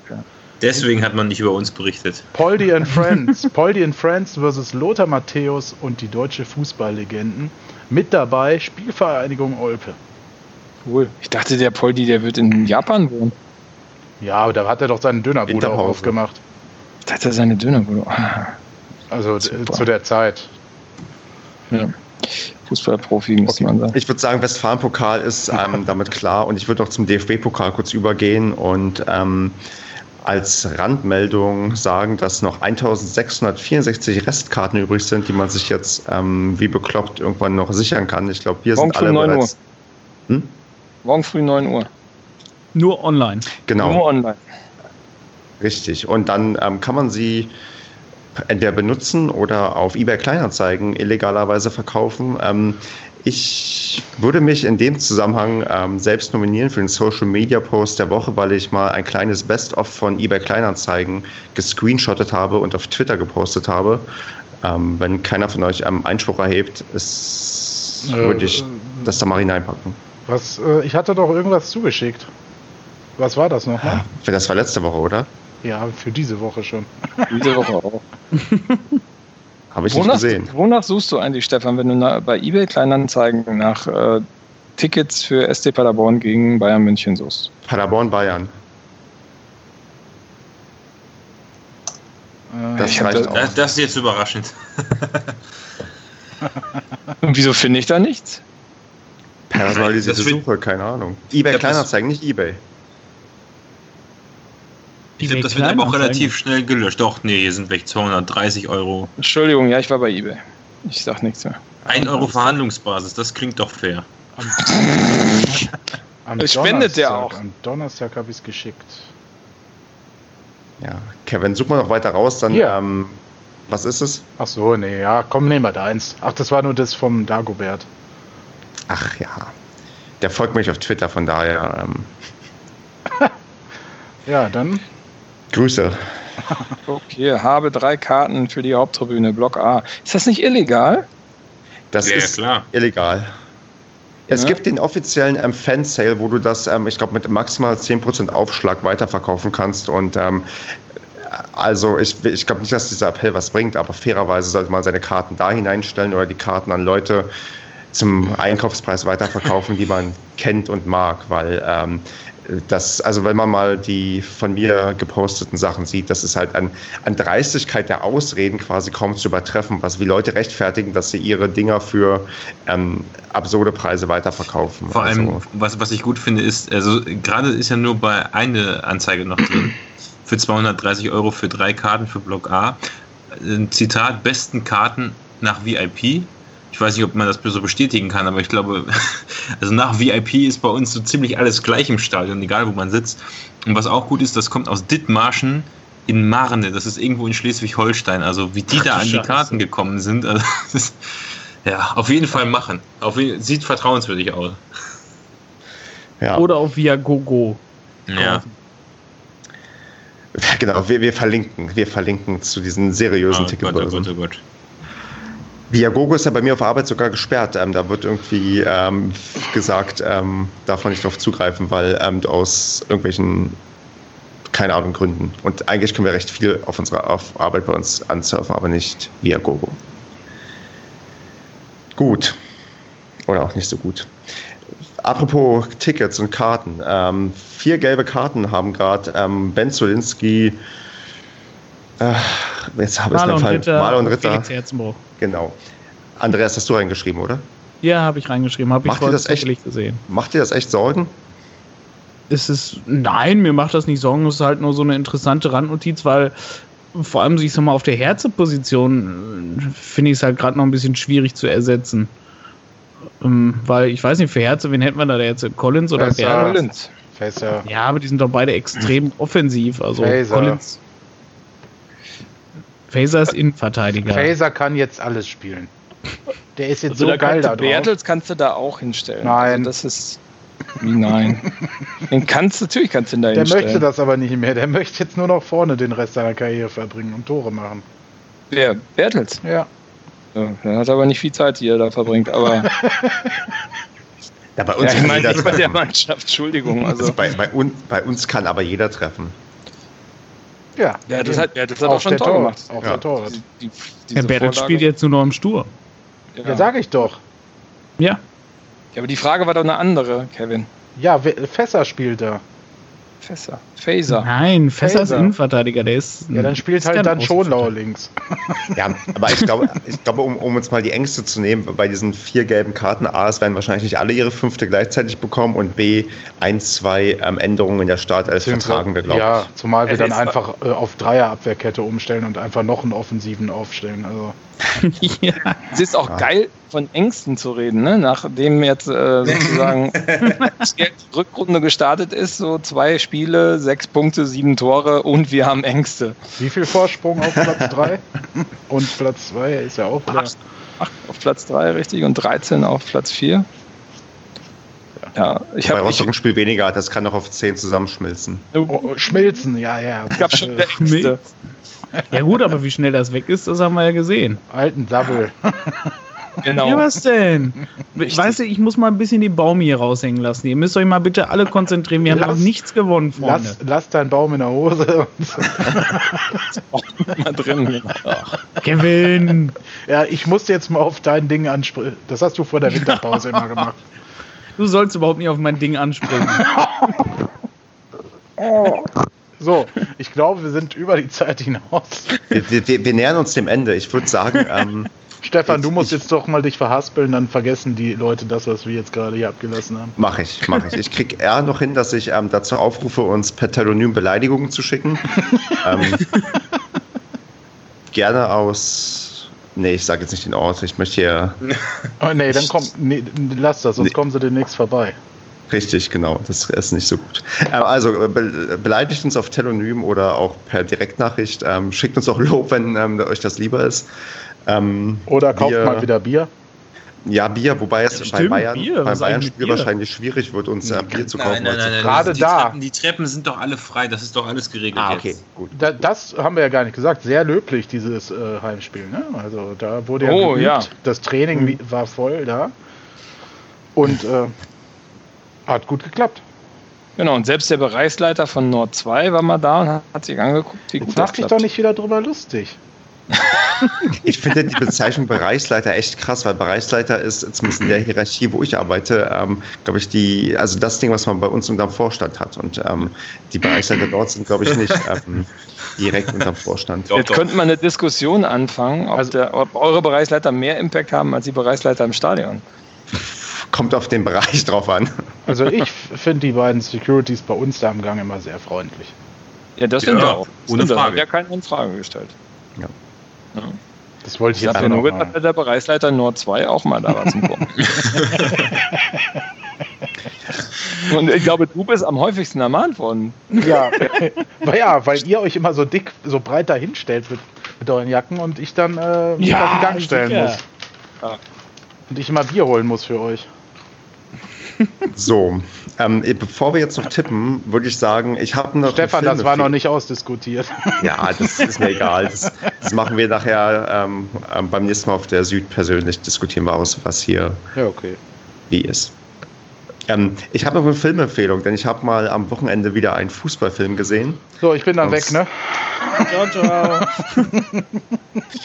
Deswegen hat man nicht über uns berichtet. Poldi and Friends. Poldi and Friends versus Lothar Matthäus und die deutsche Fußballlegenden. Mit dabei Spielvereinigung Olpe. Cool. Ich dachte, der Poldi, der wird in Japan wohnen. Ja, aber da hat er doch seinen Dönerbude auch aufgemacht. Ich dachte, seine Dönerbude. Also äh, Super. zu der Zeit. Ja. Fußballprofi, muss man sagen. Ich würde sagen, Westfalen-Pokal ist ähm, damit klar und ich würde noch zum DFB-Pokal kurz übergehen und ähm, als Randmeldung sagen, dass noch 1664 Restkarten übrig sind, die man sich jetzt ähm, wie bekloppt irgendwann noch sichern kann. Ich glaube, wir Morgen sind früh alle 9 Uhr. bereits. Hm? Morgen früh 9 Uhr. Nur online. Genau. Nur online. Richtig. Und dann ähm, kann man sie entweder benutzen oder auf eBay Kleinanzeigen illegalerweise verkaufen. Ähm, ich würde mich in dem Zusammenhang ähm, selbst nominieren für den Social Media Post der Woche, weil ich mal ein kleines Best-of von eBay Kleinanzeigen gescreenshottet habe und auf Twitter gepostet habe. Ähm, wenn keiner von euch ähm, Einspruch erhebt, ist, Äh, würde ich äh, das da mal hineinpacken. Was, äh, ich hatte doch irgendwas zugeschickt. Was war das nochmal? Das war letzte Woche, oder? Ja, für diese Woche schon. Diese Woche auch. Habe ich nicht Wonach, gesehen. wonach suchst du eigentlich, Stefan, wenn du na, bei eBay Kleinanzeigen nach äh, Tickets für SC Paderborn gegen Bayern München suchst? Paderborn, Bayern. Äh, Das reicht das- auch. Das, das ist jetzt überraschend. Und wieso finde ich da nichts? Personalisierte Suche, keine Ahnung. eBay Kleinanzeigen, nicht eBay. Ich glaube, das wird aber auch relativ schnell gelöscht. Doch, nee, hier sind weg 230 Euro. Entschuldigung, ja, ich war bei eBay. Ich sag nichts mehr. 1 Euro Verhandlungsbasis, das klingt doch fair. am Es spendet der Donnerstag- auch. Am Donnerstag habe ich es geschickt. Ja, Kevin, such mal noch weiter raus, dann, Ja. ähm, was ist es? Ach so, nee, ja, komm, nehmen wir deins. Ach, das war nur das vom Dagobert. Ach ja, der folgt mich auf Twitter, von daher, ähm, Ja, dann Grüße. Okay, habe drei Karten für die Haupttribüne, Block A. Ist das nicht illegal? Das Ja, ist klar. illegal. Es Ja. gibt den offiziellen ähm, Fan-Sale, wo du das, ähm, ich glaube, mit maximal 10% Aufschlag weiterverkaufen kannst. Und ähm, also ich, ich glaube nicht, dass dieser Appell was bringt, aber fairerweise sollte man seine Karten da hineinstellen oder die Karten an Leute zum Einkaufspreis weiterverkaufen, die man kennt und mag, weil ähm, das, also wenn man mal die von mir geposteten Sachen sieht, das ist halt an, an Dreistigkeit der Ausreden quasi kaum zu übertreffen, was wie Leute rechtfertigen, dass sie ihre Dinger für ähm, absurde Preise weiterverkaufen. Vor allem, Also, was, was ich gut finde, ist, also gerade ist ja nur bei eine Anzeige noch drin. Für 230 Euro für drei Karten für Block A. Ein Zitat, besten Karten nach VIP. Ich weiß nicht, ob man das so bestätigen kann, aber ich glaube, also nach VIP ist bei uns so ziemlich alles gleich im Stadion, egal wo man sitzt. Und was auch gut ist, das kommt aus Dithmarschen in Marne. Das ist irgendwo in Schleswig-Holstein. Also wie die Ach, da an die Scheiße. Karten gekommen sind. Also, das ist, ja, auf jeden Fall machen. Auf jeden, sieht vertrauenswürdig aus. ja, Oder auf Viagogo. Ja. genau, wir, wir verlinken, wir verlinken zu diesen seriösen Oh Gott, oh Ticketbörsen. Gott, oh Gott. Viagogo ist ja bei mir auf Arbeit sogar gesperrt. Ähm, da wird irgendwie ähm, gesagt, ähm, darf man nicht drauf zugreifen, weil ähm, aus irgendwelchen keine Ahnung, Gründen. Und eigentlich können wir recht viel auf unserer auf Arbeit bei uns ansurfen, aber nicht via Gogo. Gut. Oder auch nicht so gut. Apropos Tickets und Karten. Ähm, vier gelbe Karten haben gerade ähm, Ben Zolinski, äh, jetzt habe ich es Fall, Maler und Ritter. Felix Genau. Andreas, hast du reingeschrieben, oder? Ja, habe ich reingeschrieben. Habe ich macht dir das echt gesehen. Macht dir das echt Sorgen? Es ist, nein, mir macht das nicht Sorgen. Es ist halt nur so eine interessante Randnotiz, weil vor allem, ich sag mal, auf der Herze-Position äh, finde ich es halt gerade noch ein bisschen schwierig zu ersetzen. Ähm, weil ich weiß nicht, für Herze, wen hätten wir da jetzt? Collins oder Facer. Collins. Facer. Ja, aber die sind doch beide extrem offensiv. Also Facer. Collins. Facer ist Innenverteidiger. Facer kann jetzt alles spielen. Der ist jetzt also so geil da drauf. Bertels kannst du da auch hinstellen. Nein. Also das ist. Wie nein? den kannst du, natürlich kannst du ihn da Der hinstellen. möchte das aber nicht mehr. Der möchte jetzt nur noch vorne den Rest seiner Karriere verbringen und Tore machen. Wer? Bertels? Ja. ja er hat aber nicht viel Zeit, die er da verbringt, aber. ja, bei uns ja, ich meine nicht bei der Mannschaft, Entschuldigung. Also. bei, bei, un, bei uns kann aber jeder treffen. Ja, ja das hat, ja, das hat auch schon Tor gemacht. Auch ja. der Tor. Die, die, Herr Bertels spielt jetzt nur noch im Sturm. Ja, ja sag ich doch. Ja. Ja, aber die Frage war doch eine andere, Kevin. Ja, Fässer spielt da. Fässer. Phaser. Nein, Fässer ist Innenverteidiger, der ist. Ja, dann spielt halt dann Schonlau links. Ja, aber ich glaube, ich glaube um, um, uns mal die Ängste zu nehmen, bei diesen vier gelben Karten, A, es werden wahrscheinlich nicht alle ihre fünfte gleichzeitig bekommen und B, ein, zwei ähm, Änderungen in der Startelf vertragen wir, glaube ich. Ja, zumal wir dann einfach äh, auf Dreierabwehrkette umstellen und einfach noch einen Offensiven aufstellen. Also. ja. Es ist auch ja. geil, von Ängsten zu reden, ne? nachdem jetzt äh, sozusagen die Rückrunde gestartet ist, so zwei Spiele, sechs Punkte, sieben Tore und wir haben Ängste. Wie viel Vorsprung auf Platz drei? und Platz zwei ist ja auch. Acht, acht auf Platz drei, richtig, und 13 auf Platz vier. Ja, ich habe Rostock ein Spiel weniger hat, das kann noch auf 10 zusammenschmilzen. Oh, oh, schmilzen, ja, ja. Ich gab schon Ängste. Ja gut, aber wie schnell das weg ist, das haben wir ja gesehen. Alten Double. Genau. Ja, was denn? Richtig. Weißt du, ich muss mal ein bisschen den Baum hier raushängen lassen. Ihr müsst euch mal bitte alle konzentrieren. Wir lass, haben noch nichts gewonnen vorne. Lass, lass deinen Baum in der Hose. mal drin. Kevin! Ja, ich musste jetzt mal auf dein Ding ansprechen. Das hast du vor der Winterpause immer gemacht. Du sollst überhaupt nicht auf mein Ding ansprechen. So, ich glaube, wir sind über die Zeit hinaus. Wir, wir, wir nähern uns dem Ende. Ich würde sagen. Ähm, Stefan, du musst ich, jetzt doch mal dich verhaspeln, dann vergessen die Leute das, was wir jetzt gerade hier abgelassen haben. Mach ich, mach ich. Ich krieg eher noch hin, dass ich ähm, dazu aufrufe, uns per Telonym Beleidigungen zu schicken. ähm, gerne aus. Nee, ich sage jetzt nicht den Ort. Ich möchte hier. oh, nee, dann komm, nee, lass das, sonst nee. kommen sie demnächst vorbei. Richtig, genau. Das ist nicht so gut. Ähm, also äh, beleidigt uns auf Telonym oder auch per Direktnachricht. Ähm, schickt uns auch Lob, wenn ähm, euch das lieber ist. Ähm, oder kauft Bier, mal wieder Bier. Ja, Bier, wobei es ja, bei Bayern, Bier, beim Bayern-Spiel wahrscheinlich schwierig wird, uns äh, Bier zu kaufen. Nein, nein, nein, Gerade die da. Treppen, die Treppen sind doch alle frei, das ist doch alles geregelt. Ah, okay, jetzt. gut. Da, das haben wir ja gar nicht gesagt. Sehr löblich, dieses äh, Heimspiel. Ne? Also da wurde ja, oh, ja. Das Training mhm. war voll da. Und äh, hat gut geklappt. Genau, und selbst der Bereichsleiter von Nord 2 war mal da und hat sich angeguckt, wie Jetzt gut mach dich doch nicht wieder drüber lustig. ich finde die Bezeichnung Bereichsleiter echt krass, weil Bereichsleiter ist zumindest in der Hierarchie, wo ich arbeite, ähm, glaube ich, die, also das Ding, was man bei uns unterm Vorstand hat. Und ähm, die Bereichsleiter dort sind, glaube ich, nicht ähm, direkt unterm Vorstand. Jetzt könnte man eine Diskussion anfangen, ob, also, der, ob eure Bereichsleiter mehr Impact haben als die Bereichsleiter im Stadion kommt auf den Bereich drauf an. Also ich finde die beiden Securities bei uns da am Gang immer sehr freundlich. Ja, das sind ja, wir auch. Ohne Frage. Da hat ja keiner in Frage gestellt. Ja. ja. Das wollte ich, ich jetzt ja nur gedacht, dass der Bereichsleiter Nord 2 auch mal da war zum Gucken. Und ich glaube, du bist am häufigsten ermahnt worden. Ja, ja, weil ihr euch immer so dick, so breit dahinstellt mit, mit euren Jacken und ich dann äh, mich ja, auf den Gang stellen sicher. muss. Ja. Und ich immer Bier holen muss für euch. So, ähm, bevor wir jetzt noch tippen, würde ich sagen, ich habe noch. Stefan, das war noch nicht ausdiskutiert. Ja, das ist mir egal. Das, das machen wir nachher ähm, ähm, beim nächsten Mal auf der Süd persönlich. Diskutieren wir aus, was hier ja, okay. wie ist. Ähm, ich habe noch eine Filmempfehlung, denn ich habe mal am Wochenende wieder einen Fußballfilm gesehen. So, ich bin dann Und- weg, ne? Ciao, ciao.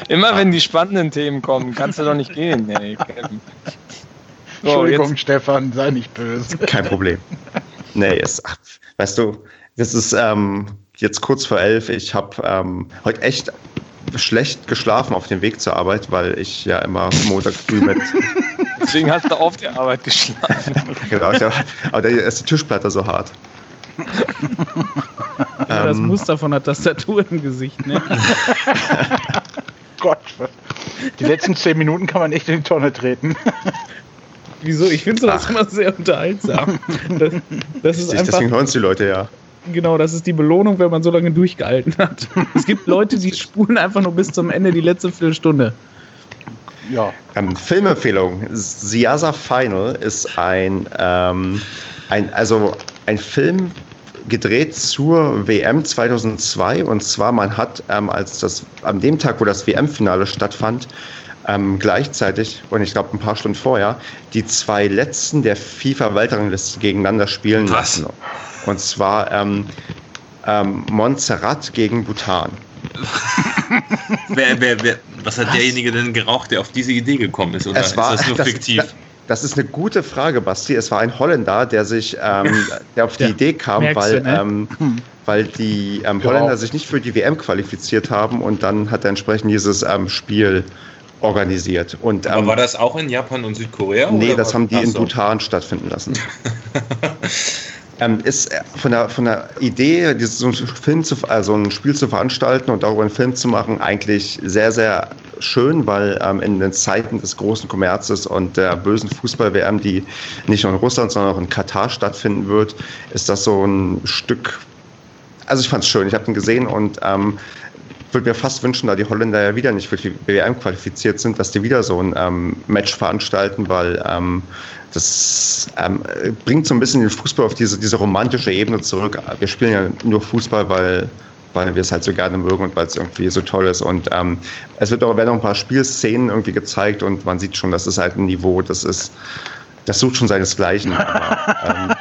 Immer wenn die spannenden Themen kommen, kannst du doch nicht gehen. Ey, So, Entschuldigung, jetzt, Stefan, sei nicht böse. Kein Problem. nee, ist, ach, weißt du, das ist ähm, jetzt kurz vor elf. Ich habe ähm, heute echt schlecht geschlafen auf dem Weg zur Arbeit, weil ich ja immer Montag früh mit. deswegen hast du auf der Arbeit geschlafen. genau, ich, aber da ist die Tischplatte so hart. Ja, das Ähm, Muster von der Tastatur im Gesicht, ne? Gott, was- die letzten zehn Minuten kann man echt in die Tonne treten. Wieso? Ich finde sowas Ach. immer sehr unterhaltsam. Das, das ist einfach, Deswegen hören es die Leute ja. genau, das ist die Belohnung, wenn man so lange durchgehalten hat. Es gibt Leute, die spulen einfach nur bis zum Ende die letzte Viertelstunde. Ja, Ähm, Filmempfehlung. Siasa Final ist ein, ähm, ein, also ein Film gedreht zur WM 2002 und zwar man hat ähm, als das an dem Tag, wo das WM-Finale stattfand, ähm, gleichzeitig und ich glaube ein paar Stunden vorher die zwei letzten der FIFA-Weltrangliste gegeneinander spielen Was? lassen. Und zwar ähm, ähm, Montserrat gegen Bhutan. Wer, wer, wer, was hat derjenige denn geraucht, der auf diese Idee gekommen ist? Oder Es war, ist das nur das, fiktiv? Das, das ist eine gute Frage, Basti. Es war ein Holländer, der sich, ähm, der auf die Ja, Idee kam, merkst weil, du, ne? ähm, weil die ähm. Holländer sich nicht für die WM qualifiziert haben und dann hat er entsprechend dieses ähm, Spiel organisiert. Und, Aber ähm, war das auch in Japan und Südkorea? nee, das haben die in so. Bhutan stattfinden lassen. ähm, ist äh, von der, von der Idee, so, einen Film zu, also ein Spiel zu veranstalten und darüber einen Film zu machen, eigentlich sehr, sehr schön, weil ähm, in den Zeiten des großen Kommerzes und der bösen Fußball-WM, die nicht nur in Russland, sondern auch in Katar stattfinden wird, ist das so ein Stück. Also ich fand es schön, ich habe ihn gesehen und ähm, würde mir fast wünschen, da die Holländer ja wieder nicht für die WM qualifiziert sind, dass die wieder so ein ähm, Match veranstalten, weil ähm, das ähm, bringt so ein bisschen den Fußball auf diese, diese romantische Ebene zurück. Wir spielen ja nur Fußball, weil, weil wir es halt so gerne mögen und weil es irgendwie so toll ist. Und ähm, es wird auch, werden auch ein paar Spielszenen irgendwie gezeigt und man sieht schon, das ist halt ein Niveau, das ist, das sucht schon seinesgleichen. Aber, ähm,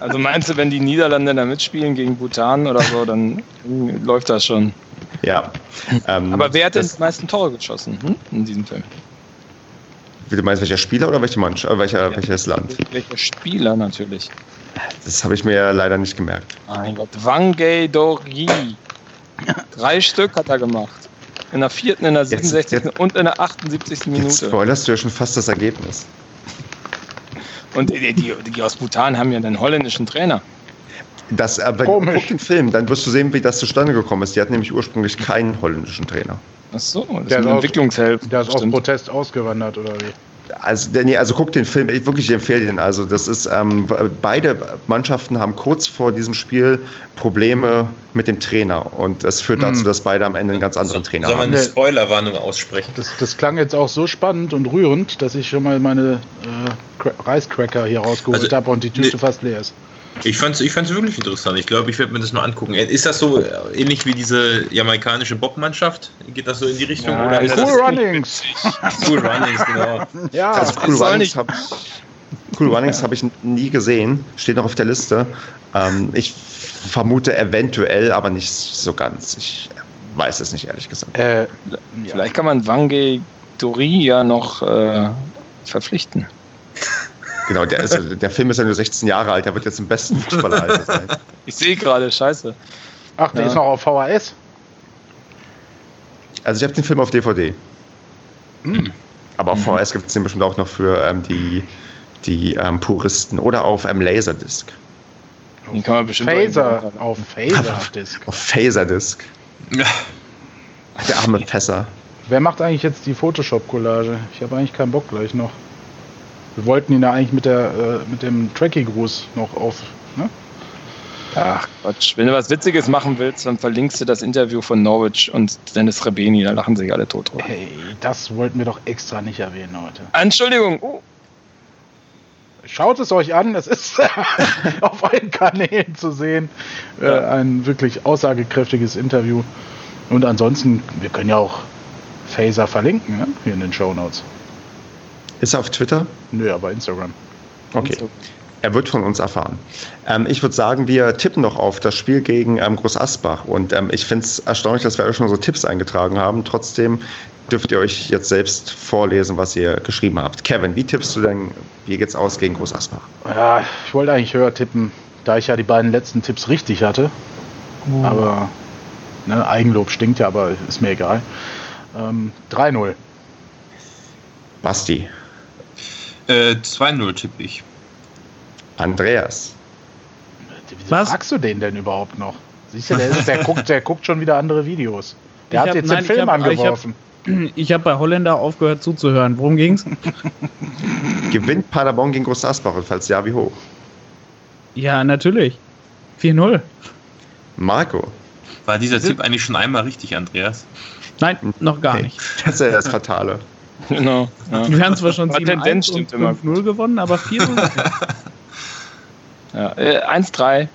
Also meinst du, wenn die Niederlande da mitspielen gegen Bhutan oder so, dann läuft das schon. Ja. Ähm, Aber wer hat denn die meisten Tore geschossen hm? in diesem Film? Du meinst, welcher Spieler oder welche Mannschaft, äh, welcher, welches Land? Welcher Spieler natürlich? Das habe ich mir leider nicht gemerkt. Mein Gott, Wangay Dori. Drei Stück hat er gemacht. In der vierten, in der Jetzt- 67. jetzt- und in der 78. Jetzt Minute. spoilerst du ja schon fast das Ergebnis. Und die, die, die aus Bhutan haben ja einen holländischen Trainer. Das, aber Komisch. guck den Film, dann wirst du sehen, wie das zustande gekommen ist. Die hat nämlich ursprünglich keinen holländischen Trainer. Ach so, das Der ist ein aus- Entwicklungshilfe. der ist aus. Protest ausgewandert, oder wie? Also, nee, also guck den Film, ich wirklich ich empfehle den. Also das ist, ähm, beide Mannschaften haben kurz vor diesem Spiel Probleme mit dem Trainer und das führt dazu, Mhm. dass beide am Ende einen ganz anderen Trainer Soll man haben. eine. Spoilerwarnung aussprechen? Das, das klang jetzt auch so spannend und rührend, dass ich schon mal meine äh, Cra- Reiscracker hier rausgeholt Also, habe und die Tüte nee. fast leer ist. Ich fand es ich fand's wirklich interessant. Ich glaube, ich werde mir das mal angucken. Ist das so äh, ähnlich wie diese jamaikanische Bobmannschaft? Geht das so in die Richtung? Ja, oder ist das Cool das Runnings! Cool Runnings, genau. Ja, Also Cool Runnings habe cool Runnings hab ich nie gesehen, steht noch auf der Liste. Ähm, ich vermute eventuell, aber nicht so ganz. Ich weiß es nicht, ehrlich gesagt. äh, Vielleicht kann man Wangay Dori ja noch äh, verpflichten. Genau, der, ist, der Film ist ja nur 16 Jahre alt, der wird jetzt im besten Fußballeralter sein. Ich sehe gerade, scheiße. ach, der Ja. ist noch auf VHS. Also ich habe den Film auf DVD. Hm. Aber auf VHS gibt es den bestimmt auch noch für ähm, die, die ähm, Puristen oder auf ähm, Laserdisc. Den kann man bestimmt Phaser, auf Phaser-Disc. Auf Phaserdisc. Ja. Der arme Fässer. Wer macht eigentlich jetzt die Photoshop-Collage? Ich habe eigentlich keinen Bock gleich noch. Wir wollten ihn ja eigentlich mit, der, äh, mit dem Tracking-Gruß noch auf. Ne? Ach Quatsch. Wenn du was Witziges machen willst, dann verlinkst du das Interview von Norwich und Dennis Rebeni, da lachen sich alle tot drüber. Hey, das wollten wir doch extra nicht erwähnen heute. Entschuldigung, oh, Schaut es euch an, es ist auf allen Kanälen zu sehen. Äh, Ja. ein wirklich aussagekräftiges Interview. Und ansonsten, wir können ja auch Phaser verlinken, ne? hier in den Show Notes. Ist er auf Twitter? Nö, aber Instagram. Okay. So. Er wird von uns erfahren. Ähm, ich würde sagen, wir tippen noch auf das Spiel gegen ähm, Groß Asbach. Und ähm, ich finde es erstaunlich, dass wir alle schon so Tipps eingetragen haben. Trotzdem dürft ihr euch jetzt selbst vorlesen, was ihr geschrieben habt. Kevin, wie tippst du denn, wie geht's aus gegen Groß Asbach? Ja, ich wollte eigentlich höher tippen, da ich ja die beiden letzten Tipps richtig hatte. Aber ne, Eigenlob stinkt ja, aber ist mir egal. Ähm, 3-0. Basti, Äh, 2-0 tippe ich. Andreas, Wieso Was? fragst du den denn überhaupt noch? Siehst du, der, ist, der, guckt, der guckt schon wieder andere Videos. Der Ich hat hab- jetzt nein, den Film hab- ich hab- angeworfen. Ich habe bei Holländer aufgehört zuzuhören. Worum ging's? gewinnt Paderborn gegen Groß Asbach und falls ja, wie hoch? Ja, natürlich. 4-0. Marco, War dieser Tipp eigentlich schon einmal richtig, Andreas? Nein, noch gar Okay. nicht. das ist ja das Fatale. Genau. Ja. Wir haben zwar schon Aber 7-1 Tendenz und stimmt immer. 5-0 gewonnen, aber 4-0. Ja. Äh, 1-3.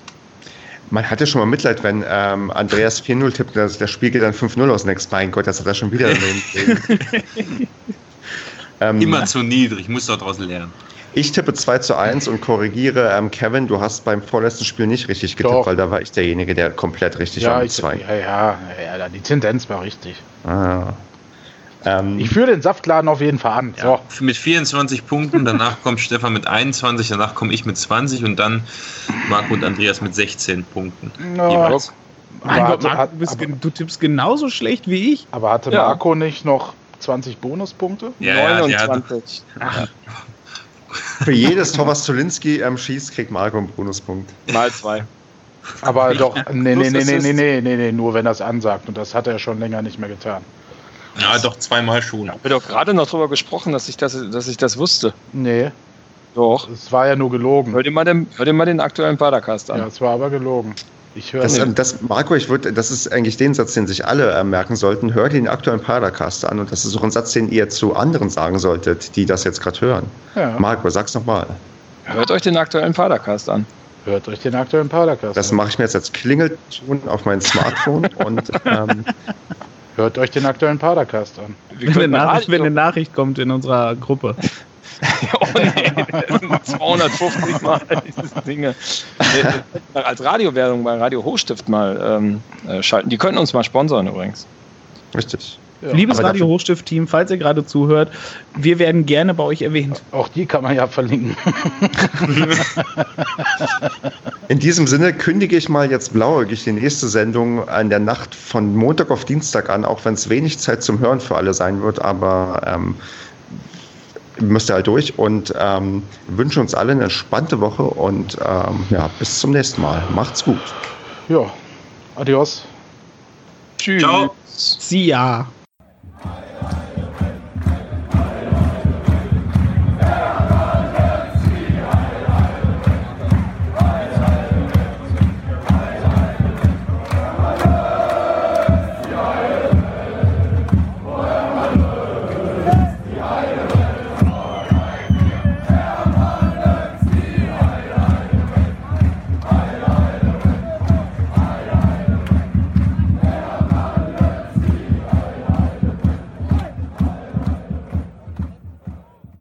Man hatte schon mal Mitleid, wenn ähm, Andreas 4-0 tippt, das, das Spiel geht dann 5-0 aus Next. Mein Gott, das hat er schon wieder ähm, Immer zu niedrig, muss daraus lernen. Ich tippe 2 zu 1 und korrigiere ähm, Kevin, du hast beim vorletzten Spiel nicht richtig getippt, Doch. weil da war ich derjenige, der komplett richtig Ja, war mit ich, 2. ja, ja, ja, ja, die Tendenz war richtig. Ah. Ähm, Ich führe den Saftladen auf jeden Fall an. So. Ja, mit 24 Punkten, danach kommt Stefan mit 21, danach komme ich mit 20 und dann Marco und Andreas mit 16 Punkten. Ja, Jeweils. mein Gott, Marco, du, bist, aber, du tippst genauso schlecht wie ich. aber hatte Ja. Marco nicht noch 20 Bonuspunkte? Ja, ja, der hat, 29. für jedes Tor, was Zolinski ähm, schießt, kriegt Marco einen Bonuspunkt. Mal 2. Aber doch, nee, nee, nee, nee, nee, nee, nee, nee, nur wenn er es ansagt. Und das hat er schon länger nicht mehr getan. Ja, doch zweimal schon. Ich habe doch gerade noch drüber gesprochen, dass ich das, dass ich das wusste. Nee, Doch. es war ja nur gelogen. Hör dir mal den, hör dir mal den aktuellen Padercast an. Ja, es war aber gelogen. Ich höre Das, nicht. ähm, das, Marco, ich würde, das ist eigentlich den Satz, den sich alle äh, merken sollten. Hört den aktuellen Padercast an und das ist auch ein Satz, den ihr zu anderen sagen solltet, die das jetzt gerade hören. Ja, Marco, sag's nochmal. Hört euch den aktuellen Padercast an. hört euch den aktuellen Padercast Das an. mache ich mir jetzt als Klingelton auf mein Smartphone und ähm, Hört euch den aktuellen Padercast an. Wir Wenn eine, können Nachricht, wenn eine Nachricht kommt in unserer Gruppe. oh nee, das sind 250 Mal dieses Dinge. Wir könnten Als Radiowerbung bei Radio Hochstift mal ähm, äh, schalten. Die könnten uns mal sponsern übrigens. richtig. Ja. Liebes Radio Hochstift-Team, falls ihr gerade zuhört, wir werden gerne bei euch erwähnt. Auch die kann man ja verlinken. In diesem Sinne kündige ich mal jetzt blauäugig die nächste Sendung an der Nacht von Montag auf Dienstag an, auch wenn es wenig Zeit zum Hören für alle sein wird, aber ähm, müsst ihr halt durch und ähm, wünsche uns alle eine entspannte Woche und ähm, ja, bis zum nächsten Mal. Macht's gut. Ja, adios. Tschüss. Ciao. Sie ja.